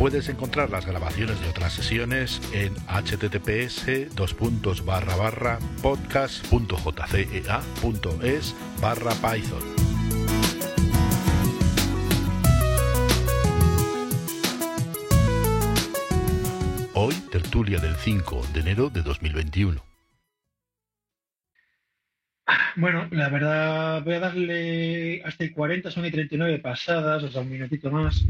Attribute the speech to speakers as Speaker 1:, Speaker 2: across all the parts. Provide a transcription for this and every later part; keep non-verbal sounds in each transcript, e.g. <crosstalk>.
Speaker 1: Puedes encontrar las grabaciones de otras sesiones en https podcast.jcea.es barra python. Hoy, tertulia del 5 de enero de 2021.
Speaker 2: Bueno, la verdad, voy a darle hasta el 40, son y 39 pasadas, o sea, un minutito más.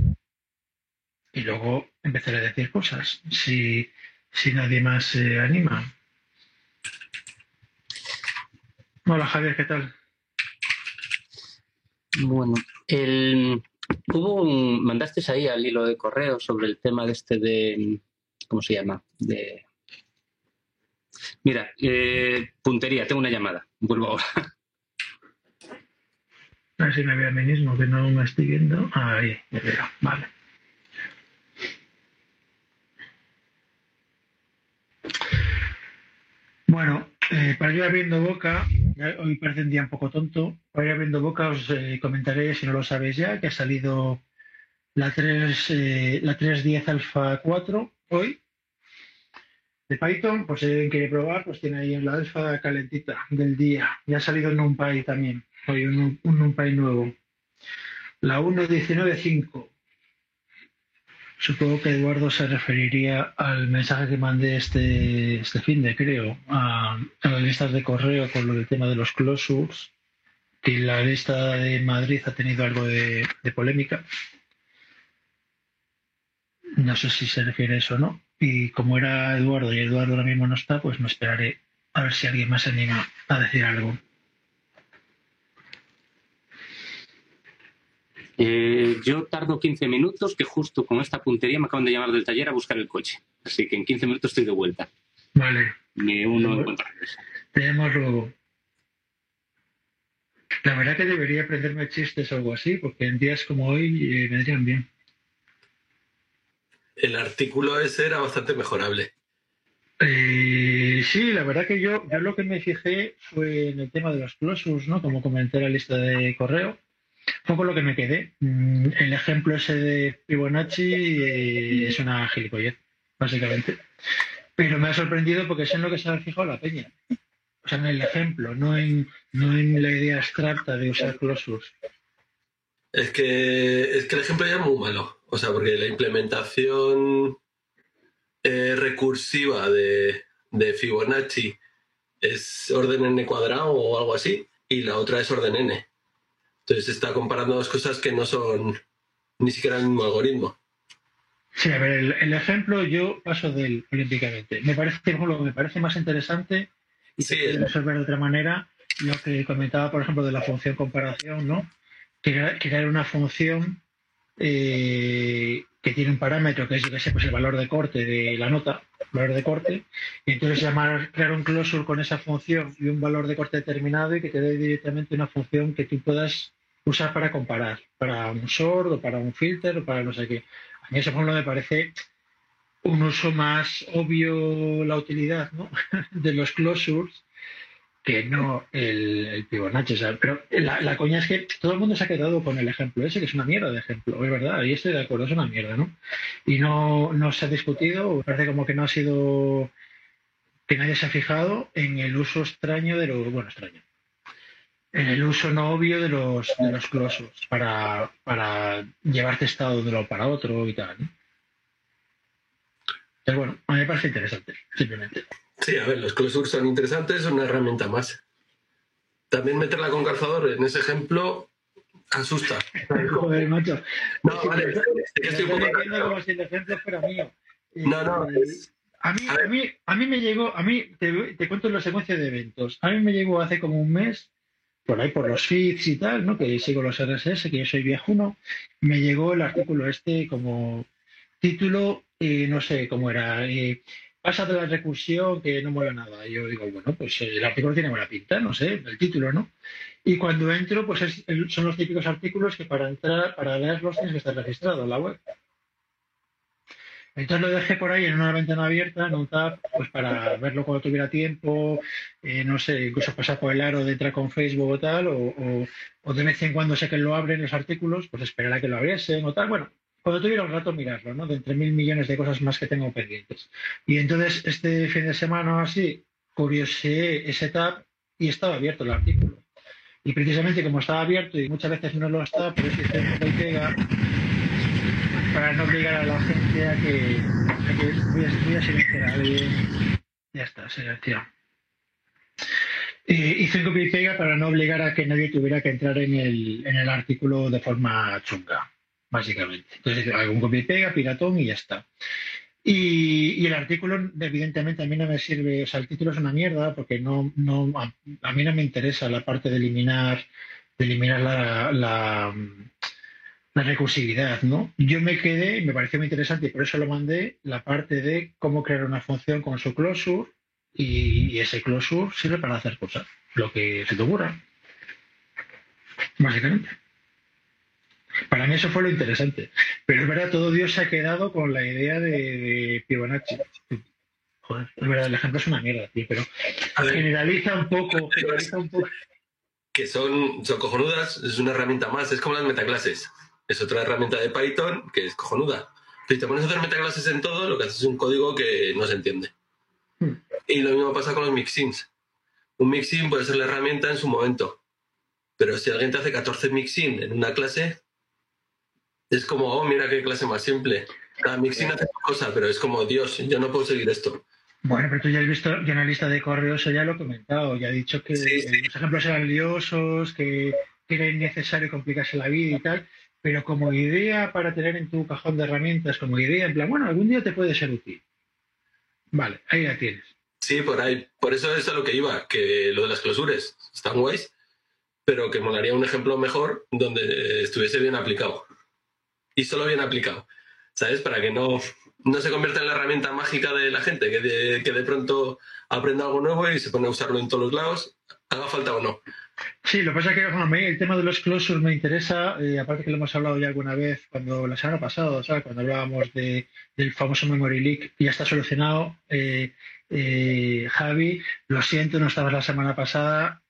Speaker 2: Y luego empezaré a decir cosas, si, si nadie más se anima. Hola Javier, ¿qué tal?
Speaker 3: Bueno, el, hubo un, mandaste ahí al hilo de correo sobre el tema de este de, ¿cómo se llama? De, mira, eh, puntería, tengo una llamada, vuelvo ahora.
Speaker 2: A ver si me veo a mí mismo, que no me estoy viendo. Ahí, me veo, vale. Bueno, eh, para ir abriendo boca, hoy parece un día un poco tonto, para ir abriendo boca os eh, comentaré, si no lo sabéis ya, que ha salido la, 3, eh, la 3.10 Alpha 4 hoy de Python, por si alguien quiere probar, pues tiene ahí en la alfa calentita del día. Ya ha salido NumPy también, hoy un, un NumPy nuevo. La 1.19.5. Supongo que Eduardo se referiría al mensaje que mandé este, este fin de, creo, a, a las listas de correo con lo del tema de los closures, que la lista de Madrid ha tenido algo de, de polémica. No sé si se refiere a eso o no. Y como era Eduardo y Eduardo ahora mismo no está, pues me esperaré a ver si alguien más se anima a decir algo.
Speaker 3: Eh, yo tardo 15 minutos, que justo con esta puntería me acaban de llamar del taller a buscar el coche. Así que en 15 minutos estoy de vuelta.
Speaker 2: Vale,
Speaker 3: Me uno en regrese.
Speaker 2: tenemos luego. La verdad que debería aprenderme chistes o algo así, porque en días como hoy eh, me vendrían bien.
Speaker 4: El artículo ese era bastante mejorable.
Speaker 2: Eh, sí, la verdad que yo, yo lo que me fijé fue en el tema de los closures, ¿no? Como comenté en la lista de correo. Fue con lo que me quedé. Mm, El ejemplo ese de Fibonacci eh, es una gilipollez, básicamente. Pero me ha sorprendido porque es en lo que se ha fijado la peña. O sea, en el ejemplo, no en, no en la idea abstracta de usar closures.
Speaker 4: Es que, es que el ejemplo ya es muy malo. O sea, porque la implementación eh, recursiva de, de Fibonacci es orden n cuadrado o algo así, y la otra es orden n. Entonces está comparando dos cosas que no son ni siquiera el mismo algoritmo.
Speaker 2: Sí, a ver, el, el ejemplo yo paso de él olímpicamente. Me parece, por ejemplo, me parece más interesante y se
Speaker 4: Sí,
Speaker 2: puede
Speaker 4: el-
Speaker 2: resolver de otra manera lo que comentaba, por ejemplo, de la función comparación, ¿no? Crear, crear una función eh, que tiene un parámetro que es, yo qué sé, pues el valor de corte de la nota, valor de corte, y entonces llamar, crear un closure con esa función y un valor de corte determinado y que te dé directamente una función que tú puedas usar para comparar, para un sort o para un filter o para no sé qué. A mí eso, por me parece un uso más obvio la utilidad ¿no? <laughs> de los closures que no el, sea, pero la, coña es que todo el mundo se ha quedado con el ejemplo ese, que es una mierda de ejemplo, es verdad, y estoy de acuerdo, es una mierda, ¿no? Y no, no se ha discutido, parece como que no ha sido, que nadie se ha fijado en el uso extraño de los, bueno, extraño, en el uso no obvio de los, de los closures para, para llevarte estado de un lado para otro y tal, ¿no? Pero bueno, a mí me parece interesante, simplemente.
Speaker 4: Sí, a ver, los closures son interesantes, son una herramienta más. También meterla con calzador en ese ejemplo asusta. <laughs>
Speaker 2: Joder, macho.
Speaker 4: No, vale, es que estoy un
Speaker 2: Estoy
Speaker 4: poco
Speaker 2: como si el ejemplo fuera mío. Eh,
Speaker 4: No, no, es-
Speaker 2: A mí,
Speaker 4: a
Speaker 2: a, mí, a mí me llegó, a mí, te, te cuento la secuencia de eventos. A mí me llegó hace como un mes, por ahí por los feeds y tal, ¿no? Que sigo los RSS, que yo soy viejuno, me llegó el artículo este como título y no sé cómo era. Y pasa de la recursión que no mola nada. Y yo digo, bueno, pues el artículo tiene buena pinta, no sé, el título, ¿no? Y cuando entro, pues es- son los típicos artículos que para entrar, para leerlos tienes que estar registrado en la web. Entonces lo dejé por ahí en una ventana abierta, en un tab, pues para verlo cuando tuviera tiempo, eh, no sé, incluso pasar por el aro de entrar con Facebook o tal, o, o- o de vez en cuando sé que lo abren los artículos, pues esperar a que lo abriesen o tal. Bueno, cuando tuviera un rato mirarlo, ¿no? De entre mil millones de cosas más que tengo pendientes. Y entonces este fin de semana o así, curioseé ese tab y estaba abierto el artículo. Y precisamente como estaba abierto y muchas veces no lo está, copia y pega para no obligar a la gente a que, que voy, a, voy a silenciar alguien. Ya está, silenciado. Eh, hice copia y pega para no obligar a que nadie tuviera que entrar en el, en el artículo de forma chunga, básicamente. Entonces, un copia y pega, piratón y ya está. Y, y el artículo, evidentemente, a mí no me sirve, o sea, el título es una mierda porque no, no, a, a mí no me interesa la parte de eliminar, de eliminar la, la, la recursividad, ¿no? Yo me quedé, me pareció muy interesante y por eso lo mandé, la parte de cómo crear una función con su closure y, y ese closure sirve para hacer cosas, lo que se te ocurra, básicamente. Para mí eso fue lo interesante. Pero es verdad, todo Dios se ha quedado con la idea de, de Fibonacci. Joder, es verdad, el ejemplo es una mierda, tío, pero
Speaker 4: A ver,
Speaker 2: generaliza un poco, <laughs> generaliza un poco.
Speaker 4: que son, son cojonudas, es una herramienta más, es como las metaclases. Es otra herramienta de Python que es cojonuda. Si te pones a hacer metaclases en todo, lo que haces es un código que no se entiende.
Speaker 2: Hmm.
Speaker 4: Y lo mismo pasa con los mixins. Un mixin puede ser la herramienta en su momento, pero si alguien te hace 14 mixin en una clase, es como, oh, mira qué clase más simple. Cada mixin hace una cosa, pero es como, Dios, yo no puedo seguir esto.
Speaker 2: Bueno, pero tú ya has visto, yo en la lista de correos ya lo he comentado, ya he dicho que
Speaker 4: Sí, sí.
Speaker 2: los ejemplos eran liosos, que, que era innecesario complicarse la vida y tal, pero como idea para tener en tu cajón de herramientas, como idea, en plan, bueno, algún día te puede ser útil. Vale, ahí la tienes.
Speaker 4: Sí, por ahí. Por eso es a lo que iba, que lo de las clausures están guays, pero que molaría un ejemplo mejor donde estuviese bien aplicado. Y solo bien aplicado. ¿Sabes? Para que no, no se convierta en la herramienta mágica de la gente, que de, que de pronto aprenda algo nuevo y se pone a usarlo en todos los lados, haga falta o no.
Speaker 2: Sí, lo que pasa es que bueno, a mí el tema de los closures me interesa, eh, aparte que lo hemos hablado ya alguna vez cuando la semana pasada, ¿sabes? cuando hablábamos de, del famoso memory leak, ya está solucionado. Eh, eh, Javi, lo siento, no estabas la semana pasada,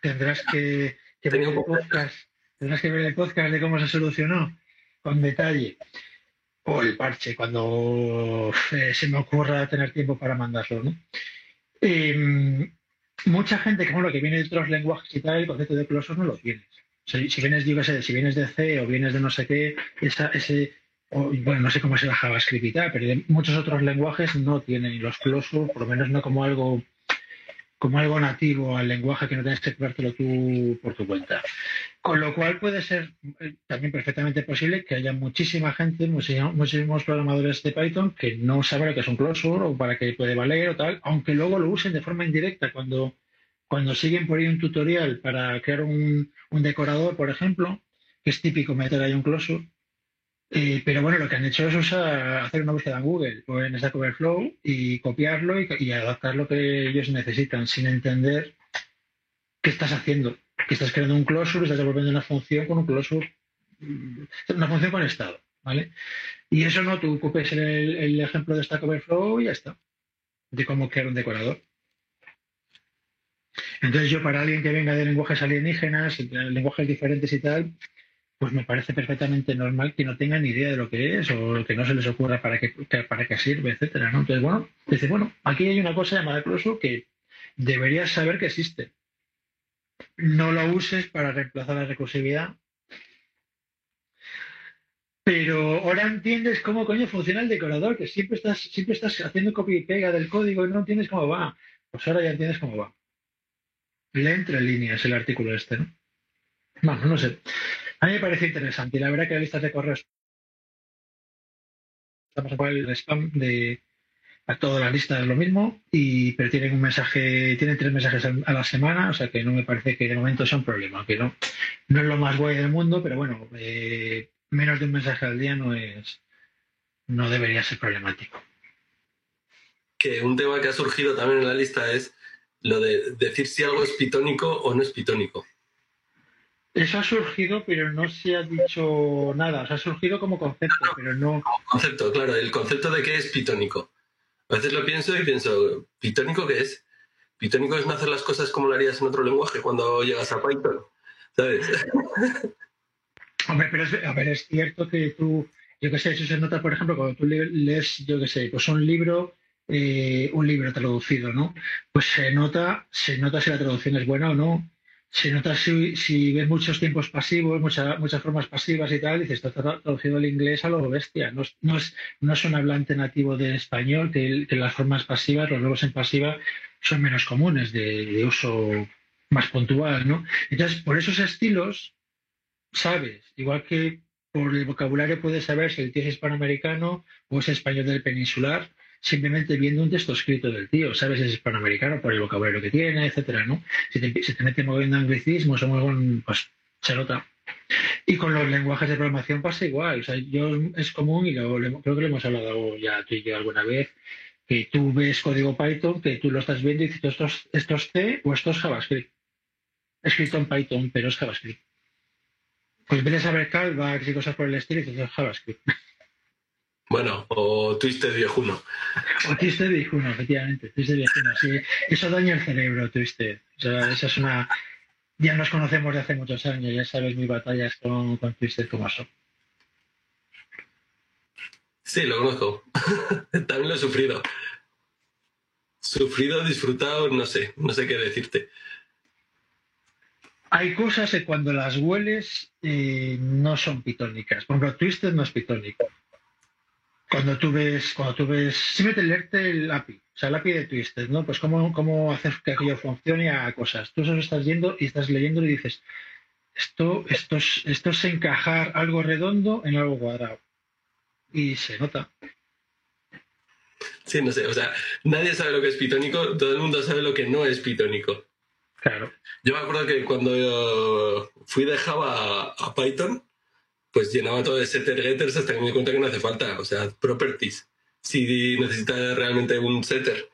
Speaker 2: tendrás que, que ver el podcast, tendrás que ver el podcast de cómo se solucionó con detalle. O el parche, cuando eh, se me ocurra tener tiempo para mandarlo, ¿no? Em, mucha gente que, bueno, que viene de otros lenguajes y tal, el concepto de closure no lo tienes. O sea, si vienes, yo si vienes de C o vienes de no sé qué, esa, ese, o, bueno, no sé cómo la JavaScript y tal, pero muchos otros lenguajes no tienen los closure, por lo menos no como algo como algo nativo al lenguaje que no tienes que creártelo tú por tu cuenta. Con lo cual puede ser eh, también perfectamente posible que haya muchísima gente, muchísimos, programadores de Python que no saben lo que es un closure o para qué puede valer o tal, aunque luego lo usen de forma indirecta cuando, cuando siguen por ahí un tutorial para crear un, un decorador, por ejemplo, que es típico meter ahí un closure. Pero bueno, lo que han hecho es usar, hacer una búsqueda en Google o en Stack Overflow y copiarlo y, y adaptar lo que ellos necesitan sin entender qué estás haciendo. Que estás creando un closure, estás devolviendo una función con un closure, mm, una función con estado, ¿vale? Y eso no, tú copias el, el ejemplo de Stack Overflow y ya está, de cómo crear un decorador. Entonces yo para alguien que venga de lenguajes alienígenas, lenguajes diferentes y tal, pues me parece perfectamente normal que no tengan ni idea de lo que es o que no se les ocurra para qué, para qué sirve, etcétera, ¿no? Entonces, bueno, dice, bueno, aquí hay una cosa llamada closure que deberías saber que existe. No lo uses para reemplazar la recursividad. Pero ahora entiendes cómo coño funciona el decorador, que siempre estás, siempre estás haciendo copia y pega del código y no entiendes cómo va. Pues ahora ya entiendes cómo va. Lee entre líneas el artículo este, ¿no? Bueno, no sé. A mí me parece interesante y la verdad que las listas de correos estamos a el spam de a todas las listas lo mismo y pero tienen un mensaje tienen tres mensajes a la semana o sea que no me parece que de momento sea un problema que no no es lo más guay del mundo pero bueno eh, menos de un mensaje al día no es no debería ser problemático.
Speaker 4: Que un tema que ha surgido también en la lista es lo de decir si algo es pitónico o no es pitónico.
Speaker 2: Eso ha surgido, pero no se ha dicho nada. O sea, ha surgido como concepto, pero no.
Speaker 4: Concepto, claro, el concepto de qué es pitónico. A veces lo pienso y pienso, ¿pitónico qué es? Pitónico es no hacer las cosas como lo harías en otro lenguaje cuando llegas a Python. ¿Sabes? <laughs>
Speaker 2: Hombre, pero es, a ver, es cierto que tú, yo qué sé, eso se nota, por ejemplo, cuando tú lees, yo qué sé, pues un libro, eh, un libro traducido, ¿no? Pues se nota, se nota si la traducción es buena o no. Se nota si, ves muchos tiempos pasivos, muchas formas pasivas y tal, dices, está traducido el inglés a lo bestia. No, no, es, no es un hablante nativo de español, que, que las formas pasivas, los verbos en pasiva, son menos comunes de, de uso más puntual, ¿no? Entonces, por esos estilos, sabes, igual que por el vocabulario puedes saber si el tío es hispanoamericano o es español del peninsular, simplemente viendo un texto escrito del tío, sabes es hispanoamericano por el vocabulario que tiene, etcétera, ¿no? Si te, si te mete moviendo anglicismos o moviendo, pues se nota. Y con los lenguajes de programación pasa igual. O sea, yo es común y creo que lo hemos hablado ya tú y yo alguna vez, que tú ves código Python, que tú lo estás viendo y dices, esto es, esto es C o esto es JavaScript. Escrito en Python, pero es JavaScript. Pues vienes a ver callbacks y cosas por el estilo y dices, JavaScript. <laughs>
Speaker 4: Bueno, o Twisted viejuno.
Speaker 2: O Twisted viejuno, efectivamente. Twisted viejuno, sí. Eso daña el cerebro, Twisted. O sea, esa es una... Ya nos conocemos de hace muchos años, ya sabes mis batallas con, con Twisted como son.
Speaker 4: Sí, lo conozco. <laughs> También lo he sufrido. Sufrido, disfrutado, no sé, no sé qué decirte.
Speaker 2: Hay cosas que cuando las hueles eh, no son pitónicas. Por ejemplo, Twisted no es pitónico. Cuando tú ves, cuando tú ves, simplemente leerte el API, o sea, el API de Twisted, ¿no? Pues cómo, cómo hacer que aquello funcione a cosas. Tú solo estás yendo y estás leyendo y dices, esto, esto, es, esto es encajar algo redondo en algo cuadrado. Y se nota.
Speaker 4: Sí, no sé, o sea, nadie sabe lo que es pitónico, todo el mundo sabe lo que no es pitónico.
Speaker 2: Claro.
Speaker 4: Yo me acuerdo que cuando fui de Java a Python, pues llenaba todo de setter getters hasta que me di cuenta que no hace falta, o sea, properties. Si necesitas realmente un setter,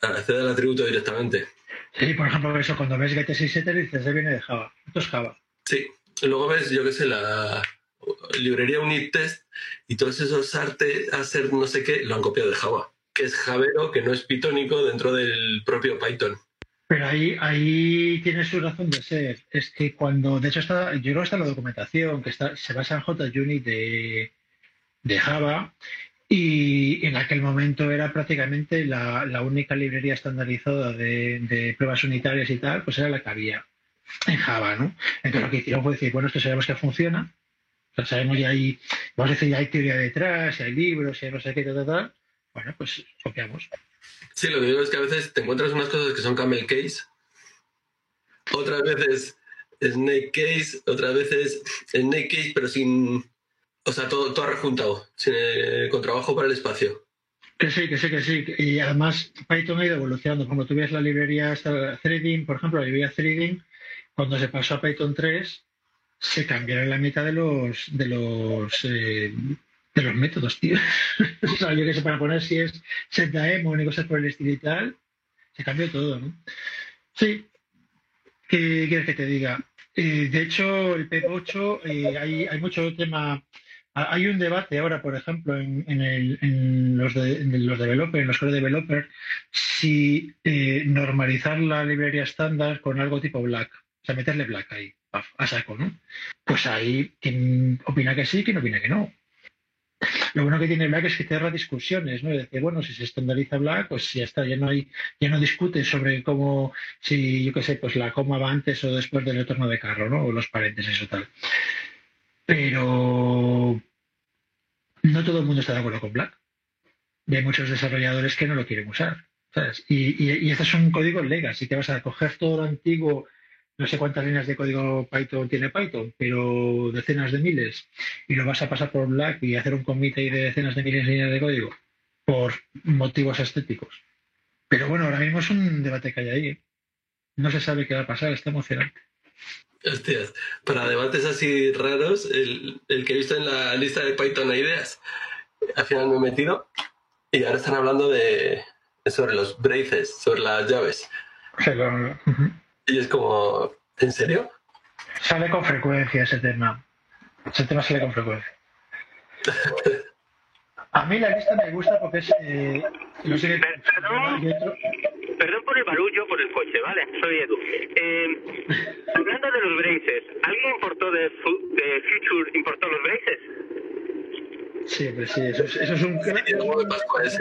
Speaker 4: accede al atributo directamente.
Speaker 2: Sí, por ejemplo, eso cuando ves getters y setters dices, se viene de Java. Esto es Java.
Speaker 4: Sí, luego ves, yo qué sé, la librería unit test y todos esos arte, hacer no sé qué, lo han copiado de Java, que es javero, que no es pitónico dentro del propio Python.
Speaker 2: Pero ahí, ahí tiene su razón de ser. Es que cuando, de hecho, está, yo creo que está la documentación, que está, se basa en JUnit de, de Java, y en aquel momento era prácticamente la, la única librería estandarizada de, pruebas unitarias y tal, pues era la que había en Java, ¿no? Entonces lo que hicieron fue decir, bueno, esto sabemos que funciona, o sea, sabemos ya hay, vamos a decir, ya hay teoría detrás, hay libros, hay no sé qué, tal, tal, bueno, pues copiamos.
Speaker 4: Sí, lo que digo es que a veces te encuentras unas cosas que son camel case, otras veces snake case, otras veces snake case, pero sin. O sea, todo, todo rejuntado, sin, eh, con trabajo para el espacio.
Speaker 2: Que sí, que sí, que sí. Y además Python ha ido evolucionando. Como tú ves la librería Threading, por ejemplo, la librería Threading, cuando se pasó a Python 3, se cambiaron la mitad de los de los eh, de los métodos, tío. <laughs> o sea, yo que sé, para poner si es setdaemon y cosas por el estilo y tal, se cambió todo, ¿no? Sí. ¿Qué quieres que te diga? Eh, de hecho, el P8, eh, hay, hay, mucho tema. Hay un debate ahora, por ejemplo, en, en, los, de, los developers, en los core developers, si eh, normalizar la librería estándar con algo tipo Black. O sea, meterle Black ahí, a saco, ¿no? Pues ahí, quien opina que sí, quien opina que no. Lo bueno que tiene Black es que cierra discusiones, ¿no? Es decir, bueno, si se estandariza Black, pues ya está, ya no hay, ya no discute sobre cómo, si yo qué sé, pues la coma va antes o después del retorno de carro, ¿no? O los paréntesis o tal. Pero no todo el mundo está de acuerdo con Black. Y hay muchos desarrolladores que no lo quieren usar. Y, y, y este es un código legacy, te vas a coger todo lo antiguo no sé cuántas líneas de código Python tiene Python, pero decenas de miles, y lo vas a pasar por Black y hacer un commit ahí de decenas de miles de líneas de código por motivos estéticos. Pero bueno, ahora mismo es un debate que hay ahí. ¿eh? No se sabe qué va a pasar, está emocionante.
Speaker 4: Hostias, para debates así raros, el, el que he visto en la lista de Python a ideas al final me he metido y ahora están hablando de sobre los braces, sobre las llaves. Y es como, ¿en serio?
Speaker 2: Sale con frecuencia ese tema. Ese tema sale con frecuencia. A mí la lista me gusta porque es. Eh,
Speaker 5: perdón, perdón por el barullo, por el coche, ¿vale? Soy Edu. Eh, hablando de los braces, ¿alguien importó de, de Future importó los braces?
Speaker 2: Sí, pues sí, eso es, eso es un, clásico. <laughs>
Speaker 5: es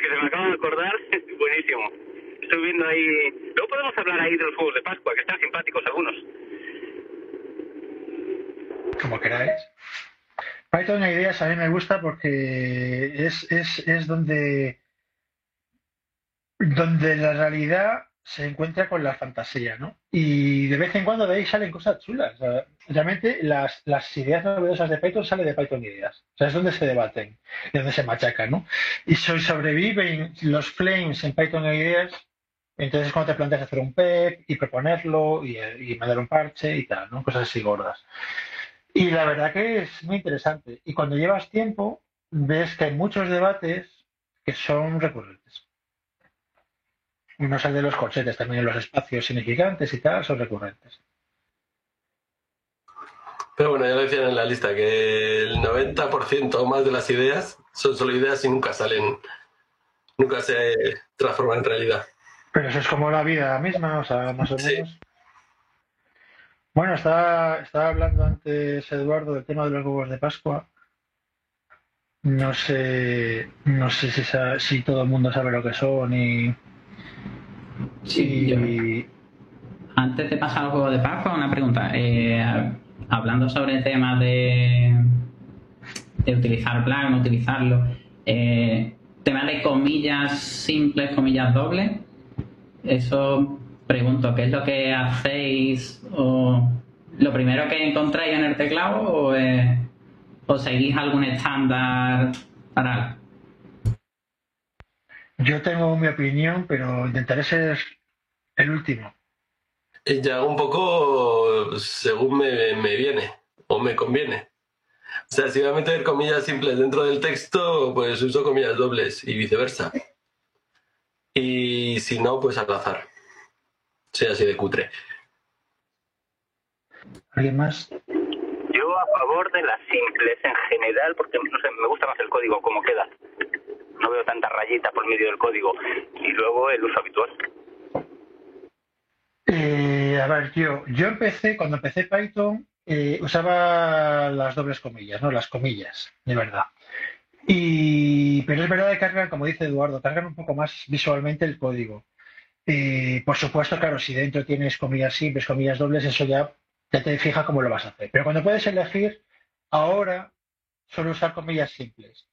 Speaker 5: que se me acaba de acordar, <laughs> buenísimo. Estoy viendo ahí. Luego podemos hablar ahí de los juegos de Pascua, que están simpáticos algunos.
Speaker 2: Como queráis. Python Ideas a mí me gusta porque es, es, es donde, donde la realidad se encuentra con la fantasía, ¿no? Y de vez en cuando de ahí salen cosas chulas. realmente las, las, ideas novedosas de Python salen de Python Ideas. O sea, es donde se debaten, es donde se machacan, ¿no? Y sobreviven los flames en Python Ideas. Entonces, cuando te planteas hacer un PEP y proponerlo y, y mandar un parche y tal, ¿no? Cosas así gordas. Y la verdad que es muy interesante. Y cuando llevas tiempo, ves que hay muchos debates que son recurrentes. Es el de los corchetes, también los espacios significantes y tal, son recurrentes.
Speaker 4: Pero bueno, ya lo decían en la lista, que el 90% o más de las ideas son solo ideas y nunca salen, nunca se transforman en realidad.
Speaker 2: Pero eso es como la vida misma, o sea, más o menos. Bueno, estaba, estaba hablando antes Eduardo del tema de los huevos de Pascua. No sé, no sé si, si todo el mundo sabe lo que son y.
Speaker 6: Sí, Antes de pasar al juego de Pascua, una pregunta. Eh, hablando sobre el tema de, de utilizar plan, no utilizarlo, eh, tema de comillas simples, comillas dobles, eso pregunto, ¿qué es lo que hacéis o lo primero que encontráis en el teclado o, seguís algún estándar para
Speaker 2: Yo tengo mi opinión, pero intentaré ser el último.
Speaker 4: Ya un poco según me, me viene o me conviene. O sea, si voy a meter comillas simples dentro del texto, pues uso comillas dobles y viceversa. Y si no, pues al azar sea así de cutre.
Speaker 2: ¿Alguien más?
Speaker 5: Yo a favor de las simples en general, porque no sé, me gusta más el código como queda. No veo tanta rayita por medio del código. Y luego el uso habitual.
Speaker 2: Eh, a ver, yo, yo empecé, cuando empecé Python, eh, usaba las dobles comillas, ¿no? Las comillas, de verdad. Y, pero es verdad que cargan, como dice Eduardo, cargan un poco más visualmente el código. Eh, por supuesto, claro, si dentro tienes comillas simples, comillas dobles, eso ya, te fija cómo lo vas a hacer. Pero cuando puedes elegir, ahora suelo usar comillas simples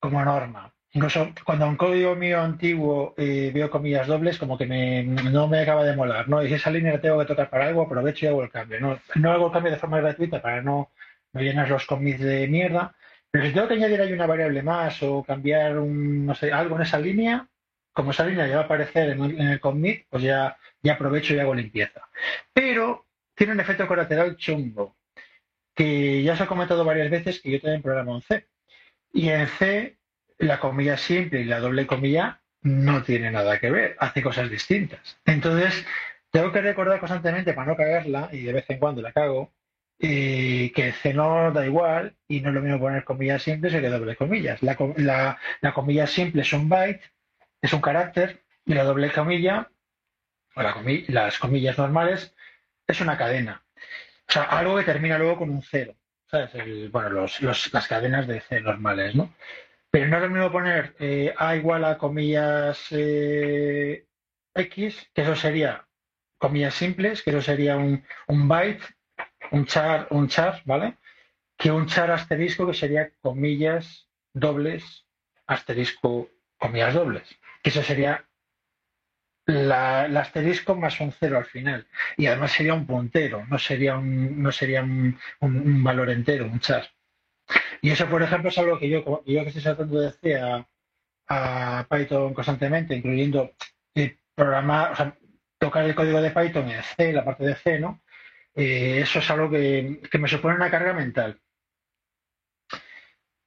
Speaker 2: como norma. Incluso cuando en código mío antiguo eh, veo comillas dobles, como que no me acaba de molar, ¿no? Y si esa línea la tengo que tocar para algo, aprovecho y hago el cambio. No, no hago el cambio de forma gratuita para no, no llenar los commits de mierda, pero si tengo que añadir ahí una variable más o cambiar un, algo en esa línea, como esa línea ya va a aparecer en el, commit, pues ya, ya aprovecho y hago limpieza. Pero tiene un efecto colateral chungo, que ya se ha comentado varias veces que yo también programo en C. Y en C, la comilla simple y la doble comilla no tiene nada que ver, hace cosas distintas. Entonces, tengo que recordar constantemente para no cagarla, y de vez en cuando la cago, que C no da igual y no es lo mismo poner comillas simples que doble comillas. La, la, la comilla simple es un byte es un carácter y la doble comilla, o las comillas normales, es una cadena. O sea, algo que termina luego con un cero. ¿Sabes? bueno, los, las cadenas de C normales, ¿no? Pero no es lo mismo poner eh, A igual a comillas eh, X, que eso sería comillas simples, que eso sería un, un byte, un char, un char, ¿vale? Que un char asterisco, que sería comillas dobles, asterisco, comillas dobles que eso sería la, asterisco más un cero al final. Y además sería un puntero, no sería un, no sería un, valor entero, un char. Y eso, por ejemplo, es algo que yo, yo que estoy tratando de hacer a, Python constantemente, incluyendo eh, programar, o sea, tocar el código de Python en C, la parte de C, ¿no? Eh, eso es algo que, que me supone una carga mental.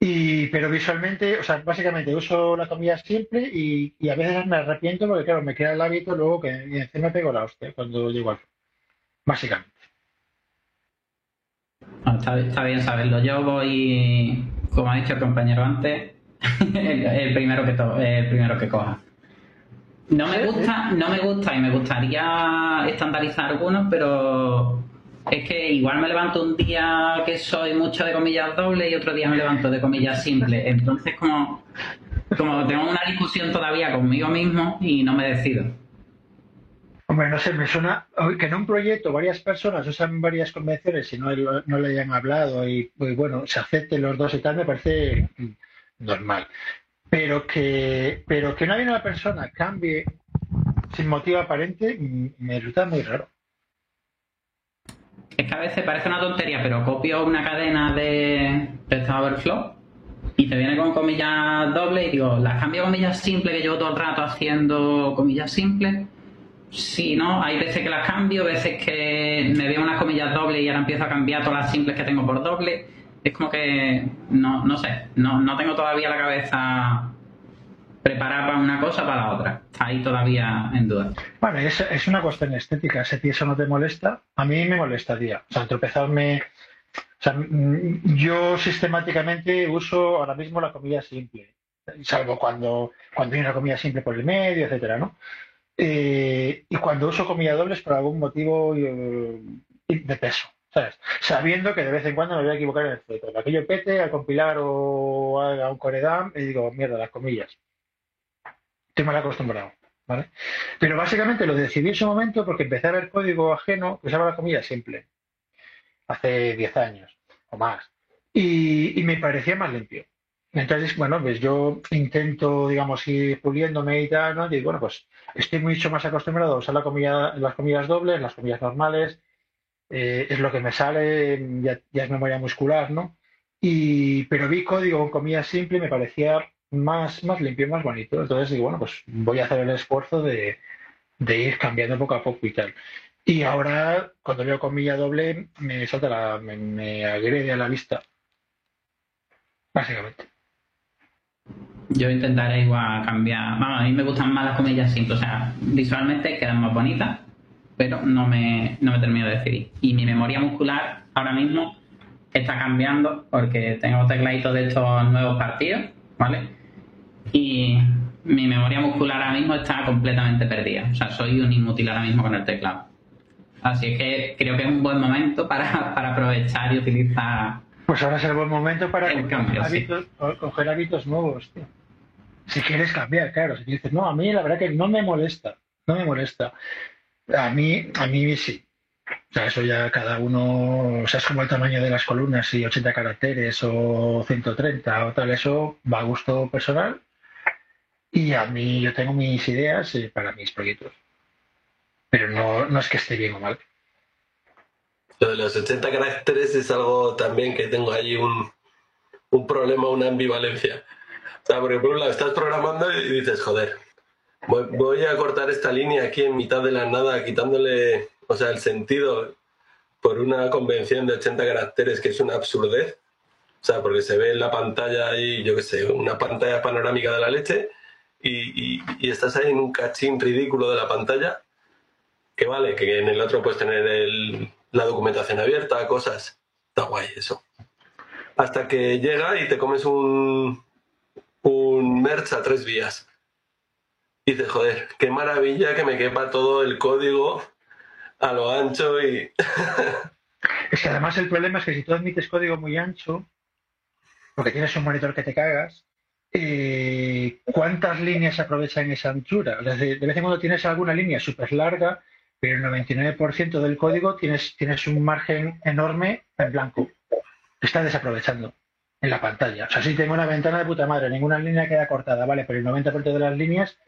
Speaker 2: Y, pero visualmente, o sea, básicamente uso la comida simple y, a veces me arrepiento porque, claro, me queda el hábito luego que encima me pego la hostia cuando llego al Básicamente.
Speaker 6: está, bien saberlo. Yo voy, como ha dicho el compañero antes, <laughs> el, primero que el primero que coja. No me gusta, no me gusta y me gustaría estandarizar algunos, pero es que igual me levanto un día que soy mucho de comillas dobles y otro día me levanto de comillas simples. Entonces, como, como tengo una discusión todavía conmigo mismo y no me decido.
Speaker 2: Hombre, no sé, me suena que en un proyecto varias personas usan varias convenciones y no, no le hayan hablado y, pues, bueno, se acepten los dos y tal, me parece normal. Pero que, pero que una persona cambie sin motivo aparente me resulta muy raro.
Speaker 6: Es que a veces parece una tontería, pero copio una cadena de, de Overflow y te viene con comillas dobles y digo, las cambio a comillas simples que llevo todo el rato haciendo comillas simples. Si no, hay veces que las cambio, veces que me veo unas comillas dobles y ahora empiezo a cambiar todas las simples que tengo por doble. Es como que no, no sé, no, no tengo todavía la cabeza preparar para una cosa para la otra. Ahí todavía en duda.
Speaker 2: Bueno, es, es una cuestión estética. Si eso no te molesta, a mí me molestaría. O sea, tropezarme. O sea, mm, yo sistemáticamente uso ahora mismo la comida simple, salvo cuando, cuando hay una comida simple por el medio, etcétera, ¿no? Eh, y cuando uso comida doble es por algún motivo eh, de peso. ¿sabes? Sabiendo que de vez en cuando me voy a equivocar en el feto. Aquello pete al compilar o a un coredam y digo, mierda, las comillas estoy mal acostumbrado. ¿vale? Pero básicamente lo decidí en su momento porque empecé a ver código ajeno que usaba la comida simple, hace 10 años o más, y, me parecía más limpio. Entonces, bueno, pues yo intento, digamos, ir puliéndome y tal. Y bueno, pues estoy mucho más acostumbrado a usar la comida, las comidas dobles, las comidas normales, eh, es lo que me sale, ya, ya, es memoria muscular, ¿no? Y, pero vi código con comida simple y me parecía más, más limpio, más bonito. Entonces digo, bueno, pues voy a hacer el esfuerzo de, ir cambiando poco a poco y tal. Y ahora, cuando veo comilla doble, me salta la, me, agrede a la vista. Básicamente.
Speaker 6: Yo intentaré igual cambiar. Vamos, a mí me gustan más las comillas simples. O sea, visualmente quedan más bonitas, pero no me, no me termino de decidir. Y mi memoria muscular ahora mismo está cambiando porque tengo tecladitos de estos nuevos partidos, ¿vale? Y mi memoria muscular ahora mismo está completamente perdida. O sea, soy un inútil ahora mismo con el teclado. Así es que creo que es un buen momento para, para aprovechar y utilizar.
Speaker 2: Pues ahora es el buen momento para coger, hábitos, nuevos, tío. Si quieres cambiar, claro. Si dices, no, a mí la verdad que no me molesta. No me molesta. A mí, a mí sí. O sea, eso ya cada uno, o sea, es como el tamaño de las columnas, si 80 caracteres o 130 o tal, eso va a gusto personal y a mí yo tengo mis ideas eh, para mis proyectos. Pero no, no es que esté bien o mal.
Speaker 4: Lo de los 80 caracteres es algo también que tengo allí un, un problema, una ambivalencia. O sea, porque por un lado estás programando y dices, joder, voy, a cortar esta línea aquí en mitad de la nada, quitándole, o sea, el sentido por una convención de 80 caracteres que es una absurdez. O sea, porque se ve en la pantalla ahí, yo qué sé, una pantalla panorámica de la leche y, estás ahí en un cachín ridículo de la pantalla, que vale, que en el otro puedes tener la documentación abierta, cosas. Está guay eso. Hasta que llega y te comes un, un merch a tres vías. Y dices, joder, qué maravilla que me quepa todo el código a lo ancho y... <laughs>
Speaker 2: es que además el problema es que si tú admites código muy ancho, porque tienes un monitor que te cagas, eh, ¿cuántas líneas aprovechan esa anchura? de vez en cuando tienes alguna línea súper larga, pero el 99% del código tienes, tienes un margen enorme en blanco. que está desaprovechando en la pantalla. O sea, si tengo una ventana de puta madre, ninguna línea queda cortada, ¿vale? Pero el 90% de las líneas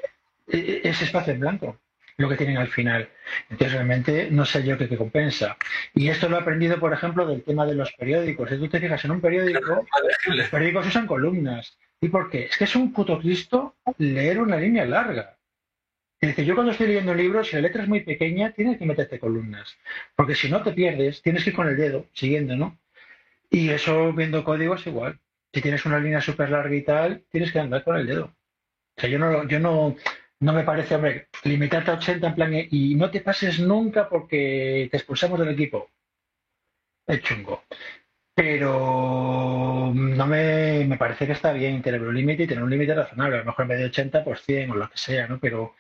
Speaker 2: eh, es espacio en blanco lo que tienen al final. Entonces, realmente no sé yo qué, qué compensa. Y esto lo he aprendido, por ejemplo, del tema de los periódicos. Si tú te fijas en un periódico, los periódicos usan columnas. ¿Y por qué? Es que es un puto Cristo leer una línea larga. Es yo cuando estoy leyendo un libro, si la letra es muy pequeña, tienes que meterte columnas. Porque si no te pierdes, tienes que ir con el dedo, siguiendo, ¿no? Y eso viendo código es igual. si tienes una línea súper larga y tal, tienes que andar con el dedo. O sea, yo no, yo no, no me parece, hombre, limitarte a 80 en plan y no te pases nunca porque te expulsamos del equipo. Es chungo. Pero no me, me parece que está bien tener un límite y tener un límite razonable. A lo mejor en vez de 80 por 100 o lo que sea, ¿no? Pero,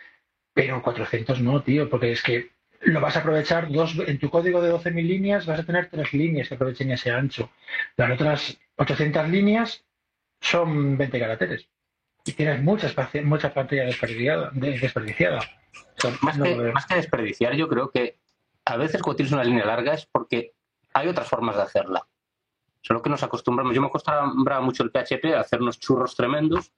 Speaker 2: pero 400 no, tío, porque es que lo vas a aprovechar dos, en tu código de 12.000 líneas vas a tener tres líneas que aprovechen ese ancho. Las otras 800 líneas son 20 caracteres y tienes mucha, mucha pantalla desperdiciada. desperdiciada.
Speaker 3: más, que, más, que, desperdiciar, yo creo que a veces cuando tienes una línea larga es porque hay otras formas de hacerla. Solo que nos acostumbramos. Yo me acostumbraba mucho el PHP a hacer unos churros tremendos.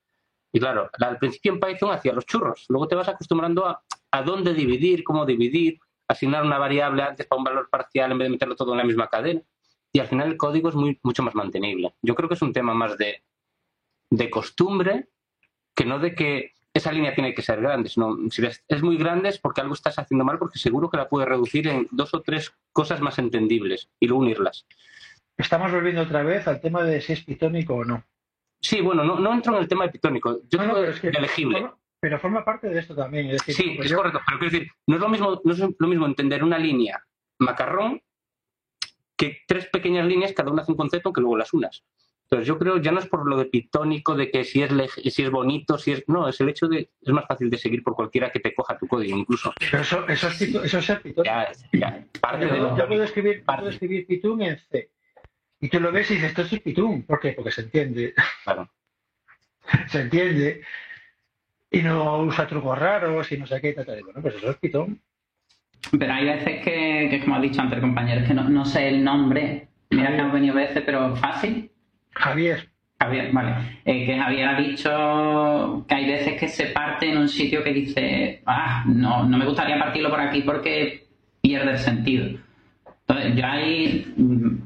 Speaker 3: Y claro, al principio en Python hacía los churros. Luego te vas acostumbrando a, a dónde dividir, cómo dividir, asignar una variable antes para un valor parcial en vez de meterlo todo en la misma cadena. Y al final el código es muy, mucho más mantenible. Yo creo que es un tema más de, de costumbre que no de que esa línea tiene que ser grande, sino si es muy grande es porque algo estás haciendo mal, porque seguro que la puedes reducir en dos o tres cosas más entendibles y luego unirlas.
Speaker 2: Estamos volviendo otra vez al tema de si es pitónico o no.
Speaker 3: Sí, bueno, no, no entro en el tema de pitónico, yo no, es que elegible.
Speaker 2: pero forma parte de esto también.
Speaker 3: sí, es correcto, pero quiero decir, no es, lo mismo, no es lo mismo entender una línea macarrón que tres pequeñas líneas, cada una hace un concepto que luego las unas. Entonces yo creo, ya no es por lo de pitónico, de que si es, si es bonito, si es... No, es el hecho de... Es más fácil de seguir por cualquiera que te coja tu código, incluso.
Speaker 2: Pero eso, eso, es, eso es pitónico.
Speaker 3: Ya, ya, parte
Speaker 2: yo,
Speaker 3: de
Speaker 2: lo, yo puedo escribir, puedo escribir Python en C. Y tú lo ves y dices, esto es Python. ¿Por qué? Porque se entiende.
Speaker 3: Claro. <laughs>
Speaker 2: se entiende. Y no usa trucos raros y no sé qué. Tal, tal. Bueno, pues eso es Python.
Speaker 6: Pero hay veces que, que como ha dicho antes el compañero, es que no, no sé el nombre. Mira que han venido veces, pero fácil.
Speaker 2: Javier.
Speaker 6: Javier, vale. Eh, que Javier ha dicho que hay veces que se parte en un sitio que dice, ah, no, no me gustaría partirlo por aquí porque pierde el sentido. Entonces, yo ahí, mm,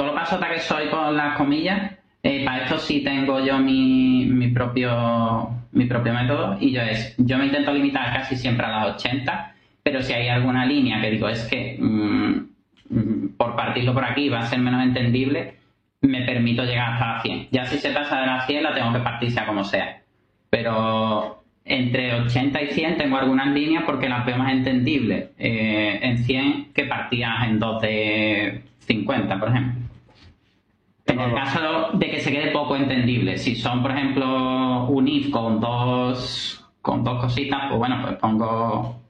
Speaker 6: todo lo que soy con las comillas, eh, para esto sí tengo yo mi, mi, propio, mi propio método y yo es, yo me intento limitar casi siempre a las 80, pero si hay alguna línea que digo es que mm, por partirlo por aquí va a ser menos entendible, me permito llegar hasta la 100. Ya si se pasa de la 100 la tengo que partir sea como sea. Pero entre 80 y 100 tengo algunas líneas porque las veo más entendibles eh, en 100 que partidas en 2 de 50, por ejemplo. En el caso de que se quede poco entendible, si son, por ejemplo, un if con dos, con dos cositas, pues bueno, pues pongo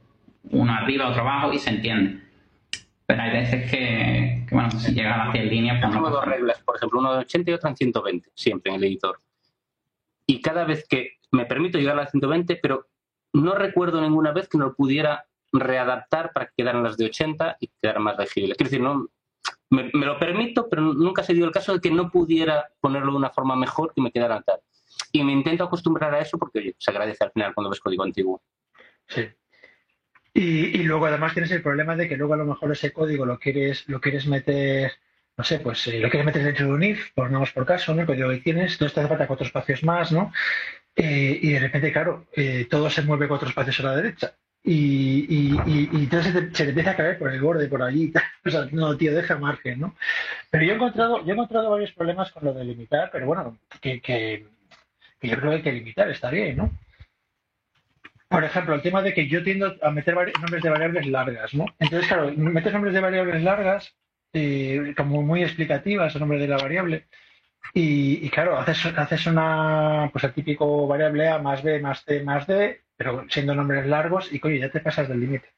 Speaker 6: uno arriba, otro abajo y se entiende pero hay veces que, bueno, si llega a las 100 líneas...
Speaker 3: Pues tengo dos reglas, por ejemplo, una de 80 y otra en 120, siempre en el editor. Y cada vez que me permito llegar a las 120, pero no recuerdo ninguna vez que no lo pudiera readaptar para que quedaran las de 80 y quedaran más legibles. Quiero decir, no, me, lo permito, pero nunca se dio el caso de que no pudiera ponerlo de una forma mejor y me quedara tal. Y me intento acostumbrar a eso porque se agradece al final cuando ves código antiguo.
Speaker 2: Sí. Y, luego además tienes el problema de que luego a lo mejor ese código lo quieres, lo quieres meter, no sé, pues eh, lo quieres meter dentro de un if, pongamos por caso, ¿no? El código que tienes, entonces te hace falta cuatro espacios más, ¿no? Eh, y de repente, claro, eh, todo se mueve cuatro espacios a la derecha. Y, entonces se te, empieza a caer por el borde, por allí. <laughs> O sea, no, tío, deja margen, ¿no? Pero yo he encontrado, yo he encontrado varios problemas con lo de limitar, pero bueno, que, que yo creo que hay que limitar, está bien, ¿no? Por ejemplo, el tema de que yo tiendo a meter nombres de variables largas, ¿no? Entonces, claro, metes nombres de variables largas, eh, como muy explicativas, el nombre de la variable, y, claro, haces, haces una, pues el típico variable A más B más C más D, pero siendo nombres largos, y coño, ya te pasas del límite.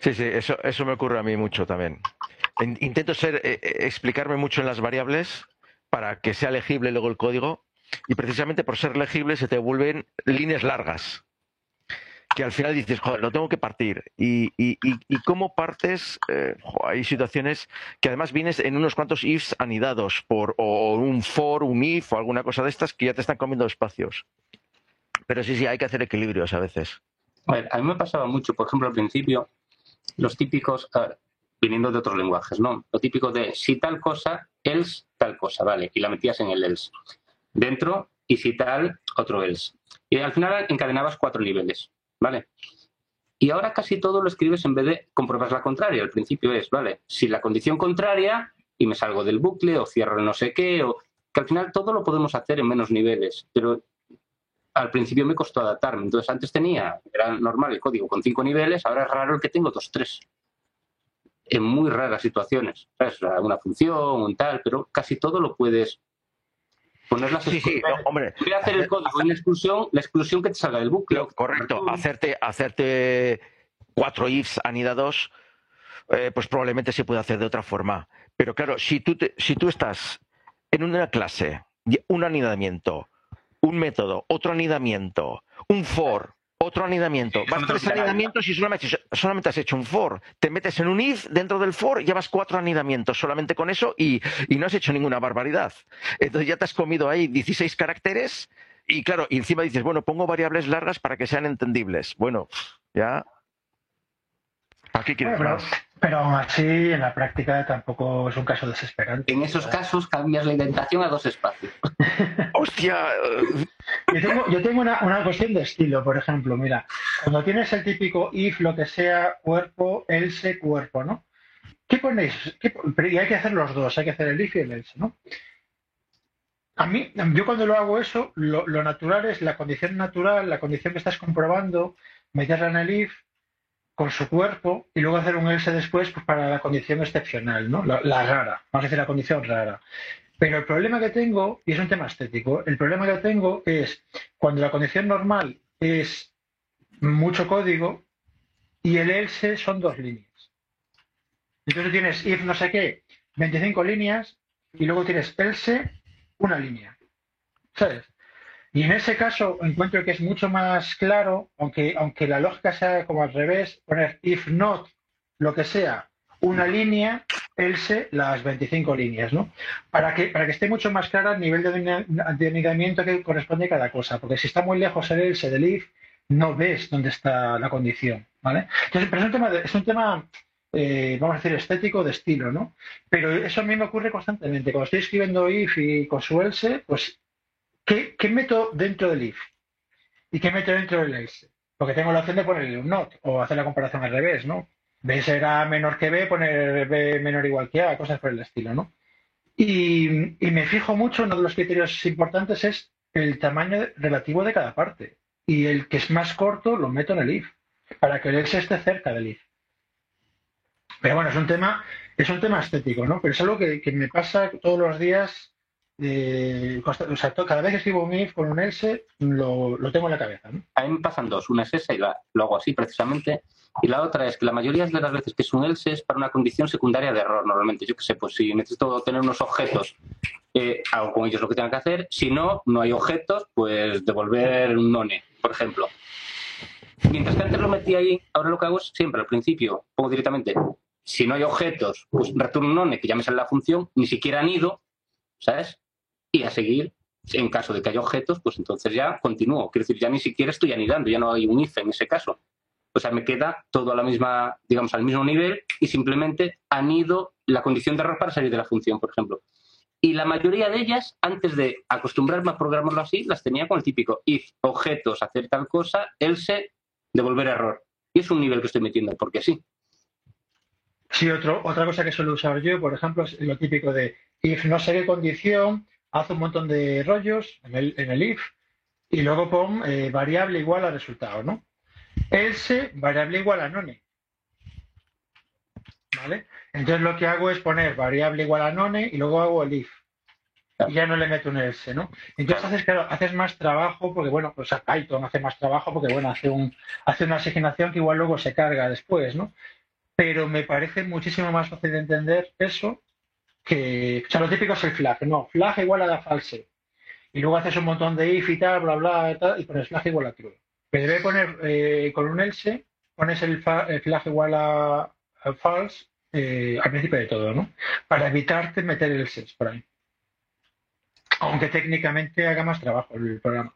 Speaker 7: Sí, sí, eso, eso me ocurre a mí mucho también. Intento ser, eh, eh, explicarme mucho en las variables para que sea legible luego el código y precisamente por ser legible se te vuelven líneas largas que al final dices, joder, lo tengo que partir. Y, y, y, cómo partes, eh, hay situaciones que además vienes en unos cuantos ifs anidados por o un for, un if o alguna cosa de estas que ya te están comiendo espacios. Pero sí, sí, hay que hacer equilibrios a veces.
Speaker 3: A ver, a mí me pasaba mucho, por ejemplo, al principio, los típicos, viniendo de otros lenguajes, ¿no? Lo típico de si tal cosa, else tal cosa, ¿vale? Y la metías en el else dentro y si tal, otro else. Y al final encadenabas cuatro niveles, ¿vale? Y ahora casi todo lo escribes en vez de compruebas la contraria. Al principio es, ¿vale? Si la condición contraria y me salgo del bucle o cierro no sé qué, o que al final todo lo podemos hacer en menos niveles, pero al principio me costó adaptarme. Entonces antes tenía, era normal el código con cinco niveles, ahora es raro el que tengo dos, tres. En muy raras situaciones. ¿sabes? Una función, un tal, pero casi todo lo puedes poner las
Speaker 7: sí, sí, hombre.
Speaker 3: Voy a hacer el código en la exclusión, la exclusión que te salga del bucle.
Speaker 7: correcto, hacerte, hacerte cuatro ifs anidados, eh, pues probablemente se puede hacer de otra forma. Pero claro, si tú, si tú estás en una clase, un anidamiento, un método, otro anidamiento, un for, otro anidamiento. Vas tres anidamientos y solamente, solamente, has hecho un for. Te metes en un if dentro del for, llevas cuatro anidamientos solamente con eso y, y, no has hecho ninguna barbaridad. Entonces ya te has comido ahí 16 caracteres y claro, y encima dices, bueno, pongo variables largas para que sean entendibles. Bueno, ya
Speaker 2: pero, aún así, en la práctica tampoco es un caso desesperante.
Speaker 3: En esos casos cambias la indentación a dos espacios. <laughs>
Speaker 7: ¡Hostia!
Speaker 2: Yo tengo, una, cuestión de estilo, por ejemplo. Mira, cuando tienes el típico if, lo que sea, cuerpo, else, cuerpo, ¿no? ¿Qué ponéis? y hay que hacer los dos, hay que hacer el if y el else, ¿no? A mí, yo cuando lo hago eso, lo, lo natural es la condición natural, la condición que estás comprobando, meterla en el if, con su cuerpo y luego hacer un else después pues, para la condición excepcional, ¿no? La, rara, vamos a decir la condición rara. Pero el problema que tengo, y es un tema estético, el problema que tengo es cuando la condición normal es mucho código y el else son dos líneas. Entonces tienes if no sé qué, 25 líneas y luego tienes else, una línea. ¿Sabes? Y en ese caso encuentro que es mucho más claro, aunque, aunque la lógica sea como al revés, poner if not, lo que sea, una línea, else, las 25 líneas, ¿no? Para que, para que esté mucho más clara el nivel de anidamiento que corresponde a cada cosa, porque si está muy lejos el else del if, no ves dónde está la condición, ¿vale? Entonces, pero es un tema, es un tema eh, vamos a decir, estético de estilo, ¿no? Pero eso a mí me ocurre constantemente. Cuando estoy escribiendo if y con su else, pues ¿Qué, meto dentro del if? ¿Y qué meto dentro del else? Porque tengo la opción de ponerle un not o hacer la comparación al revés, ¿no? B será menor que B, poner B menor igual que A, cosas por el estilo, ¿no? Y, me fijo mucho, uno de los criterios importantes es el tamaño relativo de cada parte. Y el que es más corto lo meto en el if, para que el else esté cerca del if. Pero bueno, es un tema, es un tema estético, ¿no? Pero es algo que me pasa todos los días eh, cada vez que escribo un if con un else, lo, tengo en la cabeza.
Speaker 3: A mí me pasan dos. Una es esa y lo hago así precisamente. Y la otra es que la mayoría de las veces que es un else es para una condición secundaria de error. Normalmente, yo que sé, pues si necesito tener unos objetos, eh, hago con ellos lo que tenga que hacer. Si no, no hay objetos, pues devolver un none, por ejemplo. Mientras que antes lo metí ahí, ahora lo que hago es siempre al principio, pongo directamente, si no hay objetos, pues returno un none que ya me sale la función, ni siquiera han ido, ¿sabes? Y a seguir, en caso de que haya objetos, pues entonces ya continúo. Quiero decir, ya ni siquiera estoy anidando, ya no hay un if en ese caso. O sea, me queda todo a la misma, digamos, al mismo nivel y simplemente anido la condición de error para salir de la función, por ejemplo. Y la mayoría de ellas, antes de acostumbrarme a programarlo así, las tenía con el típico if, objetos, hacer tal cosa, else, devolver error. Y es un nivel que estoy metiendo, porque sí.
Speaker 2: Sí, otro, otra cosa que suelo usar yo, por ejemplo, es lo típico de if no sé qué condición, haz un montón de rollos en el, en el if y luego pon eh, variable igual a resultado, ¿no? Else, variable igual a none. ¿Vale? Entonces lo que hago es poner variable igual a none y luego hago el if. Y ya no le meto un else, ¿no? Entonces haces, claro, haces más trabajo porque, bueno, pues a Python hace más trabajo porque, bueno, hace, un, hace una asignación que igual luego se carga después, ¿no? Pero me parece muchísimo más fácil de entender eso que, o sea, lo típico es el flag, no, flag igual a la false. Y luego haces un montón de if y tal, bla, bla, tal, y pones flag igual a true. Pero debe poner eh, con un else, pones el, flag igual a, false eh, al principio de todo, ¿no? Para evitarte meter el else por ahí. Aunque técnicamente haga más trabajo el programa.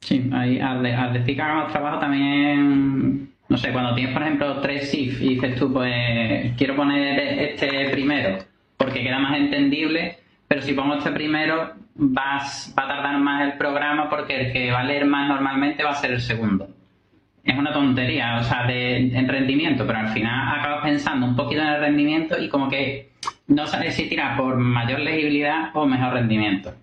Speaker 6: Sí, ahí, al, decir que haga más trabajo también, no sé, cuando tienes, por ejemplo, tres if y dices tú, pues quiero poner este primero porque queda más entendible, pero si pongo este primero vas, va a tardar más el programa porque el que va a leer más normalmente va a ser el segundo. Es una tontería, o sea, de, en rendimiento, pero al final acabas pensando un poquito en el rendimiento y como que no sabes si tirar por mayor legibilidad o mejor rendimiento.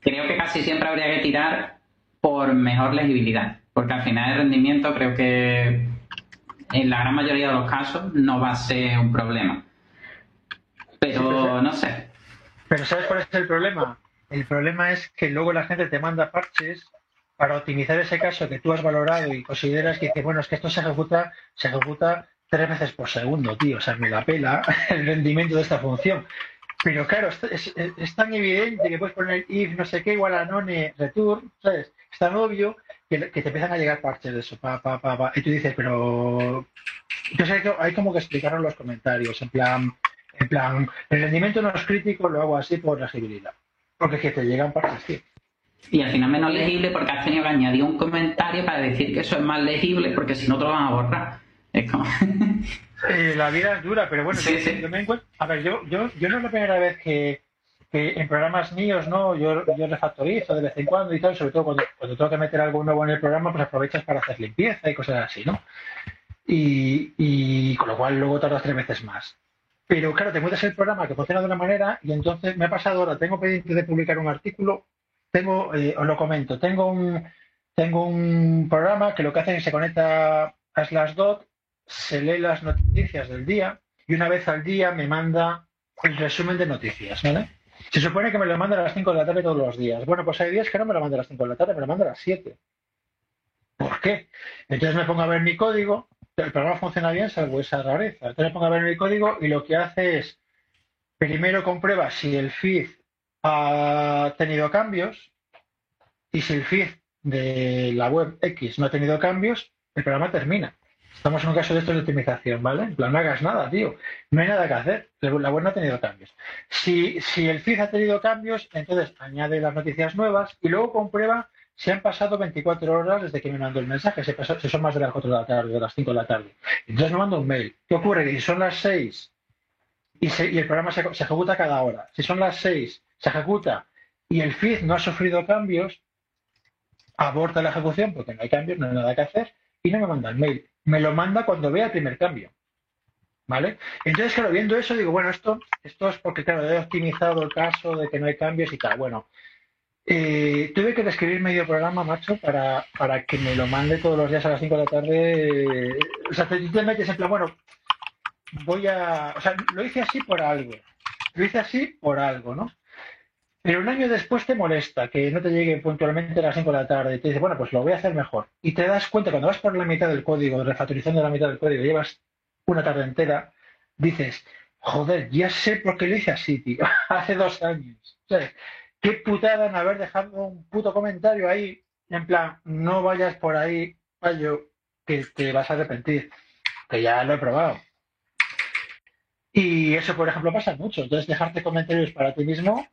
Speaker 6: Creo que casi siempre habría que tirar por mejor legibilidad, porque al final el rendimiento creo que en la gran mayoría de los casos no va a ser un problema. Pero no sé.
Speaker 2: Pero ¿sabes cuál es el problema? El problema es que luego la gente te manda parches para optimizar ese caso que tú has valorado y consideras que bueno, es que esto se ejecuta, se ejecuta tres veces por segundo, tío. O sea, me la pela <laughs> el rendimiento de esta función. Pero claro, es, tan evidente que puedes poner if no sé qué igual a none return, ¿sabes? Es tan obvio que, te empiezan a llegar parches de eso, pa, pa, pa, y tú dices, pero... Entonces hay, hay como que explicarlo en los comentarios, en plan, en plan, el rendimiento no es crítico, lo hago así por legibilidad. Porque es que te llegan parches, tío.
Speaker 6: Y al final menos legible porque has tenido que añadir un comentario para decir que eso es más legible porque si no te lo van a borrar. Es como... <laughs>
Speaker 2: Eh, la vida es dura, pero bueno, yo, me encuentro... A ver, yo, yo, yo no es la primera vez que, en programas míos, ¿no? Yo, yo refactorizo de vez en cuando y tal, sobre todo cuando, cuando tengo que meter algo nuevo en el programa, pues aprovechas para hacer limpieza y cosas así, ¿no? Y, y con lo cual luego tardas tres veces más. Pero claro, te mueves el programa que funciona de una manera y entonces me ha pasado ahora, tengo pendiente de publicar un artículo, tengo, eh, os lo comento, tengo un, tengo un programa que lo que hace es que se conecta a Slashdot, se lee las noticias del día y una vez al día me manda el resumen de noticias, ¿vale? Se supone que me lo manda a las 5 de la tarde todos los días. Bueno, pues hay días que no me lo manda a las 5 de la tarde, me lo manda a las 7. ¿Por qué? Entonces me pongo a ver mi código el programa funciona bien salvo esa rareza. Entonces pongo a ver mi código y lo que hace es, primero comprueba si el feed ha tenido cambios y si el feed de la web X no ha tenido cambios, el programa termina. Estamos en un caso de esto de optimización, ¿vale? En plan, no hagas nada, tío. No hay nada que hacer. La web no ha tenido cambios. Si, si el feed ha tenido cambios, entonces añade las noticias nuevas y luego comprueba se han pasado 24 horas desde que me mandó el mensaje, se, pasó, son más de las 4 de la tarde, de las 5 de la tarde. Entonces me mando un mail. ¿Qué ocurre? Que si son las 6 y, y el programa se, ejecuta cada hora, si son las 6, se ejecuta y el feed no ha sufrido cambios, aborta la ejecución porque no hay cambios, no hay nada que hacer y no me manda el mail. Me lo manda cuando vea el primer cambio. ¿Vale? Entonces, claro, viendo eso, digo, bueno, esto, esto es porque, claro, he optimizado el caso de que no hay cambios y tal. Bueno, eh, tuve que describir medio programa, macho, para, para que me lo mande todos los días a las 5 de la tarde. o sea, te, metes en plan, bueno, voy a. O sea, lo hice así por algo. Lo hice así por algo, ¿no? Pero un año después te molesta que no te llegue puntualmente a las 5 de la tarde y te dices, bueno, pues lo voy a hacer mejor. Y te das cuenta, cuando vas por la mitad del código, refactorizando la mitad del código, llevas una tarde entera, dices, joder, ya sé por qué lo hice así, tío, <laughs> hace dos años. ¿sabes? Qué putada en haber dejado un puto comentario ahí, en plan, no vayas por ahí, payo, que te vas a arrepentir, que ya lo he probado. Y eso, por ejemplo, pasa mucho. Entonces, dejarte comentarios para ti mismo,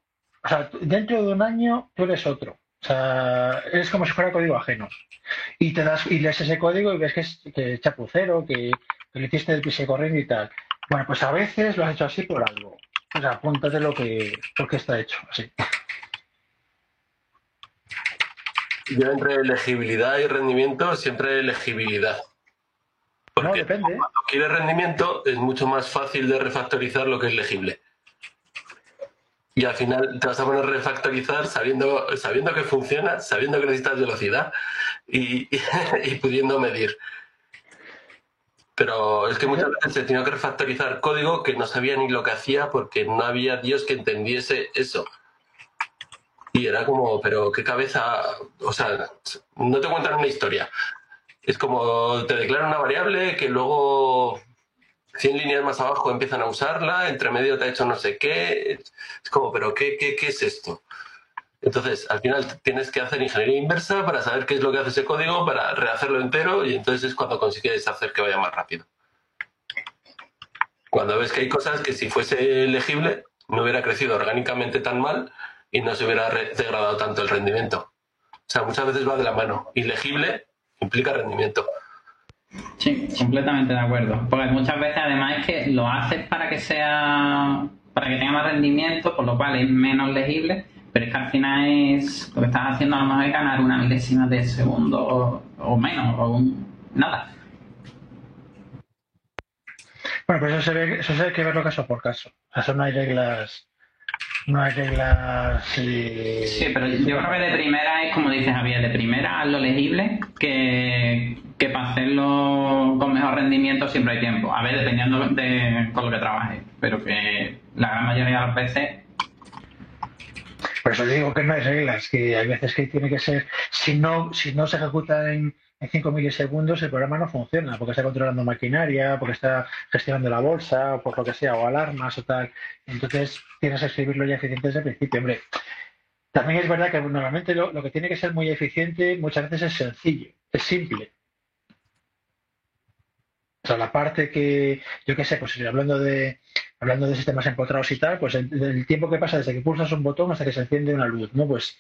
Speaker 2: o sea, dentro de un año tú eres otro. O sea, es como si fuera código ajeno. Y te das y lees ese código y ves que es, que chapucero, que, que le hiciste el pise corriendo y tal. Bueno, pues a veces lo has hecho así por algo. O sea, apúntate lo que, porque está hecho, así.
Speaker 4: Yo entre legibilidad y rendimiento, siempre legibilidad. Porque depende. cuando quieres rendimiento es mucho más fácil de refactorizar lo que es legible. Y al final te vas a poner a refactorizar sabiendo, sabiendo que funciona, sabiendo que necesitas velocidad y, <laughs> y pudiendo medir. Pero es que muchas veces se tenía que refactorizar código que no sabía ni lo que hacía porque no había Dios que entendiese eso. Y era como, pero qué cabeza, o sea, no te cuentan una historia. Es como te declaran una variable que luego 100 líneas más abajo empiezan a usarla, entre medio te ha hecho no sé qué. Es como, pero ¿qué, qué, qué es esto? Entonces, al final tienes que hacer ingeniería inversa para saber qué es lo que hace ese código, para rehacerlo entero y entonces es cuando consigues hacer que vaya más rápido. Cuando ves que hay cosas que si fuese legible no hubiera crecido orgánicamente tan mal y no se hubiera degradado tanto el rendimiento. O sea, muchas veces va de la mano. Ilegible implica rendimiento.
Speaker 6: Sí, completamente de acuerdo. Porque muchas veces además es que lo haces para que sea, para que tenga más rendimiento, por lo cual es menos legible, pero es que al final es, lo que estás haciendo a lo mejor es ganar una milésima de segundo o, menos, o nada.
Speaker 2: Bueno, pues eso se, ve, eso se hay que verlo caso por caso. O sea, eso no hay reglas no hay reglas.
Speaker 6: Sí, pero yo creo que de primera es como dice Javier, de primera hazlo legible, que, que para hacerlo con mejor rendimiento siempre hay tiempo. A ver, dependiendo de con lo que trabajes, pero que la gran mayoría de las veces.
Speaker 2: Por eso digo que no hay reglas, que hay veces que tiene que ser, si no, si no se ejecuta en, en 5 milisegundos el programa no funciona, porque está controlando maquinaria, porque está gestionando la bolsa, o por lo que sea, o alarmas o tal. Entonces tienes que escribirlo ya eficiente desde el principio. Hombre, también es verdad que normalmente lo, que tiene que ser muy eficiente muchas veces es sencillo, es simple. O sea, la parte que, yo qué sé, pues hablando de hablando de sistemas empotrados y tal, pues el, tiempo que pasa desde que pulsas un botón hasta que se enciende una luz, ¿no? Pues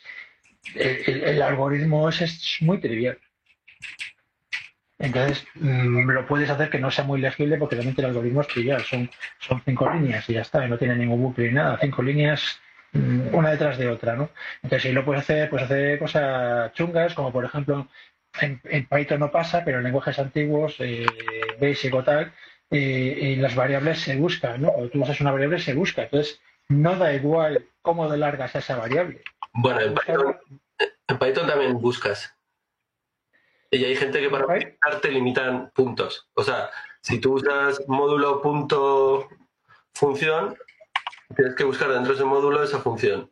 Speaker 2: el, algoritmo es muy trivial. Entonces, mm, lo puedes hacer que no sea muy legible porque realmente el algoritmo es trivial. Son, son cinco líneas y ya está, y no tiene ningún bucle ni nada. Cinco líneas mm, una detrás de otra, ¿no? Entonces, si lo puedes hacer, pues hacer cosas chungas, como por ejemplo, en, Python no pasa, pero en lenguajes antiguos, eh, Basic o tal, eh, las variables se buscan, ¿no? Cuando tú usas una variable, se busca. Entonces, no da igual cómo de larga sea esa variable.
Speaker 4: Bueno, en en Python también buscas. Y hay gente que para optimizar te limitan puntos. O sea, si tú usas módulo punto función, tienes que buscar dentro de ese módulo esa función.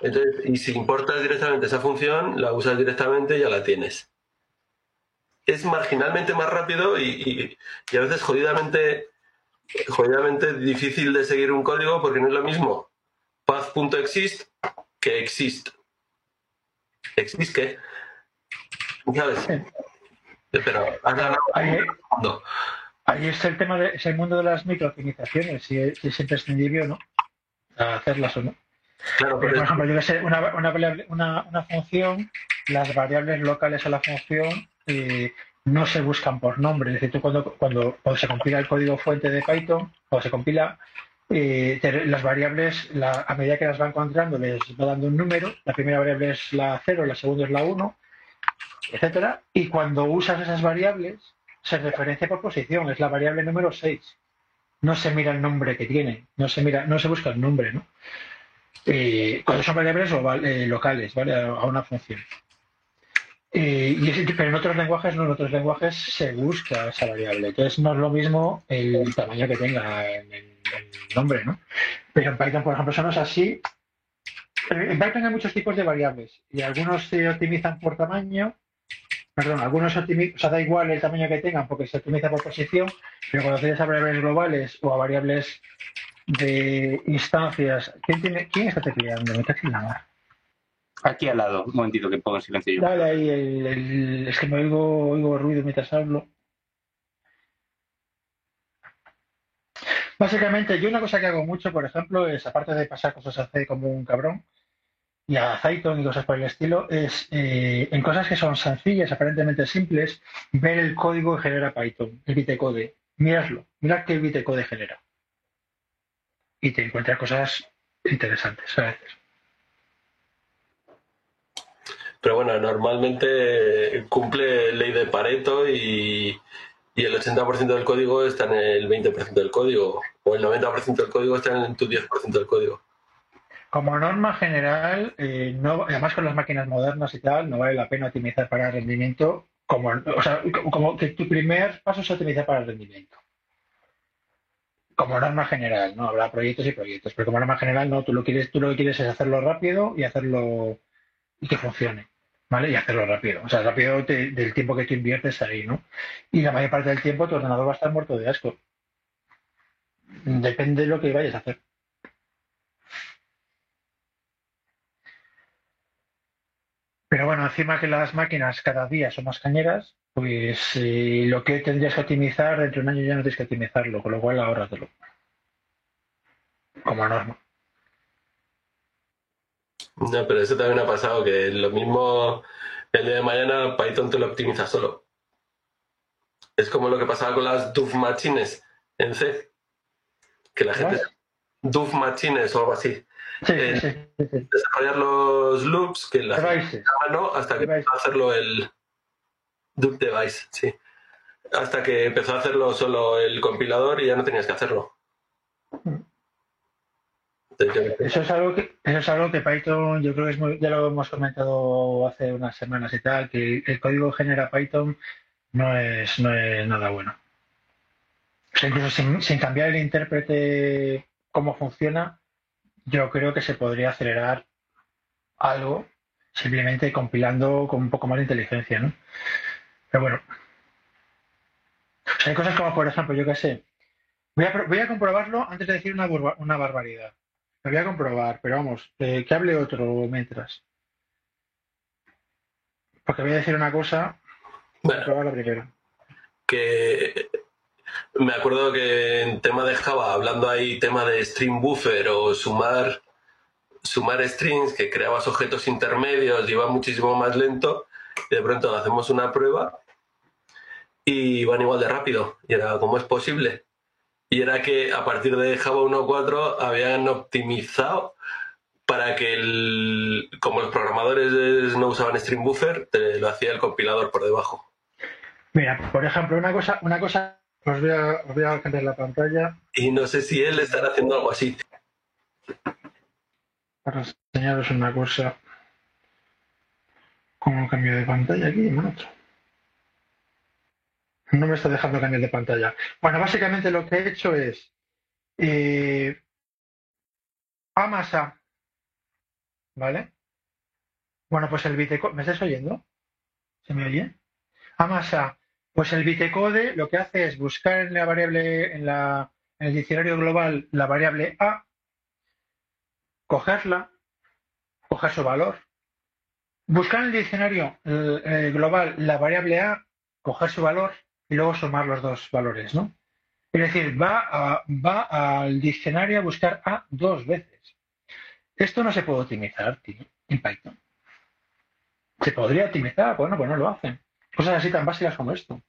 Speaker 4: Entonces, y si importas directamente esa función, la usas directamente y ya la tienes. Es marginalmente más rápido y, y a veces jodidamente, jodidamente difícil de seguir un código porque no es lo mismo path.exist que exist. ¿Exist qué? Pero
Speaker 2: ahí, ahí está el tema de, es el mundo de las microoptimizaciones, si es, es imprescindible o no, hacerlas o no. Claro, por ejemplo, yo sé, una, una, una, función, las variables locales a la función eh, no se buscan por nombre. Es decir, tú cuando, cuando, cuando se compila el código fuente de Python, cuando se compila, eh, las variables, la, a medida que las va encontrando, les va dando un número. La primera variable es la 0, la segunda es la 1, etcétera. Y cuando usas esas variables, se referencia por posición, es la variable número 6. No se mira el nombre que tiene, no se mira, no se busca el nombre, ¿no? Eh, cuando son variables eh, locales, ¿vale? A, una función. Y pero en otros lenguajes, no, en otros lenguajes se busca esa variable. Entonces no es lo mismo el tamaño que tenga en el, nombre, ¿no? Pero en Python, por ejemplo, eso no es así. En Python hay muchos tipos de variables y algunos se optimizan por tamaño perdón, algunos optimizan, o sea, da igual el tamaño que tengan porque se optimiza por posición, pero cuando tienes a variables globales o a variables de instancias, ¿quién, tiene, quién está tecleando? Me
Speaker 3: nada. Aquí al lado, un momentito que pongo en silencio yo.
Speaker 2: Dale ahí, el, es que me oigo, oigo ruido mientras hablo. Básicamente, yo una cosa que hago mucho, por ejemplo, es, aparte de pasar cosas a C como un cabrón, y a Python y cosas por el estilo, es eh, en cosas que son sencillas, aparentemente simples, ver el código que genera Python, el bitcode. Miradlo, mirad qué bitcode genera. Y te encuentras cosas interesantes a veces.
Speaker 4: Pero bueno, normalmente cumple ley de Pareto y, y el 80% del código está en el 20% del código, o el 90% del código está en tu 10% del código.
Speaker 2: Como norma general, eh, además con las máquinas modernas y tal, no vale la pena optimizar para el rendimiento, como, o sea, como que tu primer paso es optimizar para el rendimiento. Como norma general, ¿no? Habrá proyectos y proyectos, pero como norma general, no, tú lo quieres, tú lo que quieres es hacerlo rápido y hacerlo y que funcione. ¿Vale? Y hacerlo rápido. O sea, rápido del tiempo que tú inviertes ahí, ¿no? Y la mayor parte del tiempo tu ordenador va a estar muerto de asco. Depende de lo que vayas a hacer. Pero bueno, encima que las máquinas cada día son más cañeras, pues eh, lo que tendrías que optimizar dentro de un año ya no tienes que optimizarlo, con lo cual ahorratelo. Como norma.
Speaker 4: No, pero eso también ha pasado, que lo mismo el día de mañana Python te lo optimiza solo. Es como lo que pasaba con las DUF machines en C. Que la gente... DUF machines o algo así. Eh, desarrollar los loops que la ¿no? hasta que va a hacerlo el loop device, sí. hasta que empezó a hacerlo solo el compilador y ya no tenías que hacerlo.
Speaker 2: Eso es algo que, eso es algo que Python, yo creo que es muy, ya lo hemos comentado hace unas semanas y tal, que el código que genera Python no es, no es nada bueno. O sea, incluso sin, sin cambiar el intérprete cómo funciona, yo creo que se podría acelerar algo simplemente compilando con un poco más de inteligencia, ¿no? Pero bueno. hay cosas como, por ejemplo, yo qué sé. Voy a, voy a comprobarlo antes de decir una, una barbaridad. Lo voy a comprobar, pero vamos, eh, que hable otro mientras. Porque voy a decir una cosa. Voy a probar la primera.
Speaker 4: Que me acuerdo que en tema de Java, hablando ahí tema de string buffer o sumar sumar strings, que creabas objetos intermedios, iba muchísimo más lento, y de pronto hacemos una prueba y van igual de rápido. Y era, ¿cómo es posible? Y era que a partir de Java 1.4 habían optimizado para que, el, como los programadores no usaban string buffer, te lo hacía el compilador por debajo.
Speaker 2: Mira, por ejemplo, una cosa, una cosa, os voy a, os voy a cambiar la pantalla.
Speaker 4: Y no sé si él estará haciendo algo así
Speaker 2: para enseñaros una cosa como cambio de pantalla aquí No me está dejando cambiar de pantalla. Bueno, básicamente lo que he hecho es eh, Amasa, ¿vale? Bueno, pues el bitecode, ¿me estás oyendo? ¿Se me oye? Amasa, pues el bitecode lo que hace es buscar en la variable, en, la, en el diccionario global la variable A cogerla, coger su valor, buscar en el diccionario global la variable A, coger su valor y luego sumar los dos valores, ¿no? Es decir, va, va al diccionario a buscar A dos veces. Esto no se puede optimizar en Python. Se podría optimizar, bueno, pues no lo hacen. Cosas así tan básicas como esto.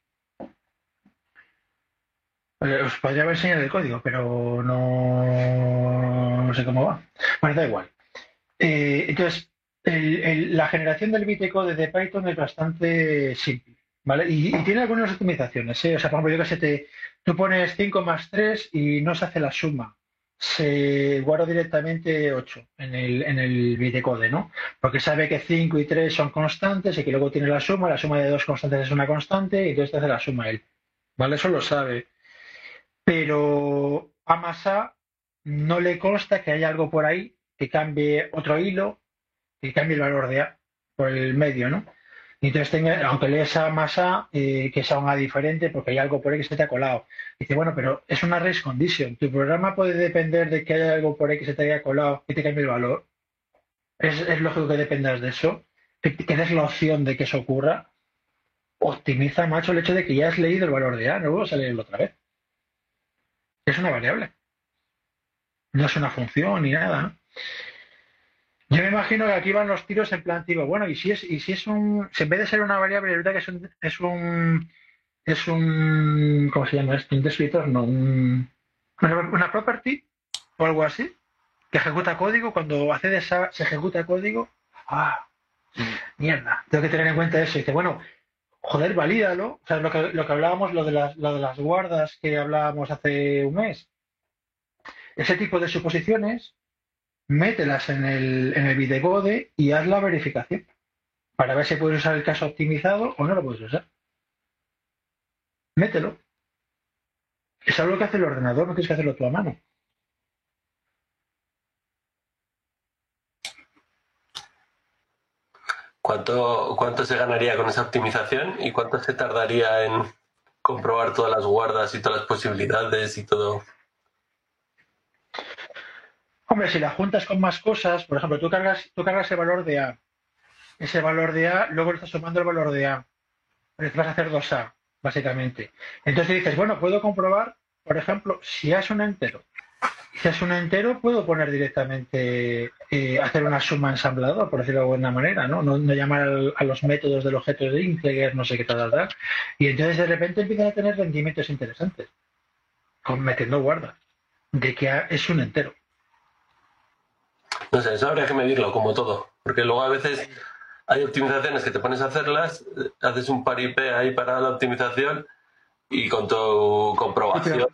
Speaker 2: Eh, os podría haber enseñado el código, pero no, sé cómo va. Bueno, da igual. Eh, entonces, la generación del bitcode de Python es bastante simple, ¿vale? Y, tiene algunas optimizaciones, ¿eh? O sea, por ejemplo, yo que sé, te, tú pones 5 más 3 y no se hace la suma. Se guarda directamente 8 en el, en el bitcode, ¿no? Porque sabe que 5 y 3 son constantes y que luego tiene la suma, la suma de dos constantes es una constante y entonces te hace la suma él. ¿Vale? Eso lo sabe pero a Masa no le consta que haya algo por ahí que cambie otro hilo, que cambie el valor de A por el medio, ¿no? Y entonces, tenga, aunque lees a masa, eh, que sea una diferente porque hay algo por ahí que se te ha colado. Dice, bueno, pero es una race condition. Tu programa puede depender de que haya algo por ahí que se te haya colado y te cambie el valor. Es, lógico que dependas de eso. Que, que des la opción de que eso ocurra. Optimiza, macho, el hecho de que ya has leído el valor de A, no vuelvas a leerlo otra vez es una variable. No es una función ni nada. Yo me imagino que aquí van los tiros en plan tipo, bueno, y si es, y si es un, en vez de ser una variable, verdad que es un, es un, es un, ¿cómo se llama esto? Un descriptor, no, un, una property o algo así, que ejecuta código, cuando hace esa, se ejecuta código, ah, mierda, tengo que tener en cuenta eso. Y dice, bueno, joder, valídalo. O sea, lo que, lo que hablábamos, lo de, las, lo de las guardas que hablábamos hace un mes. Ese tipo de suposiciones, mételas en el, en el y haz la verificación para ver si puedes usar el caso optimizado o no lo puedes usar. Mételo. Es algo que hace el ordenador, no tienes que hacerlo tú a mano.
Speaker 4: ¿Cuánto, ¿Cuánto se ganaría con esa optimización y cuánto se tardaría en comprobar todas las guardas y todas las posibilidades y todo?
Speaker 2: Hombre, si la juntas con más cosas, por ejemplo, tú cargas, tú cargas el valor de A. Ese valor de A, luego le estás sumando el valor de A. Vas a hacer 2A, básicamente. Entonces dices, bueno, puedo comprobar, por ejemplo, si A es un entero si es un entero, puedo poner directamente, eh, hacer una suma ensamblador, por decirlo de alguna manera, ¿no? No, llamar a los métodos del objeto de integer, no sé qué tal, tal, Y entonces de repente empiezan a tener rendimientos interesantes, metiendo guarda, de que es un entero.
Speaker 4: No sé, eso habría que medirlo, como todo, porque luego a veces hay optimizaciones que te pones a hacerlas, haces un paripé ahí para la optimización y con tu comprobación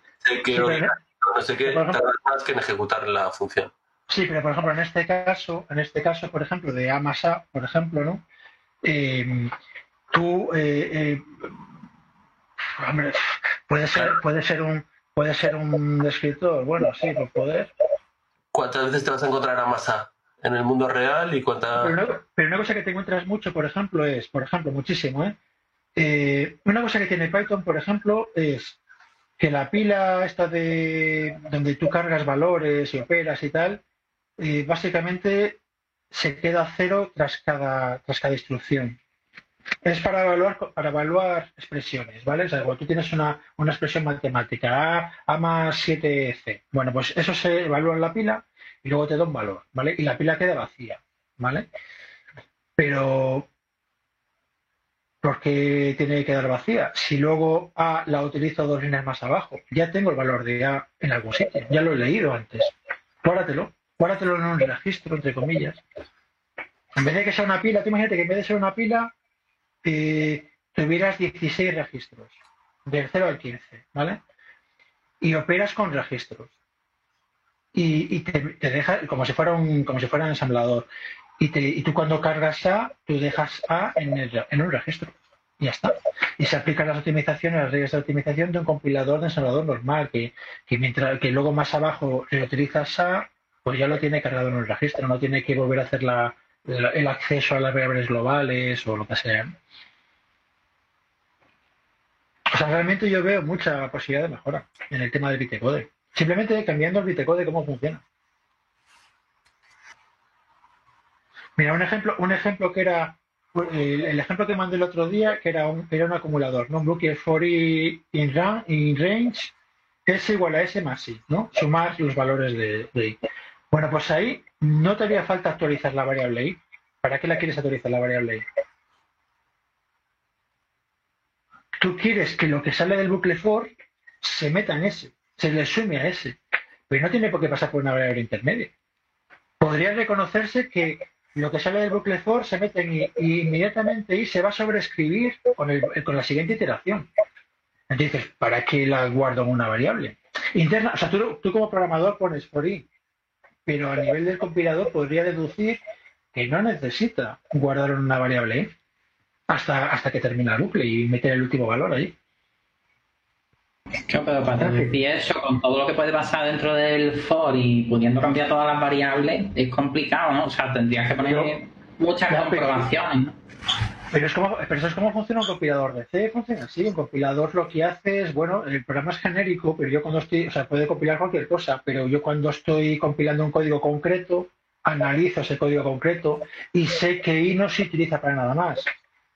Speaker 4: que no sé qué, más que en ejecutar la función.
Speaker 2: Sí, pero por ejemplo, en este caso, en este caso, por ejemplo, de Amasa, por ejemplo, ¿no? Eh, tú eh, eh, hombre, puede ser, puede ser un puede ser un escritor, bueno, sí, por poder.
Speaker 4: ¿Cuántas veces te vas a encontrar a Masa en el mundo real y cuántas
Speaker 2: pero una, cosa que te encuentras mucho, por ejemplo, es, por ejemplo, muchísimo, ¿eh? una cosa que tiene Python, por ejemplo, es que la pila esta de donde tú cargas valores y operas y tal, básicamente se queda cero tras cada, tras cada instrucción. Es para evaluar, para evaluar expresiones, ¿vale? O sea, cuando tú tienes una, una expresión matemática, A, A más 7C, bueno, pues eso se evalúa en la pila y luego te da un valor, ¿vale? Y la pila queda vacía, ¿vale? Pero, ¿por qué tiene que quedar vacía? Si luego A la utilizo dos líneas más abajo, ya tengo el valor de A en algún sitio, ya lo he leído antes. Guárdatelo guárdatelo en un registro, entre comillas. En vez de que sea una pila, tú imagínate que en vez de ser una pila, eh, tuvieras 16 registros, del 0 al 15, ¿vale? Y operas con registros. Y, te, deja como si fuera un, como si fuera un ensamblador. Y, y tú cuando cargas A, tú dejas A en, en un registro. Y ya está. Y se aplican las optimizaciones, las reglas de optimización de un compilador de ensamblador normal, que, que mientras que luego más abajo reutilizas A pues ya lo tiene cargado en el registro, no tiene que volver a hacer el acceso a las variables globales o lo que sea. O sea, realmente yo veo mucha posibilidad de mejora en el tema del bitcode. Simplemente cambiando el bitcode cómo funciona. Mira, un ejemplo, un ejemplo que era el, ejemplo que mandé el otro día, que era un, era un acumulador, ¿no? Un bloque for in, in range es igual a S más I, ¿no? Sumar los valores de, de I. Bueno, pues ahí no te haría falta actualizar la variable i. ¿Para qué la quieres actualizar la variable i? Tú quieres que lo que sale del bucle for se meta en ese, se le sume a ese, pero no tiene por qué pasar por una variable intermedia. Podría reconocerse que lo que sale del bucle for se mete en i y inmediatamente i se va a sobreescribir con, la siguiente iteración. Entonces, ¿para qué la guardo en una variable? Interna, o sea, tú, tú como programador pones for i pero a nivel del compilador podría deducir que no necesita guardar una variable hasta, hasta que termine el bucle y meter el último valor ahí.
Speaker 6: Claro, pero para decir eso, con todo lo que puede pasar dentro del for y pudiendo cambiar todas las variables, es complicado, ¿no? O sea, tendrías que poner muchas comprobaciones, ¿no?
Speaker 2: Pero, es como, pero eso es como funciona un compilador de C, funciona así. Un compilador lo que hace es, bueno, el programa es genérico, pero yo cuando estoy, o sea, puede compilar cualquier cosa, pero yo cuando estoy compilando un código concreto, analizo ese código concreto y sé que I no se utiliza para nada más.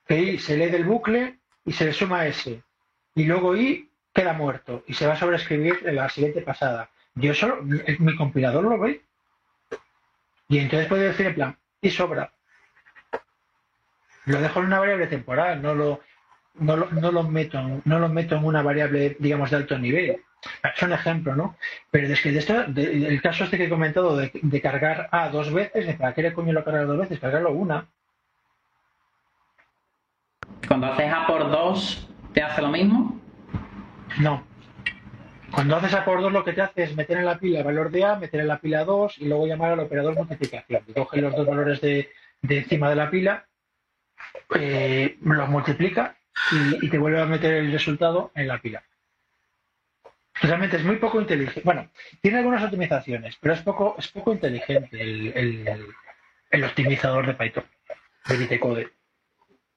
Speaker 2: Que I se lee del bucle y se le suma S. Y luego I queda muerto y se va a sobreescribir en la siguiente pasada. Yo solo, mi compilador lo ve. Y entonces puede decir en plan, y sobra. Lo dejo en una variable temporal, no lo, no lo, no lo meto, no lo meto en una variable, digamos, de alto nivel. Es un ejemplo, ¿no? Pero es que de esto, el caso este que he comentado de, cargar A dos veces, ¿para qué le coño lo cargar dos veces? Cargarlo una.
Speaker 6: Cuando haces A por dos, ¿te hace lo mismo?
Speaker 2: No. Cuando haces A por dos, lo que te hace es meter en la pila el valor de A, meter en la pila 2 y luego llamar al operador multiplicación. Coge los dos valores de, de encima de la pila eh, los multiplica y, te vuelve a meter el resultado en la pila. Realmente es muy poco inteligente. Bueno, tiene algunas optimizaciones, pero es poco, es poco inteligente el, optimizador de Python, de Bitcode.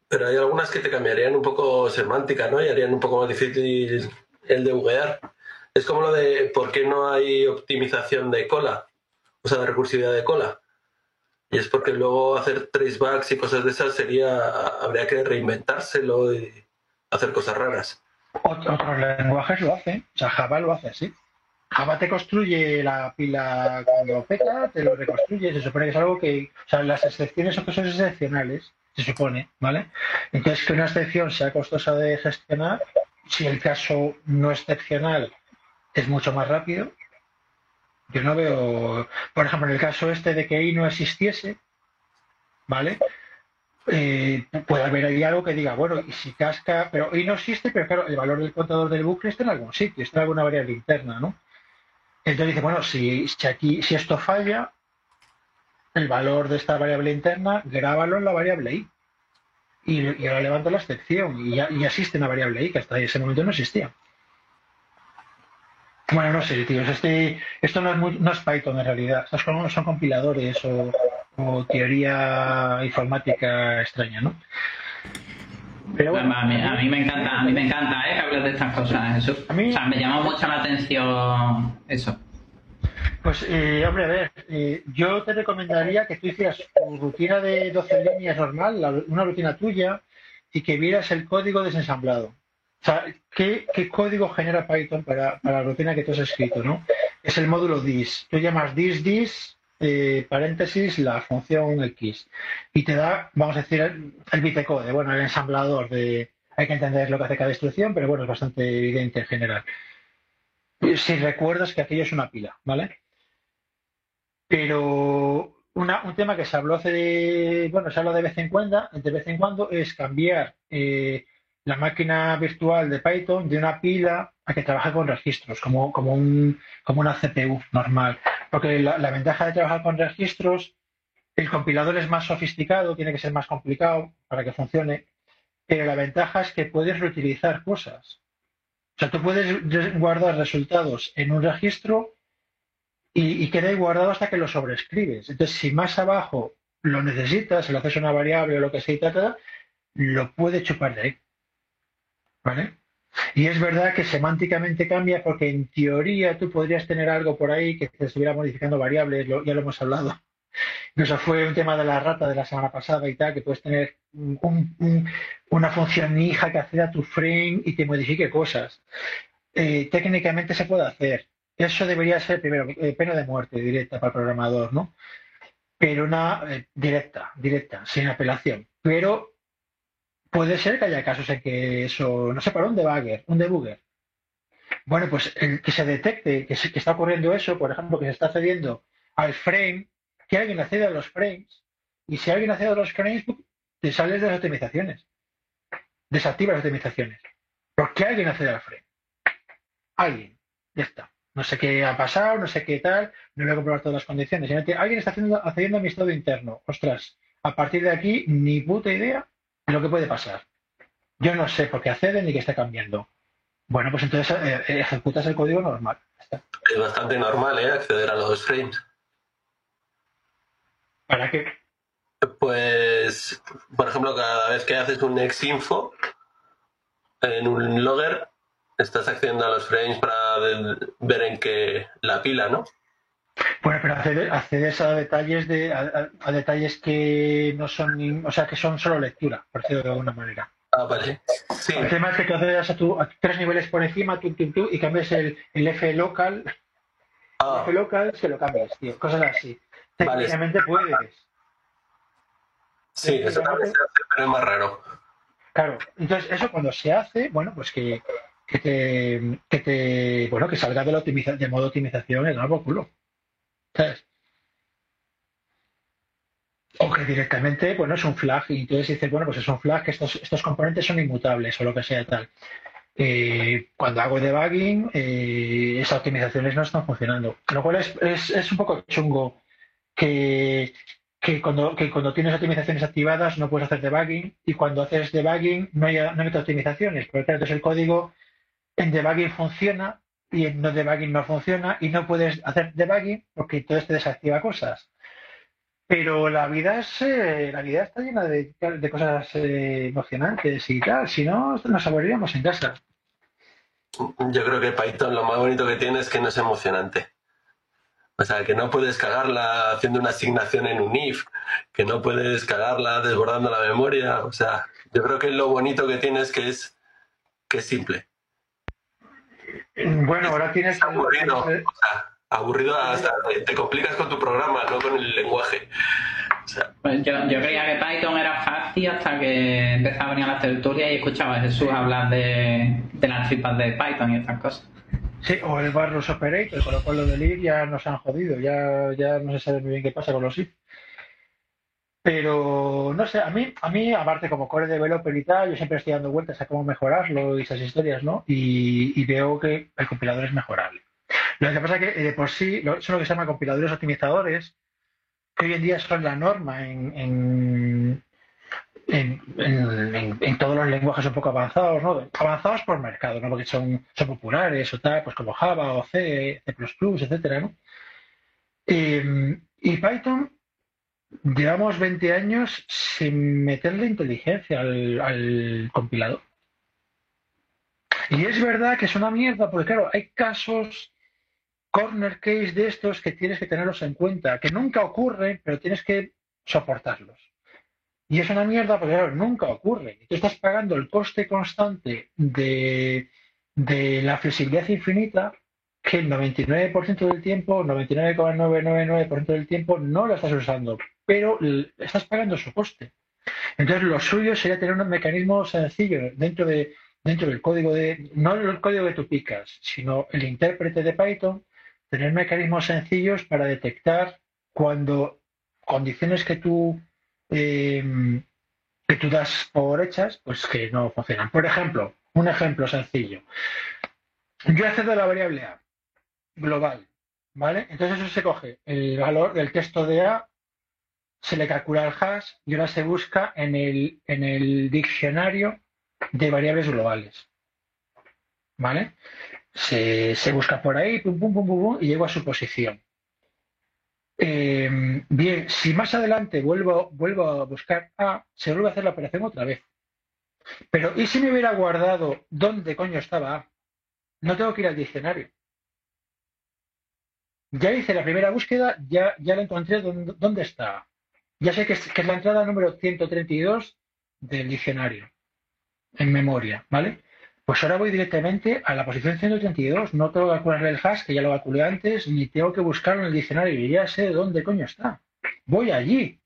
Speaker 4: Pero hay algunas que te cambiarían un poco semántica, ¿no? Y harían un poco más difícil el de buguear. Es como lo de por qué no hay optimización de cola, o sea, de recursividad de cola. Y es porque luego hacer tracebacks y cosas de esas sería, habría que reinventárselo y hacer cosas raras.
Speaker 2: Otros lenguajes lo hacen, o sea, Java lo hace así. Java te construye la pila cuando peta, te lo reconstruye, se supone que es algo que, o sea, las excepciones son cosas excepcionales, se supone, ¿vale? Entonces, que una excepción sea costosa de gestionar, si el caso no excepcional es mucho más rápido, yo no veo, por ejemplo, en el caso este de que I no existiese, ¿vale? eh, puede haber ahí algo que diga, bueno, y si casca, pero hoy no existe, pero claro, el valor del contador del bucle está en algún sitio, está en alguna variable interna, ¿no? Entonces dice, bueno, si, aquí, si esto falla, el valor de esta variable interna, grábalo en la variable i. Y, ahora levanto la excepción y ya, existe una variable i que hasta ese momento no existía. Bueno, no sé, tíos, este, esto no es, no es Python en realidad, son, son compiladores o, o teoría informática extraña, ¿no?
Speaker 6: Pero bueno, a, mí, me encanta, a mí me encanta ¿eh? que hables de estas cosas. Eso. A mí, o sea, me llama mucho la atención eso.
Speaker 2: Pues, eh, hombre, a ver, eh, yo te recomendaría que tú hicieras tu rutina de 12 líneas normal, una rutina tuya, y que vieras el código desensamblado. O sea, ¿qué, código genera Python para, la rutina que tú has escrito? ¿no? Es el módulo this. Tú llamas this, this, eh, paréntesis la función X y te da, vamos a decir, el, bitecode, bueno, el ensamblador de, hay que entender lo que hace cada instrucción, pero bueno, es bastante evidente en general. Si recuerdas que aquello es una pila, ¿vale? Pero un tema que se habló hace, bueno, se habla de vez en cuando, de vez en cuando, es cambiar eh, la máquina virtual de Python de una pila a que trabaje con registros, como, como, un, como una CPU normal. Porque la, ventaja de trabajar con registros, el compilador es más sofisticado, tiene que ser más complicado para que funcione, pero la ventaja es que puedes reutilizar cosas. O sea, tú puedes guardar resultados en un registro y, queda guardado hasta que lo sobrescribes. Entonces, si más abajo lo necesitas, si lo haces una variable o lo que sea y tal, lo puede chupar de ahí. ¿Vale? Y es verdad que semánticamente cambia porque en teoría tú podrías tener algo por ahí que te estuviera modificando variables, ya lo hemos hablado. Eso fue un tema de la rata de la semana pasada y tal, que puedes tener una función hija que acceda a tu frame y te modifique cosas. Eh, técnicamente se puede hacer. Eso debería ser, primero, eh, pena de muerte directa para el programador, ¿no? Pero una eh, directa, directa, sin apelación. Pero puede ser que haya casos en que eso, no sé, para un debugger, un debugger. Bueno, pues el que se detecte que, está ocurriendo eso, por ejemplo, que se está accediendo al frame, que alguien accede a los frames, y si alguien accede a los frames, pues, te sales de las optimizaciones. Desactiva las optimizaciones. ¿Por qué alguien accede al frame? Alguien. Ya está. No sé qué ha pasado, no sé qué tal, no voy a comprobar todas las condiciones. Alguien está haciendo, accediendo a mi estado interno. Ostras, a partir de aquí, ni puta idea lo que puede pasar. Yo no sé por qué accede ni qué está cambiando. Bueno, pues entonces eh, eh, ejecutas el código normal.
Speaker 4: Es bastante normal, ¿eh? Acceder a los frames.
Speaker 2: ¿Para qué?
Speaker 4: Pues, por ejemplo, cada vez que haces un exinfo en un logger, estás accediendo a los frames para ver en qué la pila, ¿no?
Speaker 2: Bueno, pero accedes, a detalles de a, detalles que no son, o sea, que son solo lectura, por decirlo de alguna manera.
Speaker 4: Ah, vale. Sí.
Speaker 2: El tema es que tú accedes a, tu, tres niveles por encima, tú, tú, y cambias el, el F local, ah. F local, se lo cambias, tío, cosas así. Técnicamente puedes.
Speaker 4: Sí, eso también se hace, pero es más raro.
Speaker 2: Claro, entonces eso cuando se hace, bueno, pues que, que te, que te, bueno, que salga de la optimización, de modo optimización el nuevo culo. O que directamente, bueno, es un flag y entonces dices, bueno, pues es un flag que estos, estos componentes son inmutables o lo que sea tal. Eh, cuando hago debugging, eh, esas optimizaciones no están funcionando. Lo cual es, es, un poco chungo que, que, cuando, que cuando tienes optimizaciones activadas no puedes hacer debugging y cuando haces debugging no hay, no hay optimizaciones. Porque entonces el código en debugging funciona, y en no debugging no funciona y no puedes hacer debugging porque entonces te desactiva cosas. Pero la vida es eh, la vida está llena de, cosas eh, emocionantes y tal, si no nos aburriríamos en casa.
Speaker 4: Yo creo que Python lo más bonito que tiene es que no es emocionante. O sea, que no puedes cagarla haciendo una asignación en un if, que no puedes cagarla desbordando la memoria. O sea, yo creo que lo bonito que tiene es que es, que es simple.
Speaker 2: Bueno, ahora tienes...
Speaker 4: Aburrido, aburrido hasta te complicas con tu programa, no con el lenguaje.
Speaker 6: pues yo, creía que Python era fácil hasta que empezaba a venir a la tertulia y escuchaba a Jesús hablar de, las tripas de Python y estas cosas.
Speaker 2: Sí, o el Barros Operator, con lo cual los del ya nos han jodido, ya, ya no se sabe muy bien qué pasa con los IF. Pero no sé, a mí, a mí, aparte como core developer y tal, yo siempre estoy dando vueltas a cómo mejorarlo y esas historias, ¿no? Y, veo que el compilador es mejorable. Lo que pasa es que de por sí son lo que se llama compiladores optimizadores, que hoy en día son la norma en, en, todos los lenguajes un poco avanzados, ¿no? Avanzados por mercado, ¿no? Porque son, son populares o tal, pues como Java o C, C++, etcétera, ¿no? Eh, y Python llevamos 20 años sin meterle inteligencia al, compilador. Y es verdad que es una mierda, porque claro, hay casos corner case de estos que tienes que tenerlos en cuenta, que nunca ocurren, pero tienes que soportarlos. Y es una mierda porque claro, nunca ocurre. Tú estás pagando el coste constante de, de la flexibilidad infinita que el 99% del tiempo, 99,999% del tiempo no lo estás usando, pero estás pagando su coste. Entonces, lo suyo sería tener un mecanismo sencillo dentro, de, dentro del código de, no el código que tú picas, sino el intérprete de Python, tener mecanismos sencillos para detectar cuando condiciones que tú Em, que tú das por hechas, pues que no funcionan. Por ejemplo, un ejemplo sencillo. Yo accedo a la variable A global, ¿vale? Entonces eso se coge el valor del texto de A, se le calcula el hash y ahora se busca en el, en el diccionario de variables globales, ¿vale? Se, busca por ahí, pum, pum, pum, pum, y llego a su posición. Eh, bien, si más adelante vuelvo, vuelvo a buscar A, se vuelve a hacer la operación otra vez. Pero, ¿y si me hubiera guardado dónde coño estaba A? No tengo que ir al diccionario. Ya hice la primera búsqueda, ya, ya la encontré dónde, está A. Ya sé que es, la entrada número 132 del diccionario, en memoria, ¿vale? Pues ahora voy directamente a la posición 132. No tengo que calcularle el hash, que ya lo calculé antes, ni tengo que buscarlo en el diccionario. Y ya sé dónde coño está. Voy allí.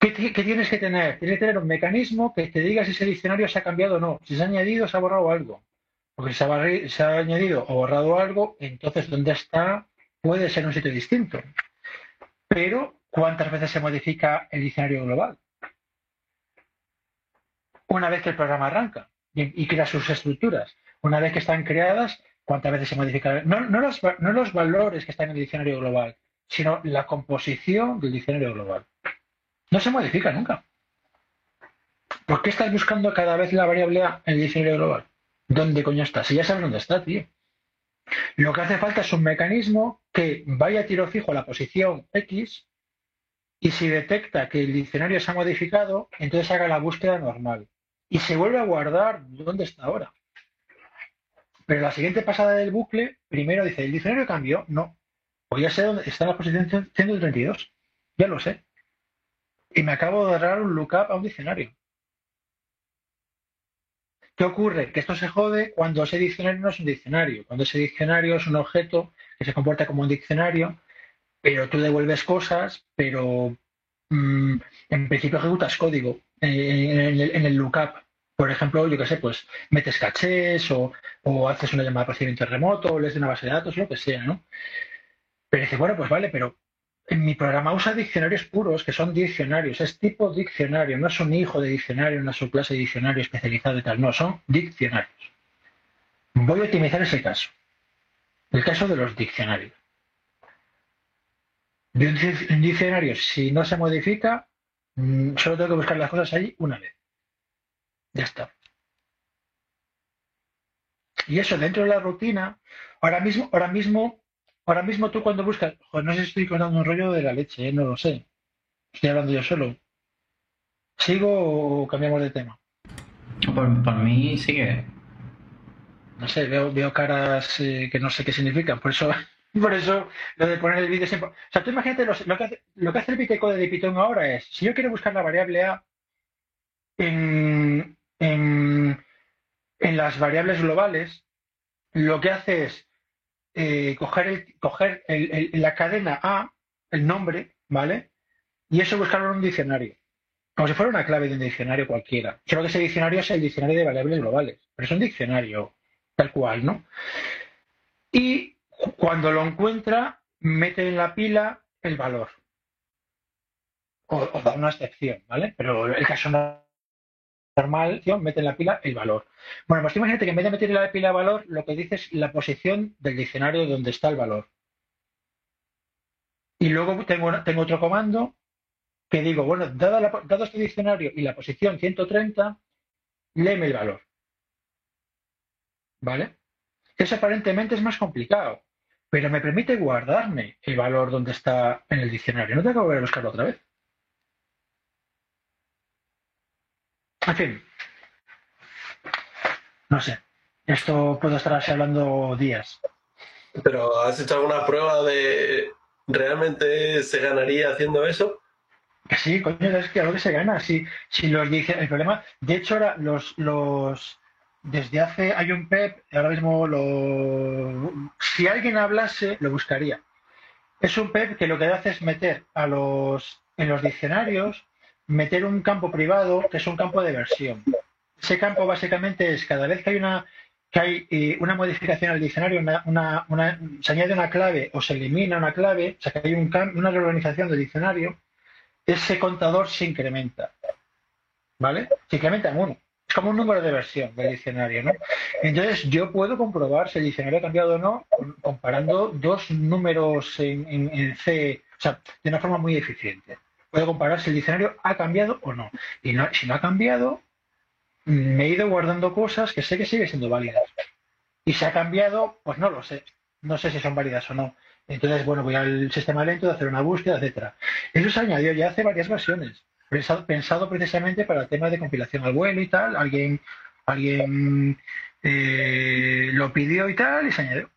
Speaker 2: ¿Qué, tienes que tener? Tienes que tener un mecanismo que te diga si ese diccionario se ha cambiado o no, si se ha añadido se ha borrado algo. Porque si se ha añadido o borrado algo, entonces dónde está puede ser un sitio distinto. Pero, ¿cuántas veces se modifica el diccionario global? Una vez que el programa arranca y, crea sus estructuras. Una vez que están creadas, ¿cuántas veces se los, no los valores que están en el diccionario global, sino la composición del diccionario global. No se modifica nunca. ¿Por qué estás buscando cada vez la variable A en el diccionario global? ¿Dónde coño está? Si ya sabes dónde está, tío. Lo que hace falta es un mecanismo que vaya a tiro fijo a la posición X y si detecta que el diccionario se ha modificado, entonces haga la búsqueda normal y se vuelve a guardar dónde está ahora. Pero la siguiente pasada del bucle, primero dice, ¿el diccionario cambió? No. Pues ya sé dónde está la posición 132. Ya lo sé. Y me acabo de dar un lookup a un diccionario. ¿Qué ocurre? Que esto se jode cuando ese diccionario no es un diccionario. Cuando ese diccionario es un objeto que se comporta como un diccionario, pero tú devuelves cosas, pero mm, en principio ejecutas código en el, lookup. Por ejemplo, yo qué sé, pues metes cachés o, haces una llamada de procedimiento remoto o lees de una base de datos, lo que sea, ¿no? Pero dice, bueno, pues vale, pero en mi programa usa diccionarios puros, que son diccionarios, es tipo diccionario, no es un hijo de diccionario, una subclase de diccionario especializado y tal, no, son diccionarios. Voy a optimizar ese caso, el caso de los diccionarios. De un diccionario, si no se modifica, Mm, solo tengo que buscar las cosas ahí una vez. Ya está. Y eso dentro de la rutina, ahora mismo, ahora mismo, ahora mismo tú cuando buscas, no sé si estoy contando un rollo de la leche, ¿eh? no lo sé. Estoy hablando yo solo. ¿Sigo o cambiamos de tema?
Speaker 6: Por, mí sigue.
Speaker 2: No sé, veo, veo caras eh, que no sé qué significan, por eso por eso lo de poner el vídeo siempre. O sea, tú imagínate lo, que hace, lo que hace el bitcode de Python ahora es, si yo quiero buscar la variable A en, las variables globales, lo que hace es eh, coger, el, coger la cadena A, el nombre, ¿vale? Y eso buscarlo en un diccionario. Como si fuera una clave de un diccionario cualquiera. Creo que ese diccionario es el diccionario de variables globales, pero es un diccionario tal cual, ¿no? Y cuando lo encuentra, mete en la pila el valor. o, da una excepción, ¿vale? Pero el caso normal, mete en la pila el valor. Bueno, pues imagínate que en vez de meter en la pila el valor, lo que dice es la posición del diccionario donde está el valor. Y luego tengo, otro comando que digo, bueno, dado este diccionario y la posición 130, léeme el valor. ¿Vale? Eso aparentemente es más complicado, pero me permite guardarme el valor donde está en el diccionario. No tengo que volver a buscarlo otra vez. En fin, no sé. Esto puedo estar así hablando días.
Speaker 4: Pero ¿has hecho alguna prueba de realmente se ganaría haciendo eso?
Speaker 2: sí, coño, es que algo que se gana. Si, si los dice, el problema, de hecho, ahora los, los desde hace hay un PEP, ahora mismo lo si alguien hablase, lo buscaría. Es un PEP que lo que hace es meter a los en los diccionarios meter un campo privado que es un campo de versión. Ese campo básicamente es cada vez que hay una que hay eh, una modificación al diccionario, una, se añade una clave o se elimina una clave, o sea que hay un, una reorganización del diccionario, ese contador se incrementa. ¿Vale? Se incrementa en uno. Como un número de versión del diccionario, ¿no? Entonces yo puedo comprobar si el diccionario ha cambiado o no comparando dos números en, en C, o sea, de una forma muy eficiente puedo comparar si el diccionario ha cambiado o no. Y si no ha cambiado, me he ido guardando cosas que sé que siguen siendo válidas. Y si ha cambiado, pues no lo sé. No sé si son válidas o no. Entonces, bueno, voy al sistema lento de hacer una búsqueda, etcétera. Eso se añadió ya hace varias versiones. Pensado, precisamente para el tema de compilación al vuelo y tal. Alguien, alguien eh, lo pidió y tal y se añadió.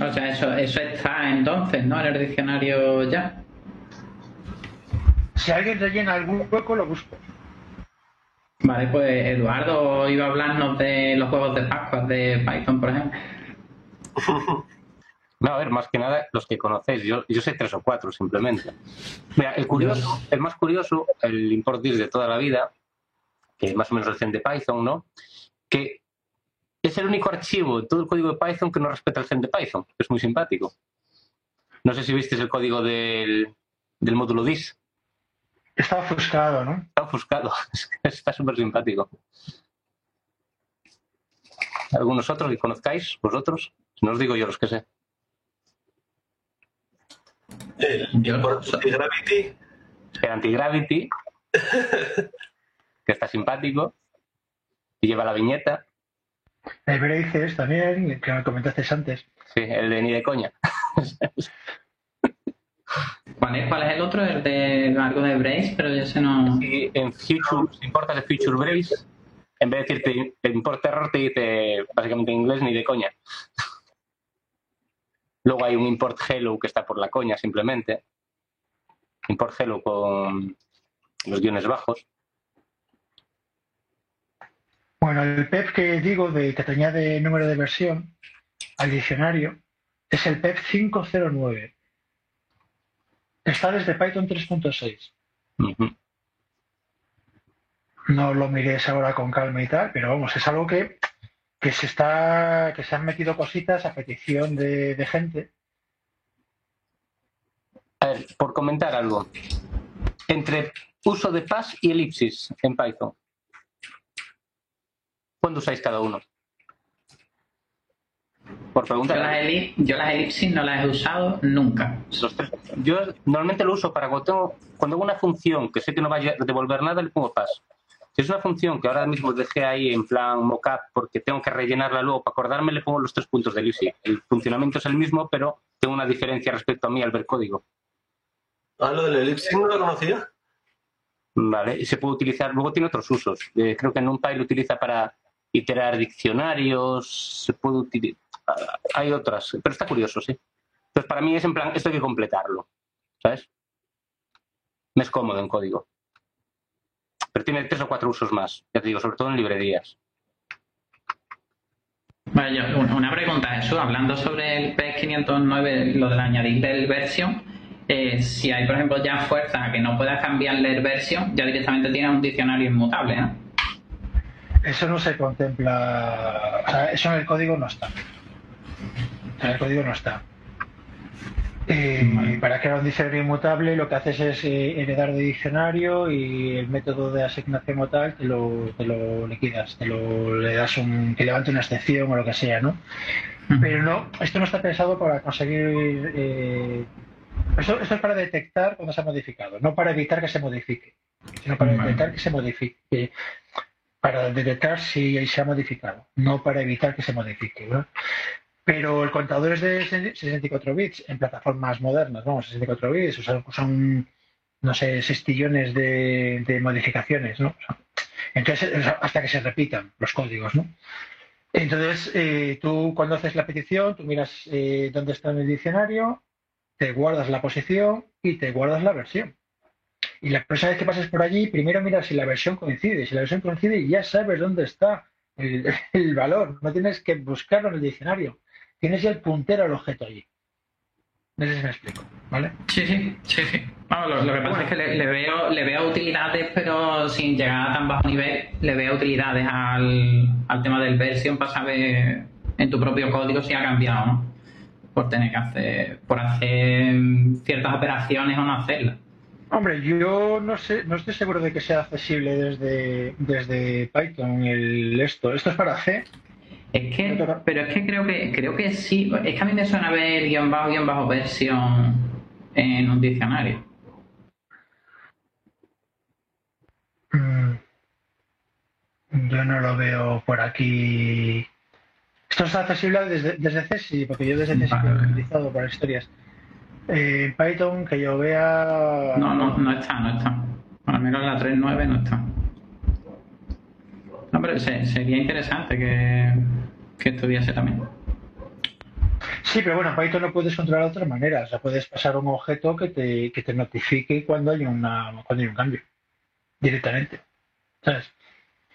Speaker 6: O sea, eso, eso está entonces, ¿no? En el diccionario ya.
Speaker 2: Si alguien rellena algún hueco, lo busco.
Speaker 6: Vale, pues Eduardo iba a hablarnos de los juegos de Pascua de Python, por ejemplo. <laughs>
Speaker 3: No, a ver, más que nada los que conocéis. Yo, yo sé tres o cuatro simplemente. Mira, el curioso, el más curioso, el import de toda la vida, que es más o menos el de Python, ¿no? Que es el único archivo de todo el código de Python que no respeta el gen de Python. Es muy simpático. No sé si viste el código del, del módulo dis.
Speaker 2: Está ofuscado, ¿no?
Speaker 3: Está ofuscado. <laughs> Está súper simpático. ¿Algunos otros que conozcáis, vosotros? No os digo yo los que sé.
Speaker 4: El, antigravity.
Speaker 3: El antigravity. <laughs> que está simpático. Y lleva la viñeta.
Speaker 2: El Braces también, que me comentaste antes.
Speaker 3: Sí, el de ni de coña. <laughs>
Speaker 6: ¿Cuál es, ¿Cuál es el otro? El de algo de Brace, pero ya se no.
Speaker 3: Sí, en Future, si importas el Future Brace, en vez de decirte te importa error, te dice básicamente en inglés ni de coña. Luego hay un import hello que está por la coña simplemente. Import hello con los guiones bajos.
Speaker 2: Bueno, el PEP que digo de que te añade número de versión al diccionario es el PEP 509. Está desde Python 3.6. No lo mires ahora con calma y tal, pero vamos, es algo que, se está, que se han metido cositas a petición de, de gente.
Speaker 3: A ver, por comentar algo. Entre uso de pass y elipsis en Python. ¿Cuándo usáis cada uno?
Speaker 6: Por pregunta. Yo las, elipsis no las he usado nunca.
Speaker 3: Yo normalmente lo uso para cuando tengo, cuando hago una función que sé que no va a devolver nada, le pongo pass. Si es una función que ahora mismo dejé ahí en plan mockup porque tengo que rellenarla luego para acordarme, le pongo los tres puntos de elipsis. El funcionamiento es el mismo, pero tengo una diferencia respecto a mí al ver código.
Speaker 4: Ah, lo del elipsis no lo conocía.
Speaker 3: Vale, y se puede utilizar, luego tiene otros usos. Eh, creo que en NumPy lo utiliza para iterar diccionarios, se puede utilizar hay otras, pero está curioso, sí. Entonces, para mí es en plan, esto hay que completarlo, ¿sabes? Me es cómodo en código. Pero tiene tres o cuatro usos más, ya te digo, sobre todo en librerías.
Speaker 6: Vale, una pregunta, eso, hablando sobre el P509, lo de añadir el versión, eh, si hay, por ejemplo, ya fuerza que no pueda cambiarle el versión, ya directamente tiene un diccionario inmutable, ¿no?
Speaker 2: Eso no se contempla, o sea, eso en el código no está. En el código no está. Eh, para crear un diccionario inmutable lo que haces es eh, heredar de diccionario y el método de asignación o tal te lo, te lo liquidas, te lo le das un que levante una excepción o lo que sea, ¿no? Pero no, esto no está pensado para conseguir eh, esto, es para detectar cuando se ha modificado, no para evitar que se modifique, sino para detectar que se modifique, para detectar si se ha modificado, no para evitar que se modifique. ¿no? Pero el contador es de 64 bits en plataformas modernas, vamos, 64 bits, o sea, son, no sé, 6 trillones de, modificaciones, ¿no? entonces, hasta que se repitan los códigos, ¿no? Entonces, eh, tú cuando haces la petición, tú miras eh, dónde está en el diccionario, te guardas la posición y te guardas la versión. Y la próxima vez que pases por allí, primero miras si la versión coincide. Si la versión coincide, ya sabes dónde está <laughs> el valor. No tienes que buscarlo en el diccionario tienes ya el puntero al objeto allí. No sé si me explico, ¿vale?
Speaker 6: Sí, sí, sí, sí. lo, que pasa es que le, veo, le veo utilidades, pero sin llegar a tan bajo nivel, le veo utilidades al, al tema del versión para saber en tu propio código si ha cambiado, ¿no? Por tener que hacer, por hacer ciertas operaciones o no hacerlas.
Speaker 2: Hombre, yo no sé, no estoy seguro de que sea accesible desde, desde Python el esto. Esto es para C
Speaker 6: es que, pero es que creo que creo que sí. Es que a mí me suena ver guion bajo, guion bajo versión en un diccionario.
Speaker 2: Mm. Yo no lo veo por aquí. Esto está accesible desde, desde C, sí, porque yo desde C sí lo he utilizado para historias. Eh, Python, que yo vea.
Speaker 6: No, no, no está, no está. Al menos la 3.9 no está. No, pero sería interesante que, que estuviese también.
Speaker 2: Sí, pero bueno, en Python lo puedes controlar de otras maneras. O sea, puedes pasar un objeto que te, que te notifique cuando hay, una, cuando hay un cambio. Directamente. ¿Sabes?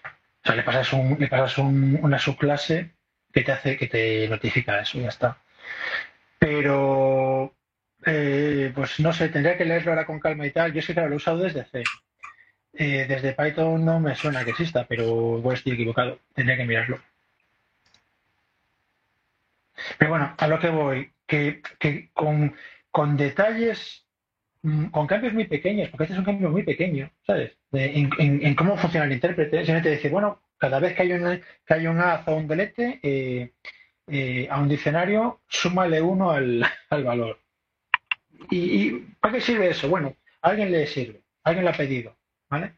Speaker 2: O sea, le pasas, un, le pasas un, una subclase que te hace, que te notifica eso y ya está. Pero, eh, pues no sé, tendría que leerlo ahora con calma y tal. Yo es que, lo he usado desde C. Eh, desde Python no me suena que exista, pero igual estoy equivocado. Tendría que mirarlo. Pero bueno, a lo que voy, que, con, detalles, mm, con cambios muy pequeños, porque este es un cambio muy pequeño, ¿sabes? en, cómo funciona el intérprete. Simplemente decir, bueno, cada vez que hay, un que hay un haz o un delete eh, eh, a un diccionario, súmale uno al, <laughs> valor. ¿Y, para qué sirve eso? Bueno, a alguien le sirve, alguien le ha pedido, ¿vale?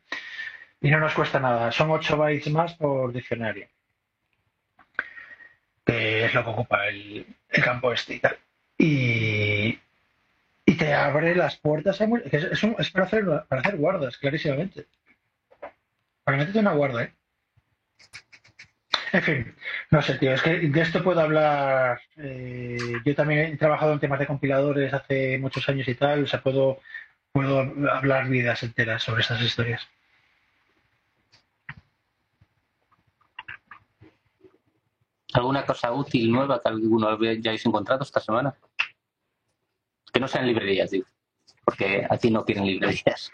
Speaker 2: Y no nos cuesta nada, son 8 bytes más por diccionario que es lo que ocupa el, campo este y tal. Y, te abre las puertas. Es, para, hacer, para hacer guardas, clarísimamente. Para meterte una guarda, ¿eh? En fin, no sé, tío, es que de esto puedo hablar. Eh, yo también he trabajado en temas de compiladores hace muchos años y tal, o sea, puedo, puedo hablar vidas enteras sobre estas historias.
Speaker 3: ¿Alguna cosa útil, nueva que alguno hayáis encontrado esta semana? Que no sean librerías, digo. Porque aquí no quieren librerías.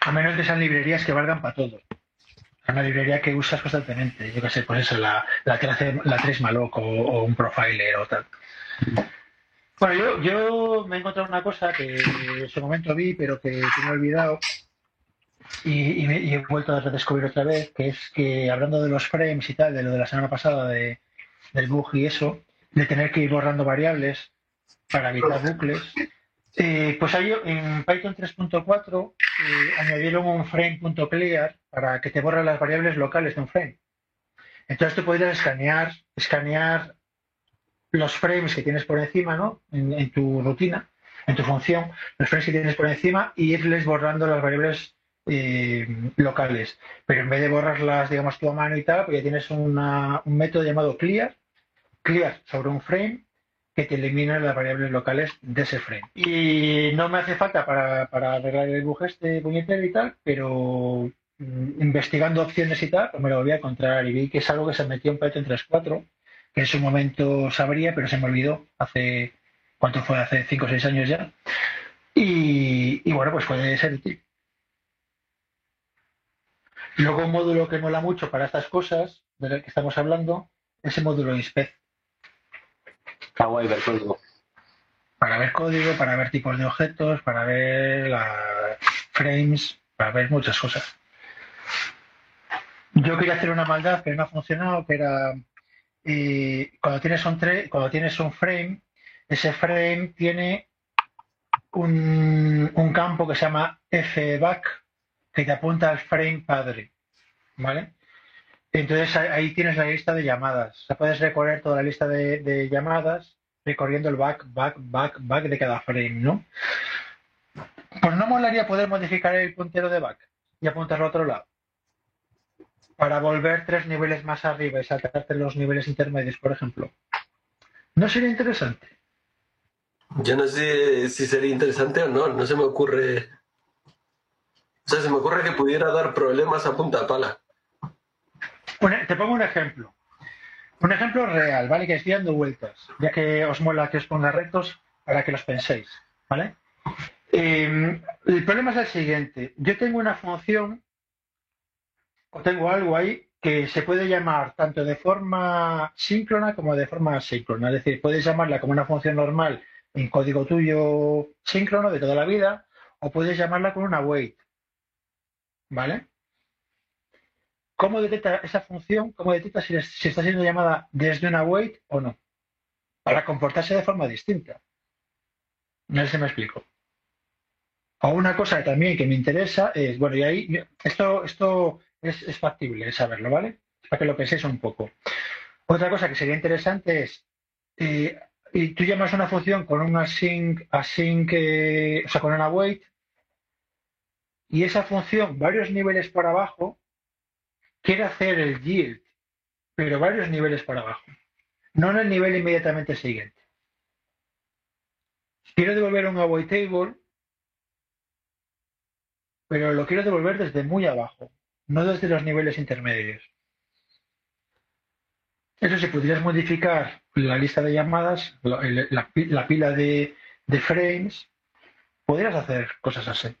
Speaker 2: A menos que sean librerías que valgan para todo. Una librería que usas constantemente. Yo qué sé, pues eso, la, la, la 3 Maloc o, un profiler o tal. Bueno, yo, yo me he encontrado una cosa que en su momento vi, pero que me he olvidado, y, he vuelto a redescubrir otra vez, que es que hablando de los frames y tal, de lo de la semana pasada, de, del bug y eso, de tener que ir borrando variables para evitar bucles, eh, pues ahí en Python 3.4 eh, añadieron un frame.clear para que te borren las variables locales de un frame. Entonces tú podrías escanear, escanear los frames que tienes por encima, ¿no? En, tu rutina, en tu función, los frames que tienes por encima y irles borrando las variables eh, locales. Pero en vez de borrarlas, digamos, tú a mano y tal, ya tienes un método llamado clear, clear sobre un frame que te elimina las variables locales de ese frame. Y no me hace falta para, arreglar el bug este puñetero y tal, pero mm, investigando opciones y tal, pues me lo voy a encontrar y vi que es algo que se metió en Python 3.4, que en su momento sabría, pero se me olvidó hace, ¿cuánto fue? Hace 5 o 6 años ya. Y, y bueno, pues puede ser útil. Luego un módulo que mola mucho para estas cosas, de lo que estamos hablando, es el módulo INSPEC.
Speaker 3: Está guay ver
Speaker 2: para ver código, para ver tipos de objetos, para ver las frames, para ver muchas cosas. Yo quería hacer una maldad que no ha funcionado, que era eh, cuando tienes un frame, ese frame tiene un, campo que se llama fback que te apunta al frame padre, ¿vale? Entonces ahí tienes la lista de llamadas. Puedes recorrer toda la lista de, llamadas recorriendo el back, back, back, back de cada frame, ¿no? Pues no molaría poder modificar el puntero de back y apuntarlo al otro lado. Para volver tres niveles más arriba y saltarte los niveles intermedios, por ejemplo. ¿No sería interesante?
Speaker 4: Yo no sé si sería interesante o no, no se me ocurre o sea, se me ocurre que pudiera dar problemas a punta pala.
Speaker 2: te pongo un ejemplo. Un ejemplo real, ¿vale? Que estoy dando vueltas, ya que os mola que os ponga retos para que los penséis, ¿vale? Eh, el problema es el siguiente. Yo tengo una función, tengo algo ahí, que se puede llamar tanto de forma síncrona como de forma asíncrona. Es decir, puedes llamarla como una función normal en código tuyo síncrono de toda la vida, o puedes llamarla con una wait. ¿Vale? ¿Cómo detecta esa función? ¿Cómo detecta si, está siendo llamada desde una wait o no? Para comportarse de forma distinta. No sé si me explico. O una cosa también que me interesa es, bueno, y ahí, esto, esto es, factible saberlo, ¿vale? Para que lo penséis un poco. Otra cosa que sería interesante es, eh, y tú llamas una función con una async, async eh, o sea, con una wait, y esa función varios niveles por abajo quiere hacer el yield, pero varios niveles por abajo, no en el nivel inmediatamente siguiente. Quiero devolver un await table, pero lo quiero devolver desde muy abajo, no desde los niveles intermedios. Eso si pudieras modificar la lista de llamadas, la, pila de, frames, podrías hacer cosas así.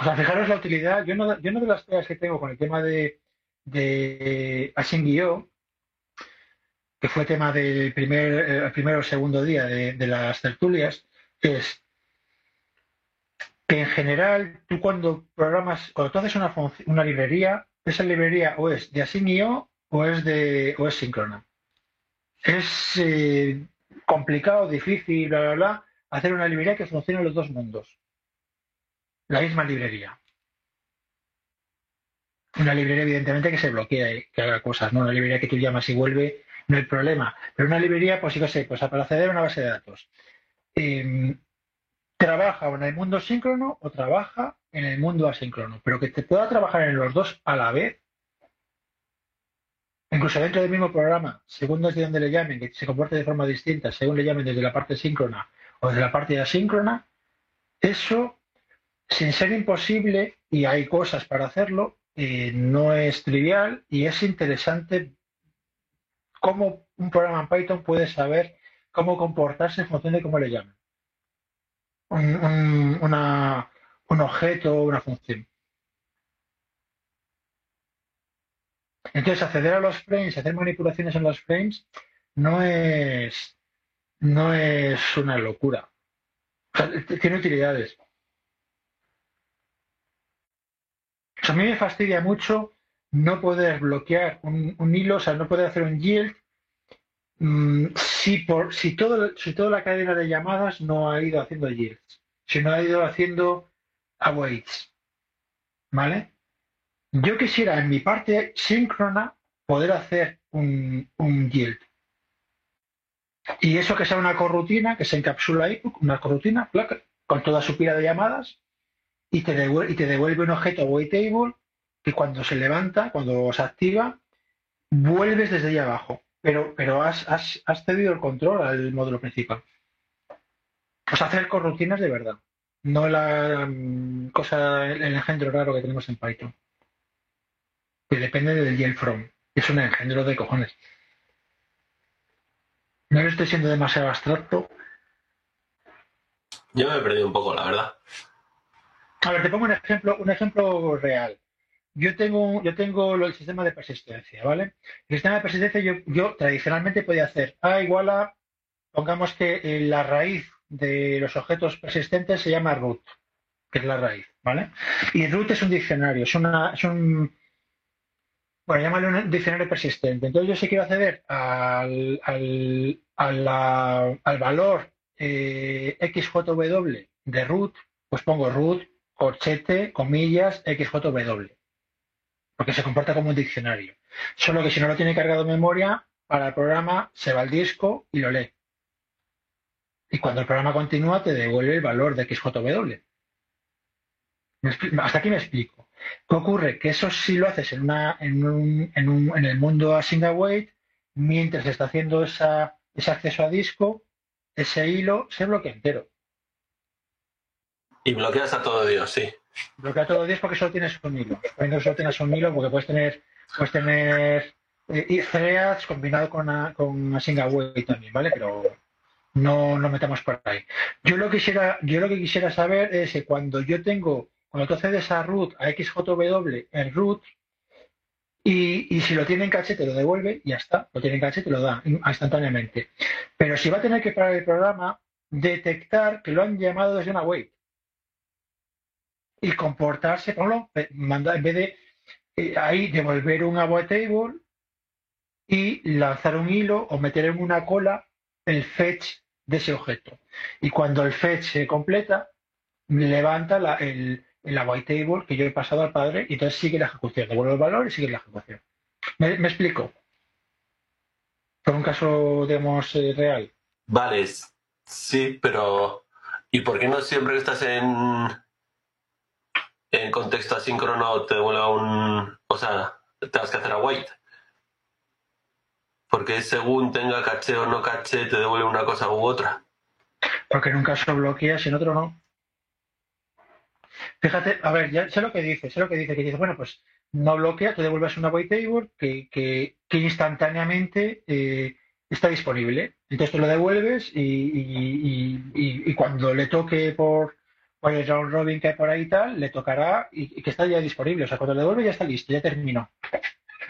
Speaker 2: O sea, fijaros la utilidad. Yo no, yo no de las cosas que tengo con el tema de, de Async.io, que fue tema del primer, eh, o segundo día de, las tertulias, es en general tú cuando programas, cuando tú haces una, librería, esa librería o es de Async.io o es de o es síncrona. Es eh, complicado, difícil, bla, bla, bla, hacer una librería que funcione en los dos mundos la misma librería. Una librería, evidentemente, que se bloquea y que haga cosas, ¿no? Una librería que tú llamas y vuelve, no hay problema. Pero una librería, pues sí que sé, pues para acceder a una base de datos. Em, trabaja en el mundo síncrono o trabaja en el mundo asíncrono, pero que te pueda trabajar en los dos a la vez, incluso dentro del mismo programa, según desde donde le llamen, que se comporte de forma distinta, según le llamen desde la parte síncrona o desde la parte asíncrona, eso sin ser imposible, y hay cosas para hacerlo, eh, no es trivial y es interesante cómo un programa en Python puede saber cómo comportarse en función de cómo le llaman. Un, una, un objeto o una función. Entonces, acceder a los frames, hacer manipulaciones en los frames, no es, no es una locura. tiene utilidades. a mí me fastidia mucho no poder bloquear un, hilo, o sea, no poder hacer un yield mm, si, por, si, todo, si toda la cadena de llamadas no ha ido haciendo yields, si no ha ido haciendo awaits. ¿Vale? Yo quisiera en mi parte síncrona poder hacer un, yield. Y eso que sea una corrutina que se encapsula ahí, una corrutina, con toda su pila de llamadas, y te devuelve, y te devuelve un objeto table que cuando se levanta, cuando se activa, vuelves desde ahí abajo. Pero, pero has, has, cedido el control al módulo principal. O sea, hacer corrutinas de verdad. No la mm, cosa, el engendro raro que tenemos en Python. Que depende del yield from. Es un engendro de cojones. No lo estoy siendo demasiado abstracto.
Speaker 4: Yo me he perdido un poco, la verdad.
Speaker 2: A ver, te pongo un ejemplo, un ejemplo real. Yo tengo, yo tengo el sistema de persistencia, ¿vale? El sistema de persistencia yo, tradicionalmente podía hacer A igual a, pongamos que la raíz de los objetos persistentes se llama root, que es la raíz, ¿vale? Y root es un diccionario, es, una, es un, bueno, llámalo un diccionario persistente. Entonces yo si quiero acceder al, al, al valor eh, XJW de root, pues pongo root, corchete, comillas, XJW. Porque se comporta como un diccionario. Solo que si no lo tiene cargado en memoria, para el programa se va al disco y lo lee. Y cuando el programa continúa, te devuelve el valor de XJW. Hasta aquí me explico. ¿Qué ocurre? Que eso sí lo haces en, una, en, un, en, un, en el mundo async await, mientras está haciendo esa, ese acceso a disco, ese hilo se bloquea entero.
Speaker 4: Y bloqueas a todo Dios, sí.
Speaker 2: Bloquea a todo Dios porque solo tienes un hilo. No solo tienes un hilo porque puedes tener, puedes tener eh, combinado con, con Async Await también, ¿vale? Pero no nos metamos por ahí. Yo lo, quisiera, yo lo que quisiera saber es que cuando yo tengo, cuando tú accedes a root, a XJW en root, y, si lo tiene en caché te lo devuelve, ya está, lo tiene en caché te lo da instantáneamente. Pero si va a tener que parar el programa, detectar que lo han llamado desde una wait y comportarse, por ejemplo, en vez de eh, ahí devolver un await table y lanzar un hilo o meter en una cola el fetch de ese objeto. Y cuando el fetch se completa, levanta el, la white table que yo he pasado al padre y entonces sigue la ejecución. Devuelve el valor y sigue la ejecución. ¿Me, explico? Por un caso, digamos, eh, real.
Speaker 4: Vale, sí, pero ¿y por qué no siempre estás en, en contexto asíncrono te devuelve un... O sea, te vas que hacer a white? Porque según tenga caché o no caché, te devuelve una cosa u otra.
Speaker 2: Porque en un caso bloqueas y en otro no. Fíjate, a ver, ya sé lo que dice, sé lo que dice, que dice, bueno, pues no bloquea, tú devuelves una white table que, que, instantáneamente eh, está disponible. Entonces tú lo devuelves y, y, cuando le toque por, el round robin que hay por ahí y tal, le tocará y, que está ya disponible. O sea, cuando lo devuelve ya está listo, ya terminó.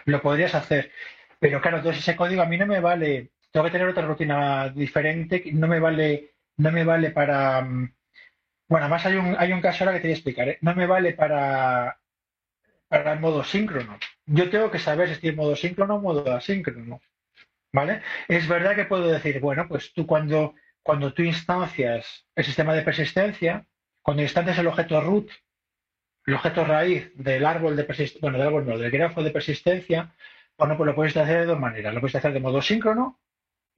Speaker 2: Lo podrías hacer. Pero claro, entonces ese código a mí no me vale, tengo que tener otra rutina diferente, no me vale, no me vale para mm, bueno, además hay un, hay un caso ahora que te voy a explicar. ¿eh? No me vale para, para el modo síncrono. Yo tengo que saber si estoy en modo síncrono o modo asíncrono. ¿Vale? Es verdad que puedo decir, bueno, pues tú cuando, cuando tú instancias el sistema de persistencia, cuando instancias el objeto root, el objeto raíz del árbol de persistencia, bueno, del árbol no, del grafo de persistencia, bueno, pues lo puedes hacer de dos maneras. Lo puedes hacer de modo síncrono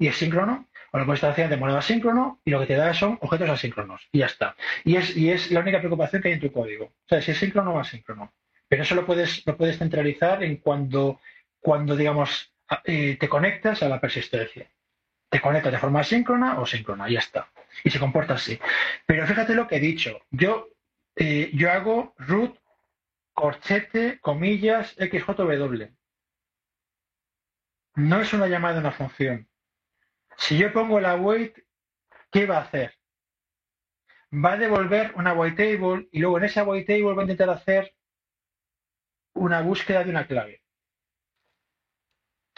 Speaker 2: y es síncrono, o lo puedes hacer de modo asíncrono y lo que te da son objetos asíncronos y ya está. Y es, y es la única preocupación que hay en tu código. O sea, si es síncrono o asíncrono. Pero eso lo puedes, lo puedes centralizar en cuando, cuando digamos, eh, te conectas a la persistencia. Te conectas de forma asíncrona o síncrona, ya está. Y se comporta así. Pero fíjate lo que he dicho. Yo, eh, yo hago root, corchete, comillas, xjw. No es una llamada de una función. Si yo pongo la wait, ¿qué va a hacer? Va a devolver una table y luego en esa table va a intentar hacer una búsqueda de una clave.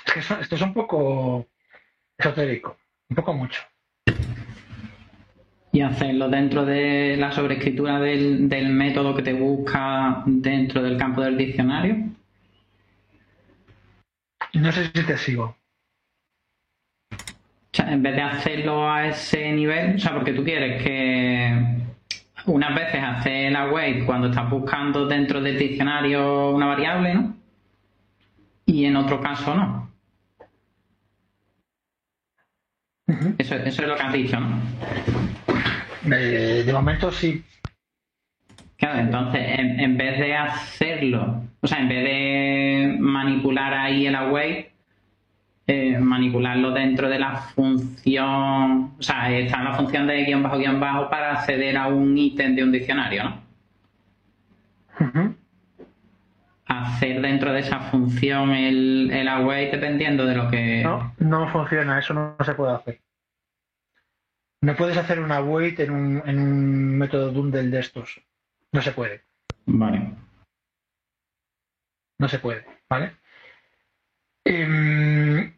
Speaker 2: Es que esto es un poco esotérico, un poco mucho.
Speaker 6: Y hacerlo dentro de la sobreescritura del, del método que te busca dentro del campo del diccionario.
Speaker 2: No sé si te sigo
Speaker 6: en vez de hacerlo a ese nivel, o sea, porque tú quieres que unas veces hacer la wait cuando estás buscando dentro del diccionario una variable, ¿no? Y en otro caso no. eso, es lo que has dicho, ¿no?
Speaker 2: Eh, de momento sí.
Speaker 6: Claro, entonces, en, en, vez de hacerlo, o sea, en vez de manipular ahí el await, eh, manipularlo dentro de la función, o sea, está en la función de guion bajo guion bajo para acceder a un ítem de un diccionario, ¿no? Hacer dentro de esa función el, el await dependiendo de lo que...
Speaker 2: No, no funciona, eso no, se puede hacer. No puedes hacer un await en un, en un método Dundle de estos. No se puede.
Speaker 6: Vale.
Speaker 2: No se puede, ¿vale? Em,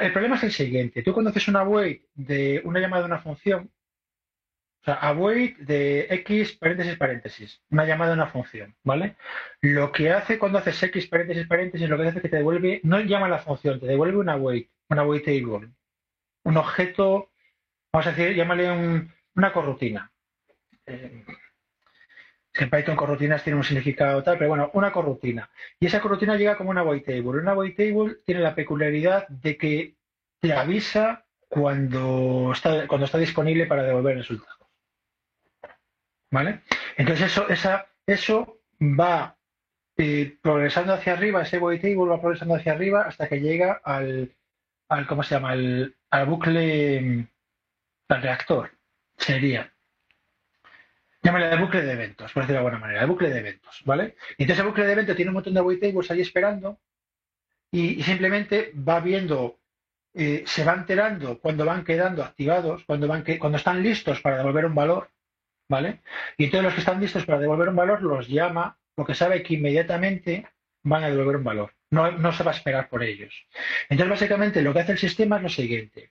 Speaker 2: el problema es el siguiente. Tú cuando haces una await de una llamada de una función, o sea, await de x paréntesis paréntesis, una llamada de una función, ¿vale? Lo que hace cuando haces x paréntesis paréntesis, lo que hace es que te devuelve, no llama la función, te devuelve una await, una await table, un objeto, vamos a decir, llámale una corrutina. Eh, en Python corrutinas tiene un significado tal, pero bueno, una corrutina. Y esa corrutina llega como una void table. Una void table tiene la peculiaridad de que te avisa cuando está, cuando está disponible para devolver resultados. ¿Vale? Entonces eso, esa, eso va eh, progresando hacia arriba, ese void table va progresando hacia arriba hasta que llega al, al ¿cómo se llama? Al, al bucle, al reactor. Sería llámale de bucle de eventos, por decirlo de alguna manera, el bucle de eventos, ¿vale? Y entonces el bucle de eventos tiene un montón de wait tables ahí esperando y, simplemente va viendo, eh, se va enterando cuando van quedando activados, cuando, van cuando están listos para devolver un valor, ¿vale? Y entonces los que están listos para devolver un valor los llama porque sabe que inmediatamente van a devolver un valor. No, no se va a esperar por ellos. Entonces, básicamente, lo que hace el sistema es lo siguiente.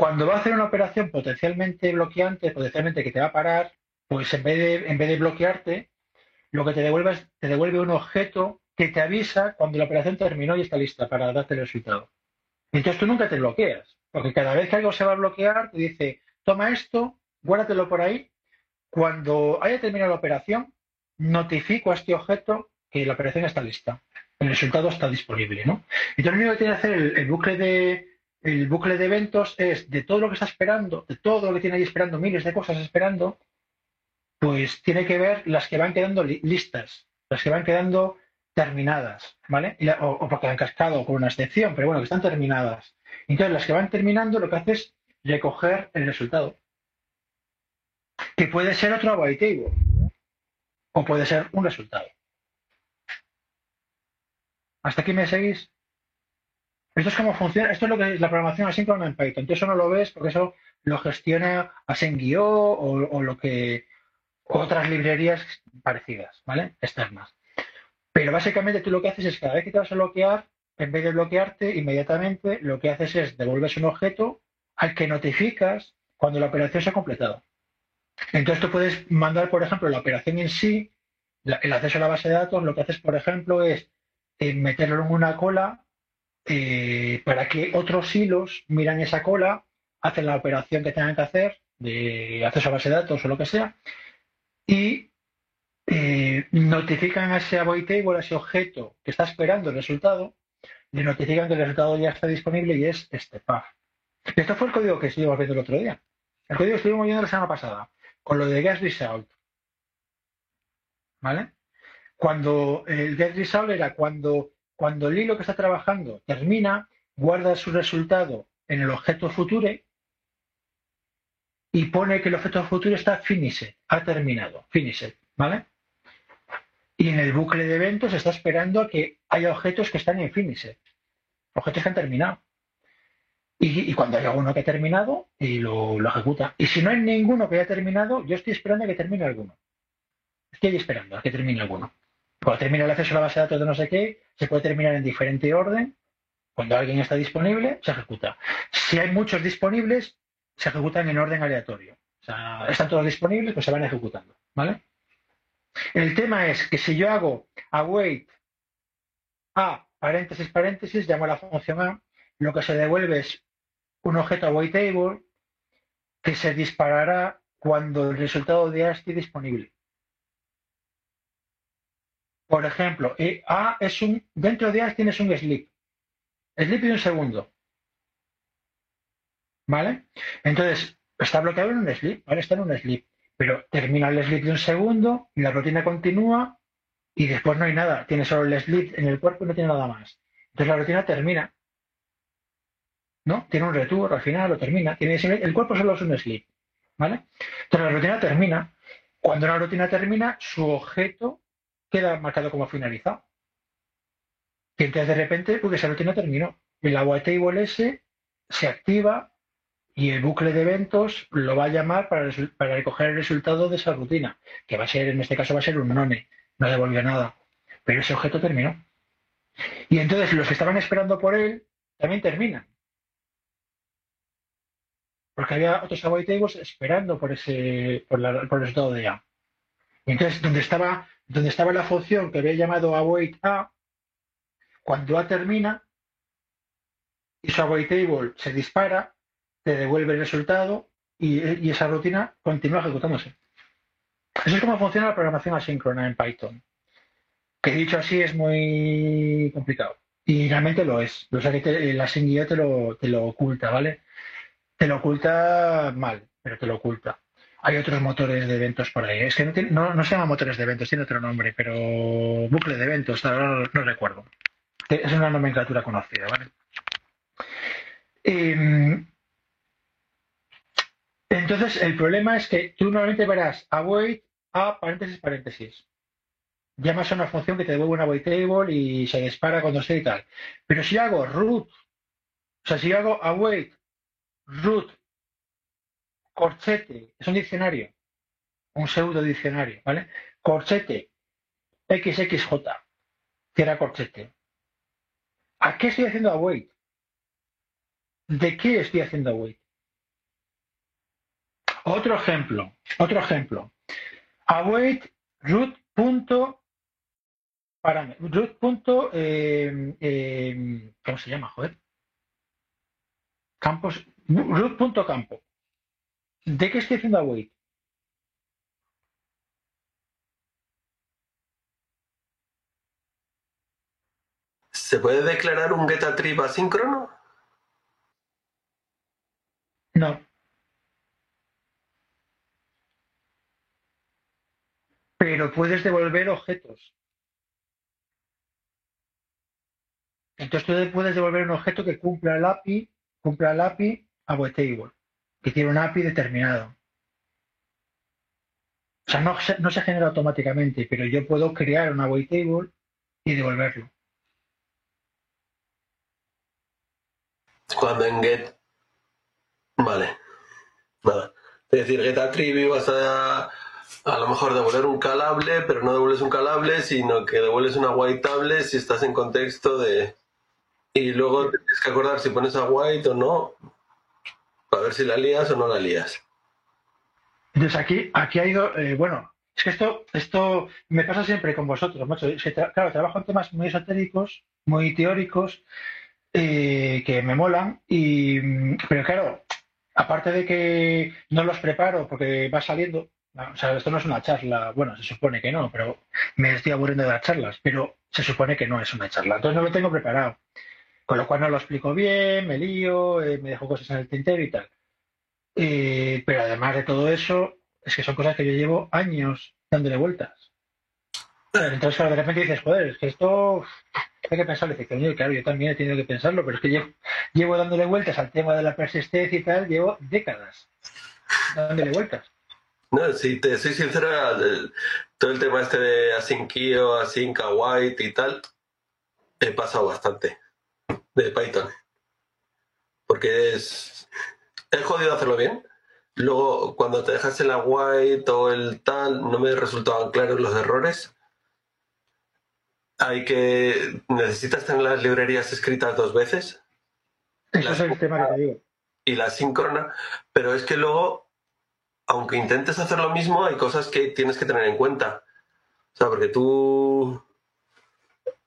Speaker 2: Cuando va a hacer una operación potencialmente bloqueante, potencialmente que te va a parar, pues en vez de, en vez de bloquearte, lo que te devuelve es, te devuelve un objeto que te avisa cuando la operación terminó y está lista para darte el resultado. Entonces tú nunca te bloqueas, porque cada vez que algo se va a bloquear, te dice, toma esto, guárdatelo por ahí. Cuando haya terminado la operación, notifico a este objeto que la operación está lista. El resultado está disponible, ¿no? Entonces lo único que tiene que hacer el, bucle de, el bucle de eventos es de todo lo que está esperando, de todo lo que tiene ahí esperando, miles de cosas esperando, pues tiene que ver las que van quedando listas, las que van quedando terminadas, ¿vale? o, porque han cascado con una excepción, pero bueno, que están terminadas. Entonces, las que van terminando lo que hace es recoger el resultado. Que puede ser otro white table o puede ser un resultado. ¿Hasta aquí me seguís? Esto es cómo funciona, esto es lo que es la programación asíncrona en Python. Entonces eso no lo ves porque eso lo gestiona Asengio o, o lo que otras librerías parecidas, ¿vale? Externas. Pero básicamente tú lo que haces es cada vez que te vas a bloquear, en vez de bloquearte inmediatamente, lo que haces es devuelves un objeto al que notificas cuando la operación se ha completado. Entonces tú puedes mandar, por ejemplo, la operación en sí, el acceso a la base de datos, lo que haces, por ejemplo, es eh, meterlo en una cola eh, para que otros hilos miran esa cola, hacen la operación que tengan que hacer de acceso a base de datos o lo que sea, y eh, notifican a ese avoid table, a ese objeto que está esperando el resultado, le notifican que el resultado ya está disponible y es este path. Esto fue el código que estuvimos viendo el otro día. El código que estuvimos viendo la semana pasada, con lo de get result. ¿Vale? Cuando el get result era cuando, cuando el hilo que está trabajando termina, guarda su resultado en el objeto future y pone que el objeto futuro está finished, ha terminado, finished, ¿vale? Y en el bucle de eventos está esperando a que haya objetos que están en finished, objetos que han terminado. Y, cuando hay alguno que ha terminado, y lo, ejecuta. Y si no hay ninguno que haya terminado, yo estoy esperando a que termine alguno. Estoy esperando a que termine alguno. Cuando termina el acceso a la base de datos de no sé qué, se puede terminar en diferente orden. Cuando alguien está disponible, se ejecuta. Si hay muchos disponibles, se ejecutan en orden aleatorio. O sea, están todos disponibles, pues se van ejecutando. ¿Vale? El tema es que si yo hago await a paréntesis paréntesis, llamo a la función a, lo que se devuelve es un objeto awaitable que se disparará cuando el resultado de A esté disponible. Por ejemplo, eh, A es un, dentro de A tienes un sleep. Sleep de un segundo. ¿Vale? Entonces, está bloqueado en un sleep, ¿vale? Está en un sleep. Pero termina el sleep de un segundo y la rutina continúa y después no hay nada. Tiene solo el sleep en el cuerpo y no tiene nada más. Entonces la rutina termina. ¿No? Tiene un return al final, lo termina. Tiene el cuerpo solo es un sleep. ¿Vale? Entonces la rutina termina. Cuando la rutina termina, su objeto queda marcado como finalizado. Y entonces de repente, porque esa rutina terminó. El agua S se activa y el bucle de eventos lo va a llamar para, recoger el resultado de esa rutina, que va a ser, en este caso, va a ser un none, no devolvió nada. pero ese objeto terminó. Y entonces los que estaban esperando por él también terminan. Porque había otros await tables esperando por ese por, el resultado de A. Entonces, donde estaba, donde estaba la función que había llamado await A, cuando A termina, y su await table se dispara, te devuelve el resultado y, esa rutina continúa ejecutándose. Eso es como funciona la programación asíncrona en Python. Que dicho así es muy complicado. Y realmente lo es. O sea que la SingIO te lo, te lo oculta, ¿vale? Te lo oculta mal, pero te lo oculta. Hay otros motores de eventos por ahí. Es que no, no, se llaman motores de eventos, tiene otro nombre, pero bucle de eventos, ahora no, recuerdo. Es una nomenclatura conocida, ¿vale? Em, entonces, el problema es que tú normalmente verás await a paréntesis, paréntesis. Llamas a una función que te devuelve una await table y se dispara cuando esté y tal. Pero si hago root, o sea, si hago await, root, corchete, es un diccionario, un pseudo diccionario, ¿vale? Corchete, XXJ, que era corchete. ¿A qué estoy haciendo await? ¿De qué estoy haciendo await? Otro ejemplo, otro ejemplo. Await root punto root punto em, em, ¿cómo se llama? Joder. Campos root punto campo. ¿De qué estoy haciendo await?
Speaker 4: ¿Se puede declarar un get attrib asíncrono?
Speaker 2: No. pero puedes devolver objetos. Entonces tú puedes devolver un objeto que cumpla el API, cumpla el API a table, que tiene un API determinado. O sea, no, no, se genera automáticamente, pero yo puedo crear una table y devolverlo.
Speaker 4: Cuando en get. Vale. Nada. Es decir, get attribute vas a a lo mejor devolver un calable, pero no devuelves un calable, sino que devuelves una white table si estás en contexto de... Y luego tienes que acordar si pones a white o no, para ver si la lías o no la lías.
Speaker 2: Entonces aquí, aquí ha ido, eh, bueno, es que esto, esto me pasa siempre con vosotros, macho. claro, trabajo en temas muy esotéricos, muy teóricos, eh, que me molan, y, pero claro, aparte de que no los preparo porque va saliendo, o sea, esto no es una charla, bueno, se supone que no, pero me estoy aburriendo de las charlas, pero se supone que no es una charla, entonces no lo tengo preparado. Con lo cual no lo explico bien, me lío, eh, me dejo cosas en el tintero y tal. Eh, pero además de todo eso, es que son cosas que yo llevo años dándole vueltas. Entonces, claro, de repente dices, joder, es que esto hay que pensarlo. Dice, coño, claro, yo también he tenido que pensarlo, pero es que llevo, llevo dándole vueltas al tema de la persistencia y tal, llevo décadas dándole vueltas.
Speaker 4: No, si te soy sincero, todo el tema este de Async, White y tal, he pasado bastante de Python. Porque es. He jodido hacerlo bien. Luego, cuando te dejas en la white o el tal, no me resultaban claros los errores. Hay que. Necesitas tener las librerías escritas dos veces.
Speaker 2: Eso es el tema que te digo.
Speaker 4: Y la síncrona. Pero es que luego aunque intentes hacer lo mismo, hay cosas que tienes que tener en cuenta. O sea, porque tú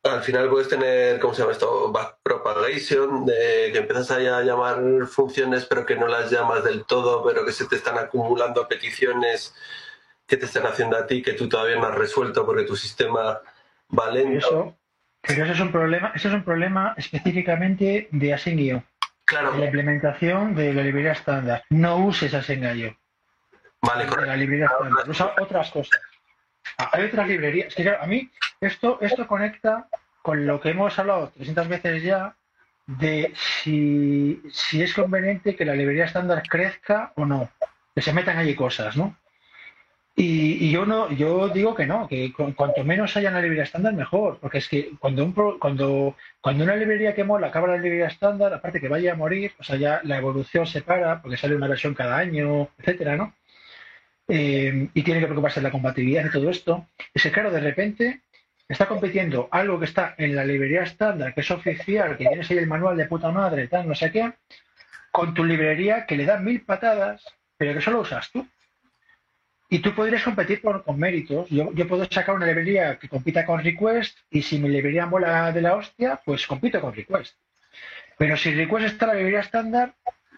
Speaker 4: al final puedes tener, ¿cómo se llama esto? Backpropagation, de que empiezas a llamar funciones pero que no las llamas del todo, pero que se te están acumulando peticiones que te están haciendo a ti que tú todavía no has resuelto porque tu sistema va lento.
Speaker 2: Eso, pero eso es un problema, eso es un problema específicamente de Async.io.
Speaker 4: Claro.
Speaker 2: La implementación de la librería estándar. No uses Async.io.
Speaker 4: Vale, correcto.
Speaker 2: La librería Usa otras cosas. Ah, hay otras librerías. Que, a mí esto, esto conecta con lo que hemos hablado 300 veces ya de si, es conveniente que la librería estándar crezca o no. Que se metan allí cosas, ¿no? Y, yo no, yo digo que no, que cuanto menos haya una librería estándar, mejor. Porque es que cuando, un cuando, cuando una librería que mola acaba la librería estándar, aparte que vaya a morir, o sea, ya la evolución se para, porque sale una versión cada año, etcétera, ¿no? Eh, y tiene que preocuparse de la compatibilidad y todo esto, es que claro, de repente está compitiendo algo que está en la librería estándar, que es oficial, que tienes ahí el manual de puta madre, tal, no sé qué, con tu librería que le da mil patadas, pero que solo usas tú. Y tú podrías competir por, con méritos. Yo, yo puedo sacar una librería que compita con Request y si mi librería mola de la hostia, pues compito con Request. Pero si Request está en la librería estándar,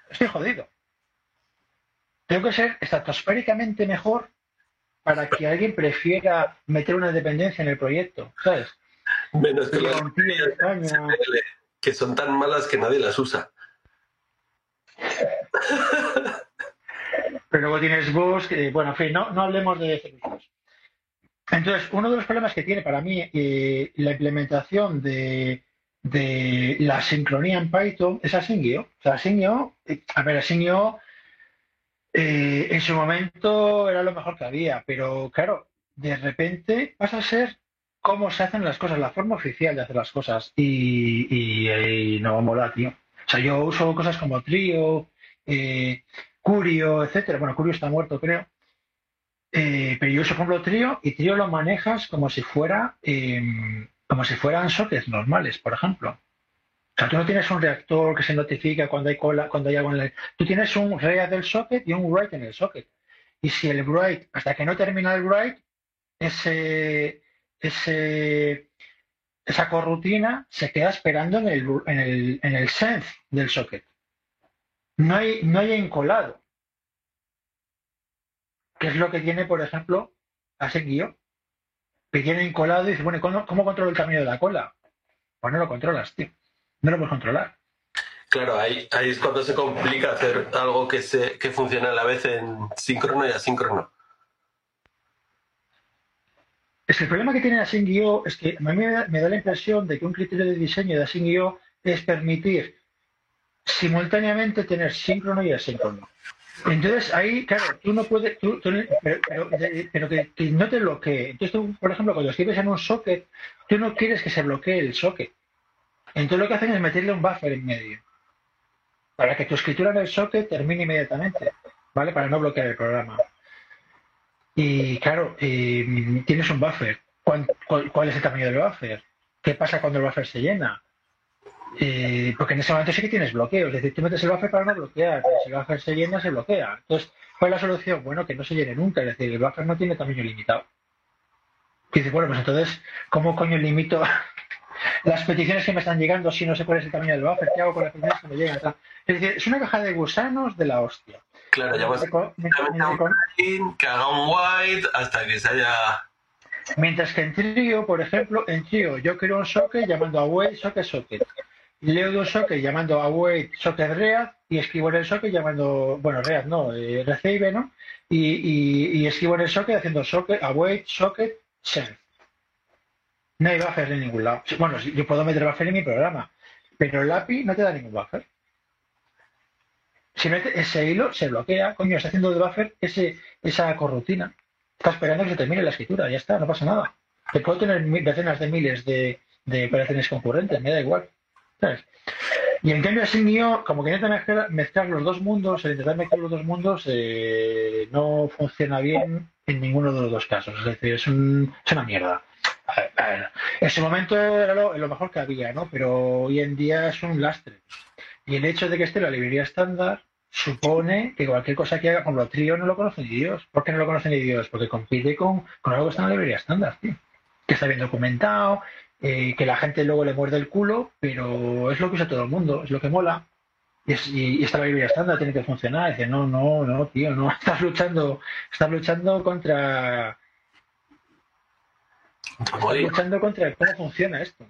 Speaker 2: estoy jodido. Tengo que ser estratosféricamente mejor para que alguien prefiera meter una dependencia en el proyecto, ¿sabes?
Speaker 4: Menos que las que son tan malas que nadie las usa.
Speaker 2: Pero luego tienes vos, que, bueno, en fin, no, no hablemos de servicios. Entonces, uno de los problemas que tiene para mí eh, la implementación de, de, la sincronía en Python es Asyncio. O sea, Asyncio, eh, a ver, Asyncio eh, en su momento era lo mejor que había, pero claro, de repente pasa a ser cómo se hacen las cosas, la forma oficial de hacer las cosas y, y, no mola, tío. O sea, yo uso cosas como Trio, eh, Curio, etcétera. Bueno, Curio está muerto, creo. Eh, pero yo uso, por ejemplo, Trio y Trio lo manejas como si fuera em, como si fueran sockets normales, por ejemplo. O sea, tú no tienes un reactor que se notifica cuando hay cola, cuando hay algo en. Tú tienes un read del socket y un write en el socket. Y si el write, hasta que no termina el write, ese, ese, esa corrutina se queda esperando en el, en el, en el sense del socket. No hay, no hay encolado. Que es lo que tiene, por ejemplo, Asenguio. Que tiene encolado y dice, bueno, ¿cómo, ¿cómo controlo el tamaño de la cola? Pues no lo controlas, tío no lo puedes controlar.
Speaker 4: Claro, ahí, ahí es cuando se complica hacer algo que, se, que funcione a la vez en síncrono y asíncrono.
Speaker 2: Es el problema que tiene Async.io es que a mí me da, la impresión de que un criterio de diseño de Async.io es permitir simultáneamente tener síncrono y asíncrono. Entonces ahí, claro, tú no puedes, pero, que, que, no te bloquee. Entonces tú, por ejemplo, cuando escribes en un socket, tú no quieres que se bloquee el socket. Entonces lo que hacen es meterle un buffer en medio para que tu escritura en el socket termine inmediatamente, ¿vale? Para no bloquear el programa. Y claro, eh, tienes un buffer. ¿Cuál, es el tamaño del buffer? ¿Qué pasa cuando el buffer se llena? Eh, porque en ese momento sí que tienes bloqueo. Es decir, tú metes el buffer para no bloquear. Pero si el buffer se llena, se bloquea. Entonces, ¿cuál es la solución? Bueno, que no se llene nunca. Es decir, el buffer no tiene tamaño limitado. Y dices, bueno, pues entonces, ¿cómo coño limito las peticiones que me están llegando, si no sé cuál es el tamaño del buffer, ¿qué hago con las peticiones que me llegan? Es decir, es una caja de gusanos de la hostia.
Speaker 4: Claro, ya vas que haga un white hasta que se haya...
Speaker 2: Mientras que en Trio, por ejemplo, en Trio yo creo un socket llamando await socket socket. Leo de un socket llamando await socket read y escribo en el socket llamando, bueno, read no, eh, receive, ¿no? Y, y, escribo en el socket haciendo socket await socket send. No hay buffer en ningún lado. Bueno, yo puedo meter buffer en mi programa, pero el API no te da ningún buffer. Si mete ese hilo, se bloquea. Coño, está haciendo de buffer ese, esa corrutina. Está esperando que se termine la escritura, ya está, no pasa nada. Te puedo tener decenas de miles de, operaciones concurrentes, me da igual. Y en cambio, así mío, como que intenta mezclar, los dos mundos, el intentar mezclar los dos mundos eh, no funciona bien en ninguno de los dos casos. Es decir, es, un, es una mierda en ese momento era lo, mejor que había, ¿no? Pero hoy en día es un lastre. Y el hecho de que esté la librería estándar supone que cualquier cosa que haga con los tríos no lo conocen ni Dios. ¿Por qué no lo conocen ni Dios? Porque compite con, con algo que está en la librería estándar, tío. Que está bien documentado, eh, que la gente luego le muerde el culo, pero es lo que usa todo el mundo, es lo que mola. Y, es, y, esta librería estándar tiene que funcionar. Dice, no, no, no, tío, no, <laughs> estás luchando, estás luchando contra Luchando contra cómo funciona esto.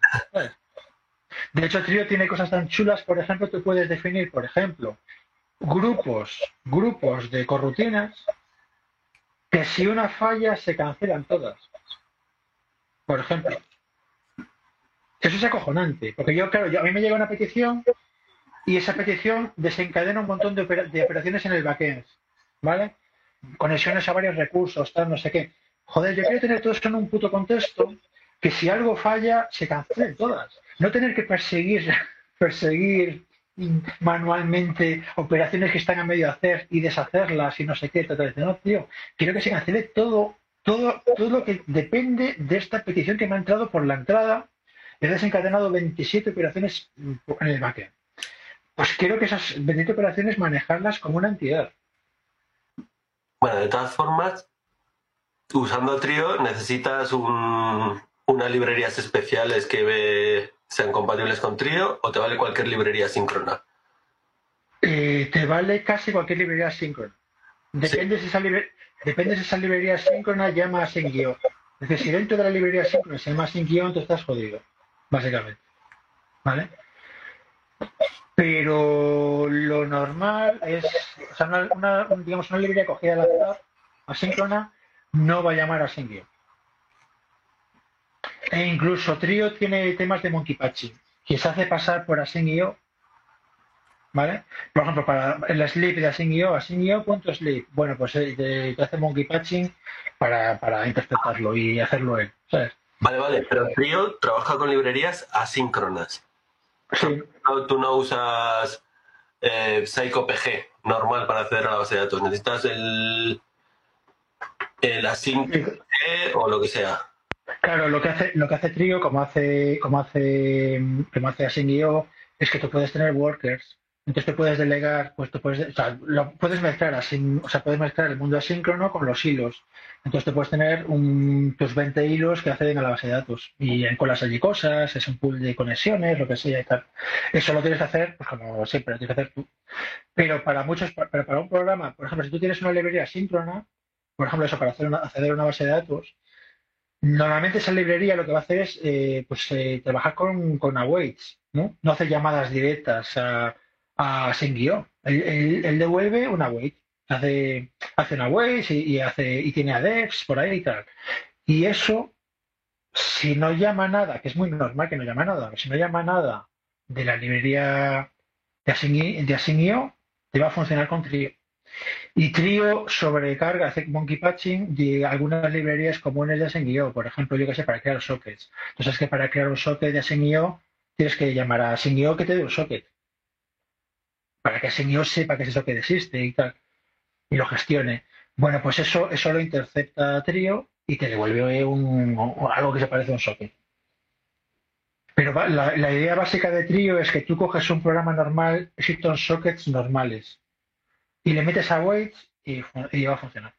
Speaker 2: De hecho, Trio tiene cosas tan chulas, por ejemplo, tú puedes definir, por ejemplo, grupos, grupos de corrutinas que si una falla se cancelan todas. Por ejemplo. Eso es acojonante, porque yo, claro, yo, a mí me llega una petición y esa petición desencadena un montón de, operaciones en el backend, ¿vale? Conexiones a varios recursos, tal, no sé qué. Joder, yo quiero tener todo esto en un puto contexto que si algo falla, se cancelen todas. No tener que perseguir, <laughs> perseguir manualmente operaciones que están a medio hacer y deshacerlas y no sé qué, tal, No, tío, quiero que se cancele todo todo, todo lo que depende de esta petición que me ha entrado por la entrada, he desencadenado 27 operaciones en el backend. Pues quiero que esas 27 operaciones manejarlas como una entidad.
Speaker 4: Bueno, de todas formas, usando Trio necesitas unas librerías especiales que sean compatibles con Trio o te vale cualquier librería síncrona.
Speaker 2: Eh, te vale casi cualquier librería síncrona. Depende, si esa Depende si esa librería síncrona llama a sin guion. Es decir, si dentro de la librería síncrona se llama sin guion, tú estás jodido, básicamente. ¿Vale? Pero lo normal es, o sea, una, digamos, una librería cogida al azar, asíncrona, no va a llamar a sin guion. E incluso Trio tiene temas de monkey patching, que se hace pasar por async.io ¿Vale? Por ejemplo, para el sleep de async.io, async.io.sleep. Bueno, pues eh, te, hace monkey patching para, para interpretarlo y hacerlo él, ¿sabes?
Speaker 4: Vale, vale, pero Trio trabaja con librerías asíncronas. Sí. tú no usas eh, PsychoPG normal para acceder a la base de datos. Necesitas el, o lo que sea.
Speaker 2: Claro, lo que hace, lo que hace Trio, como hace, como hace, como hace async.io, es que tú puedes tener workers entonces te puedes delegar, pues tú puedes, o sea, lo puedes mezclar así, o sea, puedes mezclar el mundo asíncrono con los hilos. Entonces te puedes tener un, tus 20 hilos que acceden a la base de datos y en colas allí cosas, es un pool de conexiones, lo que sea y tal. Eso lo tienes que hacer, pues como siempre, lo tienes que hacer tú. Pero para muchos, pero para un programa, por ejemplo, si tú tienes una librería asíncrona, por ejemplo, eso para hacer acceder a una base de datos, normalmente esa librería lo que va a hacer es eh, pues eh, trabajar con, con awaits, ¿no? No hace llamadas directas a a. Él, devuelve una wait. Hace, hace una wait y, hace, y tiene adefs por ahí y tal. Y eso, si no llama nada, que es muy normal que no llama nada, si no llama nada de la librería de Async.io, te va a funcionar con Trio. Y Trio sobrecarga, hace monkey patching de algunas librerías comunes de Async.io, por ejemplo, yo que sé, para crear sockets. Entonces, es que para crear un socket de Async.io tienes que llamar a Async.io que te dé un socket para que señor sepa que es eso que existe y tal, y lo gestione. Bueno, pues eso, eso lo intercepta Trio y te devuelve un, algo que se parece a un socket. Pero la, idea básica de Trio es que tú coges un programa normal, existen sockets normales, y le metes a weights y, y, va a funcionar.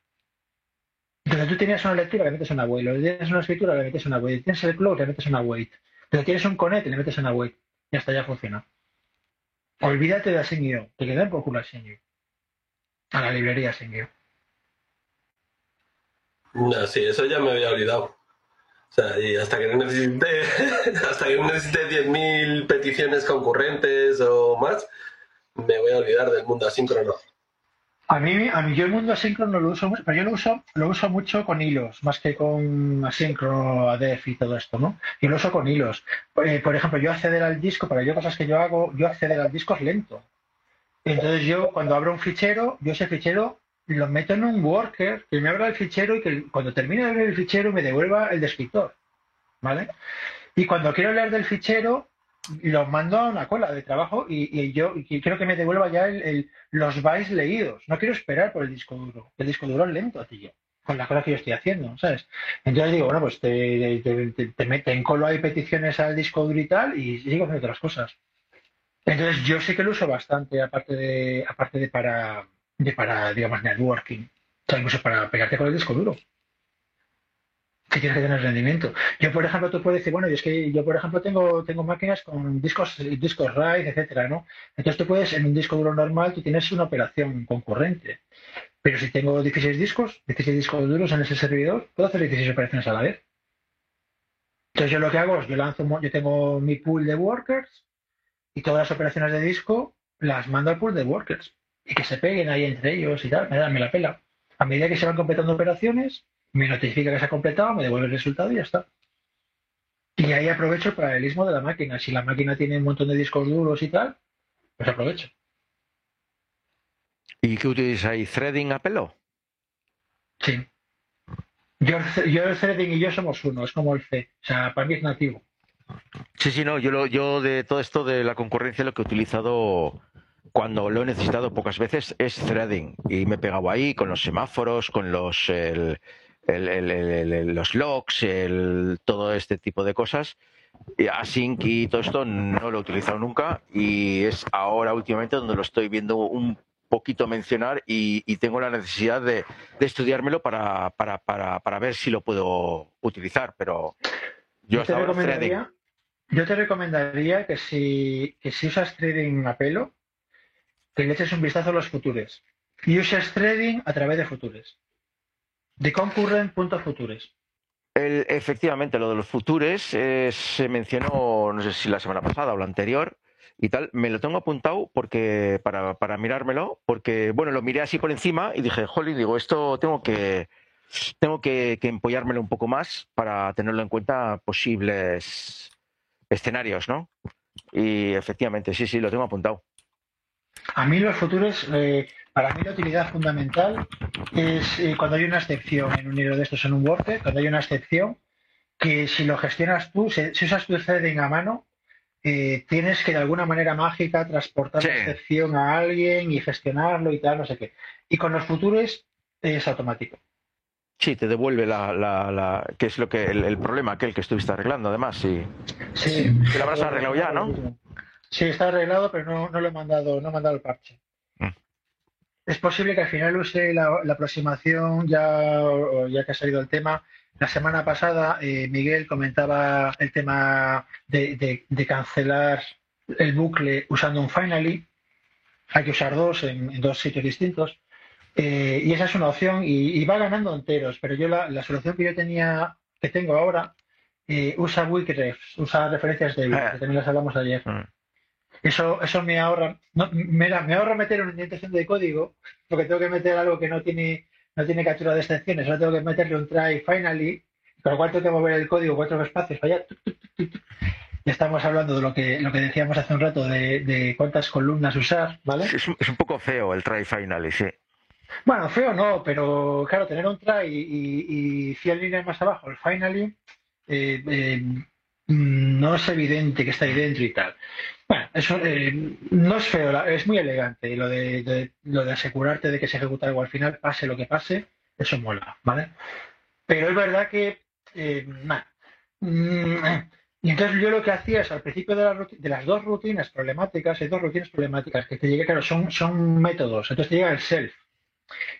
Speaker 2: Entonces tú tienes una lectura, le metes una weight, lo tienes una escritura, le metes una weight, tienes el cloud, le metes una weight, pero tienes un connect, le metes una weight, y hasta ya funciona. Olvídate de Async.io, te quedan por culo Async.io. A la librería Async.io.
Speaker 4: No, sí, eso ya me había olvidado. O sea, y hasta que no necesite, <laughs> hasta que no necesite 10.000 peticiones concurrentes o más, me voy a olvidar del mundo asíncrono.
Speaker 2: A mí, a mí yo el mundo asíncrono lo uso mucho, pero yo lo uso, lo uso mucho con hilos, más que con asíncrono, ADF y todo esto, ¿no? Y lo uso con hilos. Eh, por ejemplo, yo acceder al disco, para yo cosas que yo hago, yo acceder al disco es lento. Entonces yo cuando abro un fichero, yo ese fichero lo meto en un worker que me abra el fichero y que cuando termine de abrir el fichero me devuelva el descriptor, ¿vale? Y cuando quiero leer del fichero, los mando a una cola de trabajo y, yo quiero que me devuelva ya los bytes leídos. No quiero esperar por el disco duro. El disco duro es lento, tío, con la cola que yo estoy haciendo, ¿sabes? Entonces digo, bueno, pues te, te, te, meten colo ahí peticiones al disco duro y tal y sigo haciendo otras cosas. Entonces yo sí que lo uso bastante, aparte de, aparte de para, de para, digamos, networking. O sea, incluso para pegarte con el disco duro que tienes que tener rendimiento. Yo, por ejemplo, tú puedes decir, bueno, es que yo, por ejemplo, tengo, tengo máquinas con discos, discos RAID, etcétera, ¿no? Entonces tú puedes, en un disco duro normal, tú tienes una operación concurrente. Pero si tengo 16 discos, 16 discos duros en ese servidor, puedo hacer 16 operaciones a la vez. Entonces yo lo que hago es, yo lanzo, yo tengo mi pool de workers y todas las operaciones de disco las mando al pool de workers y que se peguen ahí entre ellos y tal, me dan, me la pela. A medida que se van completando operaciones, me notifica que se ha completado, me devuelve el resultado y ya está. Y ahí aprovecho el paralelismo de la máquina. Si la máquina tiene un montón de discos duros y tal, pues aprovecho.
Speaker 7: ¿Y qué utilizas ahí? ¿Threading a pelo?
Speaker 2: Sí. Yo, el threading y yo somos uno, es como el C. O sea, para mí es nativo.
Speaker 7: Sí, sí, no. Yo, lo, yo de todo esto de la concurrencia lo que he utilizado cuando lo he necesitado pocas veces es threading. Y me he pegado ahí con los semáforos, con los los logs, el, todo este tipo de cosas. Async y todo esto no lo he utilizado nunca y es ahora últimamente donde lo estoy viendo un poquito mencionar y, tengo la necesidad de, estudiármelo para, para, para, para, ver si lo puedo utilizar, pero
Speaker 2: yo, te recomendaría, yo te recomendaría que si, que si usas trading a pelo, que le eches un vistazo a los futuros. Y uses trading a través de futuros. De concurrent.futures.
Speaker 7: El, efectivamente, lo de los futures eh, se mencionó, no sé si la semana pasada o la anterior, y tal, me lo tengo apuntado porque para, para mirármelo, porque bueno, lo miré así por encima y dije, jolly, digo, esto tengo que tengo que, que empollármelo un poco más para tenerlo en cuenta posibles escenarios, ¿no? Y efectivamente, sí, sí, lo tengo apuntado.
Speaker 2: A mí los futuros, eh, para mí la utilidad fundamental es eh, cuando hay una excepción en un hilo de estos en un worker, cuando hay una excepción, que si lo gestionas tú, si, usas tu threading a mano, eh, tienes que de alguna manera mágica transportar la excepción a alguien y gestionarlo y tal, no sé qué. Y con los futuros es automático.
Speaker 7: Sí, te devuelve la, la, la que es lo que el, problema aquel que estuviste arreglando, además. Sí.
Speaker 2: Sí.
Speaker 7: lo habrás arreglado ya, ¿no?
Speaker 2: Sí, está arreglado, pero no, no lo he mandado, no he mandado el parche. Es posible que al final use la, aproximación, ya, ya que ha salido el tema. La semana pasada eh, Miguel comentaba el tema de, de, cancelar el bucle usando un finally. Hay que usar dos en dos sitios distintos. Eh, y esa es una opción y, va ganando enteros, pero yo la, solución que yo tenía, que tengo ahora, eh, usa Wikileaks, usa referencias de ah. que también las hablamos ayer. Mm. Eso, eso me ahorra, me, me, ahorra meter una indentación de código, porque tengo que meter algo que no tiene, no tiene captura de excepciones, ahora tengo que meterle un try finally, con lo cual tengo que mover el código cuatro espacios para allá. Ya estamos hablando de lo que, lo que decíamos hace un rato de, cuántas columnas usar, ¿vale?
Speaker 7: Es un, es un poco feo el try finally, sí.
Speaker 2: Bueno, feo no, pero claro, tener un try y, y 100 líneas más abajo, el finally, eh, eh, no es evidente que está ahí dentro y tal. Bueno, eso eh, no es feo, es muy elegante. lo de, lo de asegurarte de que se ejecuta algo al final, pase lo que pase, eso mola, ¿vale? Pero es verdad que, mm, y entonces yo lo que hacía es al principio de, de, las dos rutinas problemáticas, hay dos rutinas problemáticas que te llega, claro, son, son métodos. Entonces te llega el self,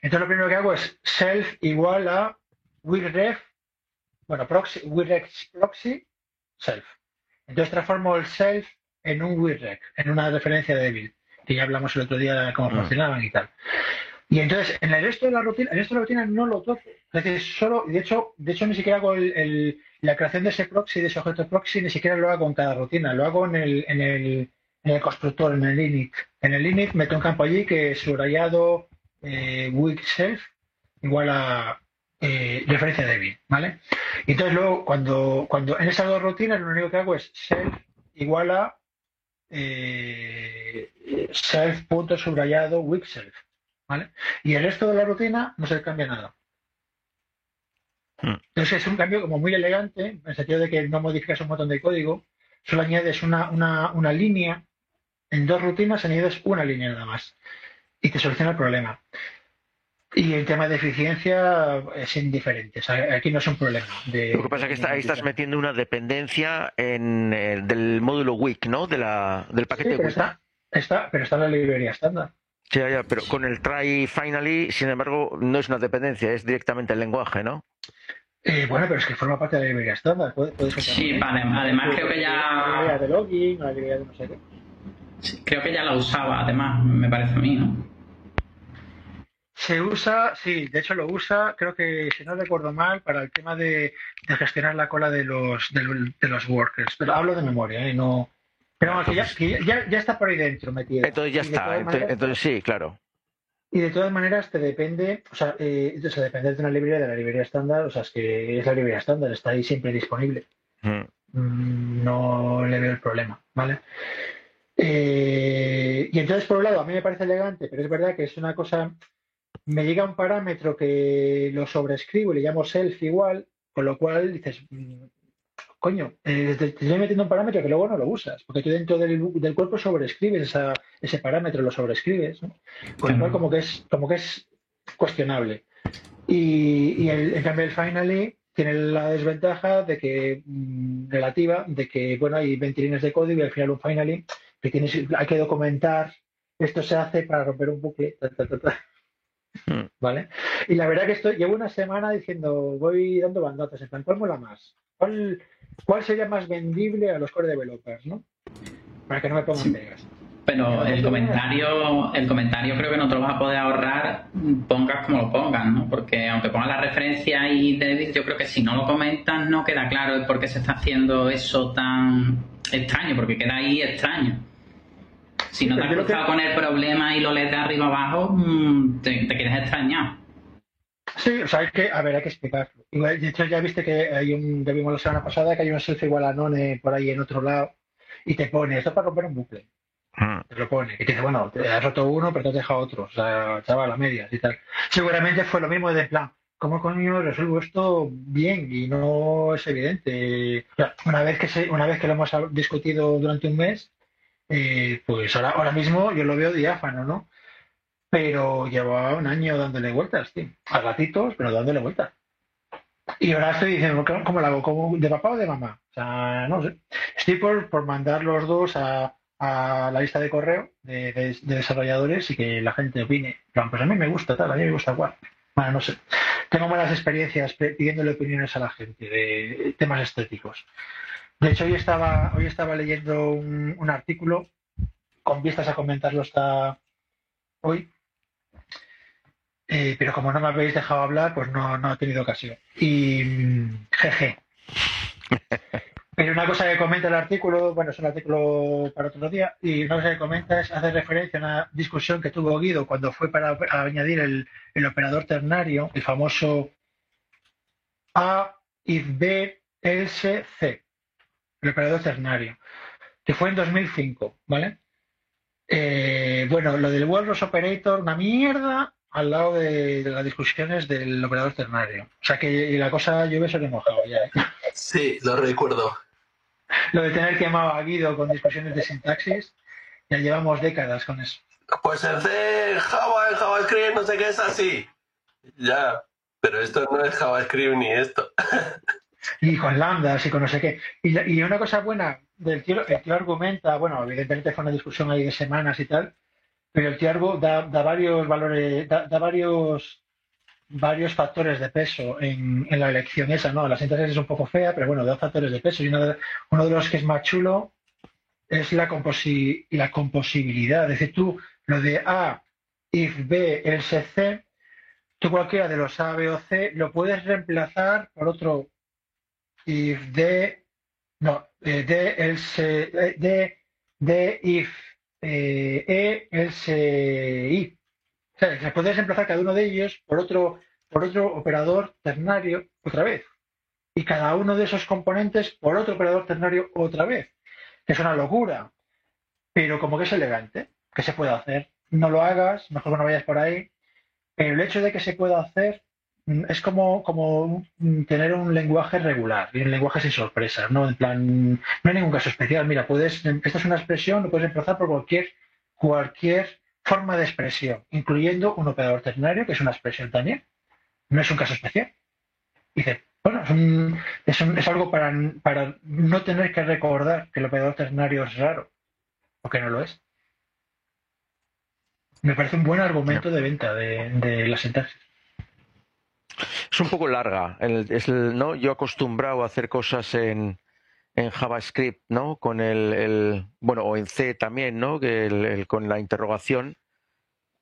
Speaker 2: entonces lo primero que hago es self igual a wirref, bueno, proxy, wirref proxy, self. Entonces transformo el self en un wirref, en una referencia débil, que ya hablamos el otro día de cómo mm. funcionaban y tal. Y entonces, en el resto de la rutina, el resto de la rutina no lo toco. Es decir, solo, de hecho, de hecho ni siquiera hago el, la creación de ese proxy, de ese objeto proxy, ni siquiera lo hago en cada rutina, lo hago en el, en el, en el constructor, en el init. En el init meto un campo allí que es subrayado, eh, weak self igual a eh, referencia débil, ¿vale? Y entonces luego, cuando, cuando en esas dos rutinas, lo único que hago es self igual a eh, self punto subrayado weak self, ¿vale? Y el resto de la rutina no se cambia nada. Hmm. Entonces es un cambio como muy elegante, en el sentido de que no modificas un montón de código, solo añades una, una, una línea, en dos rutinas añades una línea nada más y te soluciona el problema. Y el tema de eficiencia es indiferente. aquí no es un problema.
Speaker 7: Lo que pasa es que ahí estás metiendo una dependencia en el, del módulo WIC, ¿no? De la, del paquete
Speaker 2: sí, pero Está, está, pero está en la librería estándar.
Speaker 7: Sí, ya, pero con el try finally, sin embargo, no es una dependencia, es directamente el lenguaje, ¿no?
Speaker 2: Eh, bueno, pero es que forma parte de la librería estándar.
Speaker 6: sí, además creo que ya.
Speaker 2: La librería de login, la librería de no sé qué.
Speaker 6: creo que ya la usaba, además, me parece a mí, ¿no?
Speaker 2: Se usa, sí, de hecho lo usa, creo que si no recuerdo mal, para el tema de, gestionar la cola de los, de, los workers. Pero hablo de memoria, ¿eh? No, pero vamos, que, ya, ya, está por ahí dentro metido.
Speaker 7: Entonces ya está, entonces, sí, claro.
Speaker 2: Y de todas maneras te depende, o sea, eh, depende de una librería, de la librería estándar, o sea, es que es la librería estándar, está ahí siempre disponible. Mm. Mm, no le veo el problema, ¿vale? Eh, y entonces, por un lado, a mí me parece elegante, pero es verdad que es una cosa me llega un parámetro que lo sobrescribo y le llamo self igual, con lo cual dices, mm, coño, eh, te estoy metiendo un parámetro que luego no lo usas, porque tú dentro del, cuerpo sobrescribes ese parámetro, lo sobrescribes, con lo cual como que es, como que es cuestionable. Y, el, en cambio el finally tiene la desventaja de que mm, relativa de que bueno hay 20 líneas de código y al final un finally que tienes hay que documentar esto se hace para romper un bucle hmm. Vale y la verdad que estoy llevo una semana diciendo voy dando bandazos en plan cuál mola más cuál cuál sería más vendible a los core developers no para que no me pongan pegas
Speaker 6: pero el comentario, el comentario creo que no te lo vas a poder ahorrar, pongas como lo pongas, ¿no? Porque aunque pongas la referencia y te yo creo que si no lo comentas no queda claro el por qué se está haciendo eso tan extraño, porque queda ahí extraño. Si no te has cruzado con el problema y lo lees de arriba abajo, mm, te, quedas extrañado.
Speaker 2: Sí, o sea, hay que, a ver, hay que explicarlo. de hecho, ya viste que hay un, ya vimos la semana pasada que hay un selfie igual a None por ahí en otro lado y te pone esto para romper un bucle. Mm. Te lo pone. Y te dice, bueno, te has roto uno, pero te has dejado otro. O sea, chaval, a medias y tal. Seguramente fue lo mismo de plan, ¿cómo coño resuelvo esto bien? Y no es evidente. una vez que se, una vez que lo hemos discutido durante un mes, eh, pues ahora, ahora mismo yo lo veo diáfano, ¿no? Pero llevaba un año dándole vueltas, tío. A ratitos, pero dándole vueltas. Y ahora estoy diciendo, ¿cómo, lo hago? ¿Como ¿De papá o de mamá? O sea, no sé. Estoy por, por mandar los dos a, a la lista de correo de, desarrolladores y que la gente opine. pues a mí me gusta tal, a mí me gusta cual. Bueno, no sé. Tengo malas experiencias pidiéndole opiniones a la gente de temas estéticos. De hecho, hoy estaba, hoy estaba leyendo un, artículo con vistas a comentarlo hasta hoy. Eh, pero como no me habéis dejado hablar, pues no, no he tenido ocasión. Y mm, jeje. Pero una cosa que comenta el artículo, bueno, es un artículo para otro día, y una cosa que comenta es hacer referencia a una discusión que tuvo Guido cuando fue para añadir el, operador ternario, el famoso A, if B, else, C, el operador ternario, que fue en 2005, ¿vale? Eh, bueno, lo del Walrus Operator, una mierda al lado de, las discusiones del operador ternario. O sea que la cosa llueve sobre mojado ya. ¿eh?
Speaker 4: Sí, lo recuerdo
Speaker 2: lo de tener quemado a Guido con discusiones de sintaxis, ya llevamos décadas con eso.
Speaker 4: Pues el C, Java, el JavaScript, no sé qué es así. Ya, pero esto no es JavaScript ni esto. <laughs>
Speaker 2: y con lambdas y con no sé qué. Y, una cosa buena del tío, el tío argumenta, bueno, evidentemente fue una discusión ahí de semanas y tal, pero el tío da, da varios valores, da, varios varios factores de peso en, la elección esa, ¿no? La sintaxis es un poco fea, pero bueno, dos factores de peso. Y uno de, uno de los que es más chulo es la, composi la composibilidad. Es decir, tú, lo de A, if B, else C, tú cualquiera de los A, B o C lo puedes reemplazar por otro if no, eh, D, else, eh, D, D, if eh, E, else, I. O sea, puedes reemplazar cada uno de ellos por otro, por otro operador ternario otra vez. Y cada uno de esos componentes por otro operador ternario otra vez. es una locura. Pero como que es elegante, que se puede hacer. No lo hagas, mejor que no vayas por ahí. Pero el hecho de que se pueda hacer es como, como mm, tener un lenguaje regular y un lenguaje sin sorpresas, ¿no? En plan, no hay ningún caso especial. Mira, puedes, esta es una expresión, lo puedes empezar por cualquier, cualquier forma de expresión, incluyendo un operador ternario, que es una expresión también. No es un caso especial. Dice, bueno, es, es, algo para, para, no tener que recordar que el operador ternario es raro, o que no lo es. Me parece un buen argumento de venta de, la sintaxis.
Speaker 7: Es un poco larga. es ¿no? Yo acostumbrado a hacer cosas en, en JavaScript, ¿no? Con el, bueno, o en C también, ¿no? Que el, con la interrogación,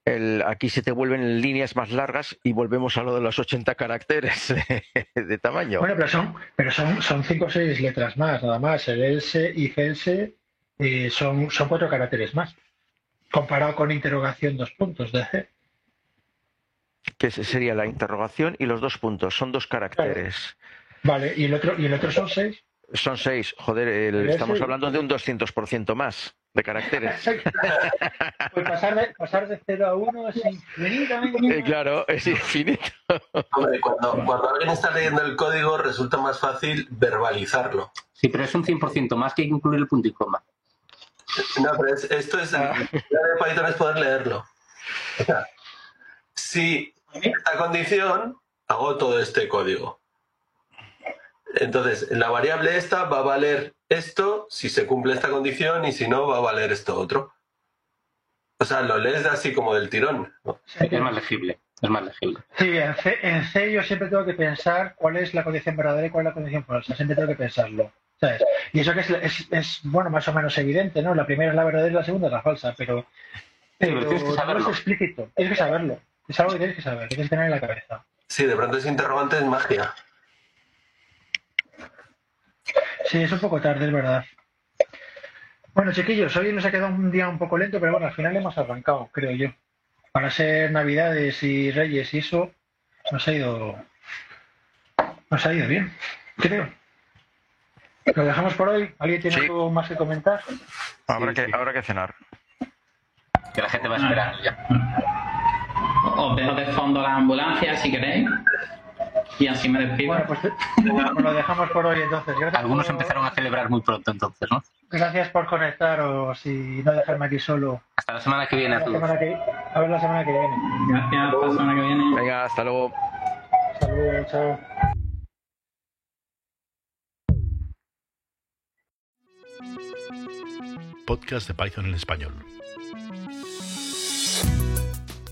Speaker 7: el, aquí se te vuelven líneas más largas y volvemos a lo de los 80 caracteres <laughs> de, tamaño.
Speaker 2: Bueno, pero son, pero son, son cinco o seis letras más, nada más. El else y else eh, son, son cuatro caracteres más, comparado con interrogación dos puntos de C.
Speaker 7: Que sería la interrogación y los dos puntos, son dos caracteres.
Speaker 2: Vale, y el otro, y el otro son seis.
Speaker 7: Son seis. Joder, estamos hablando de un 200% más de caracteres. <laughs>
Speaker 2: pues pasar de, pasar de 0 a 1 es infinitamente.
Speaker 7: Eh, claro, es infinito.
Speaker 4: Hombre, cuando, cuando, alguien está leyendo el código resulta más fácil verbalizarlo.
Speaker 3: Sí, pero es un 100% más que incluir el punto y coma.
Speaker 4: No, pero esto es. La idea de Python es poder leerlo. O sea, si esta condición hago todo este código. Entonces, la variable esta va a valer esto si se cumple esta condición y si no, va a valer esto otro. O sea, lo lees así como del tirón.
Speaker 3: Es más legible. Es más legible.
Speaker 2: Sí, en C, yo siempre tengo que pensar cuál es la condición verdadera y cuál es la condición falsa. Siempre tengo que pensarlo. Y eso que es, bueno, más o menos evidente, ¿no? La primera es la verdadera y la segunda es la falsa, pero,
Speaker 3: pero, tienes que saberlo.
Speaker 2: no es explícito. Tienes que saberlo. Es algo que tienes que saber, que tienes que tener en la cabeza.
Speaker 4: Sí, de pronto es interrogante es magia.
Speaker 2: Sí, es un poco tarde, es verdad. Bueno, chiquillos, hoy nos ha quedado un día un poco lento, pero bueno, al final hemos arrancado, creo yo. Para ser Navidades y Reyes y eso, nos ha ido. Nos ha ido bien, creo. Lo dejamos por hoy. ¿Alguien tiene algo más que comentar?
Speaker 7: Habrá, que, habrá que cenar.
Speaker 3: Que la gente va a esperar ya.
Speaker 6: Os dejo de fondo la ambulancia si queréis. Y así me despido.
Speaker 2: Bueno, pues, lo dejamos por hoy entonces.
Speaker 3: Algunos empezaron a celebrar muy pronto entonces, ¿no?
Speaker 2: Gracias por conectaros y no dejarme aquí solo.
Speaker 3: Hasta la semana que viene a todos.
Speaker 2: a ver la semana que viene.
Speaker 6: Gracias, hasta la semana que viene.
Speaker 7: Venga, hasta luego.
Speaker 2: Hasta luego, chao.
Speaker 1: Podcast de Python en español.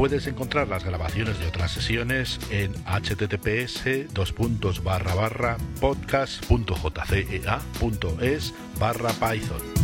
Speaker 1: Puedes encontrar las grabaciones de otras sesiones en https podcast.jcea.es barra python.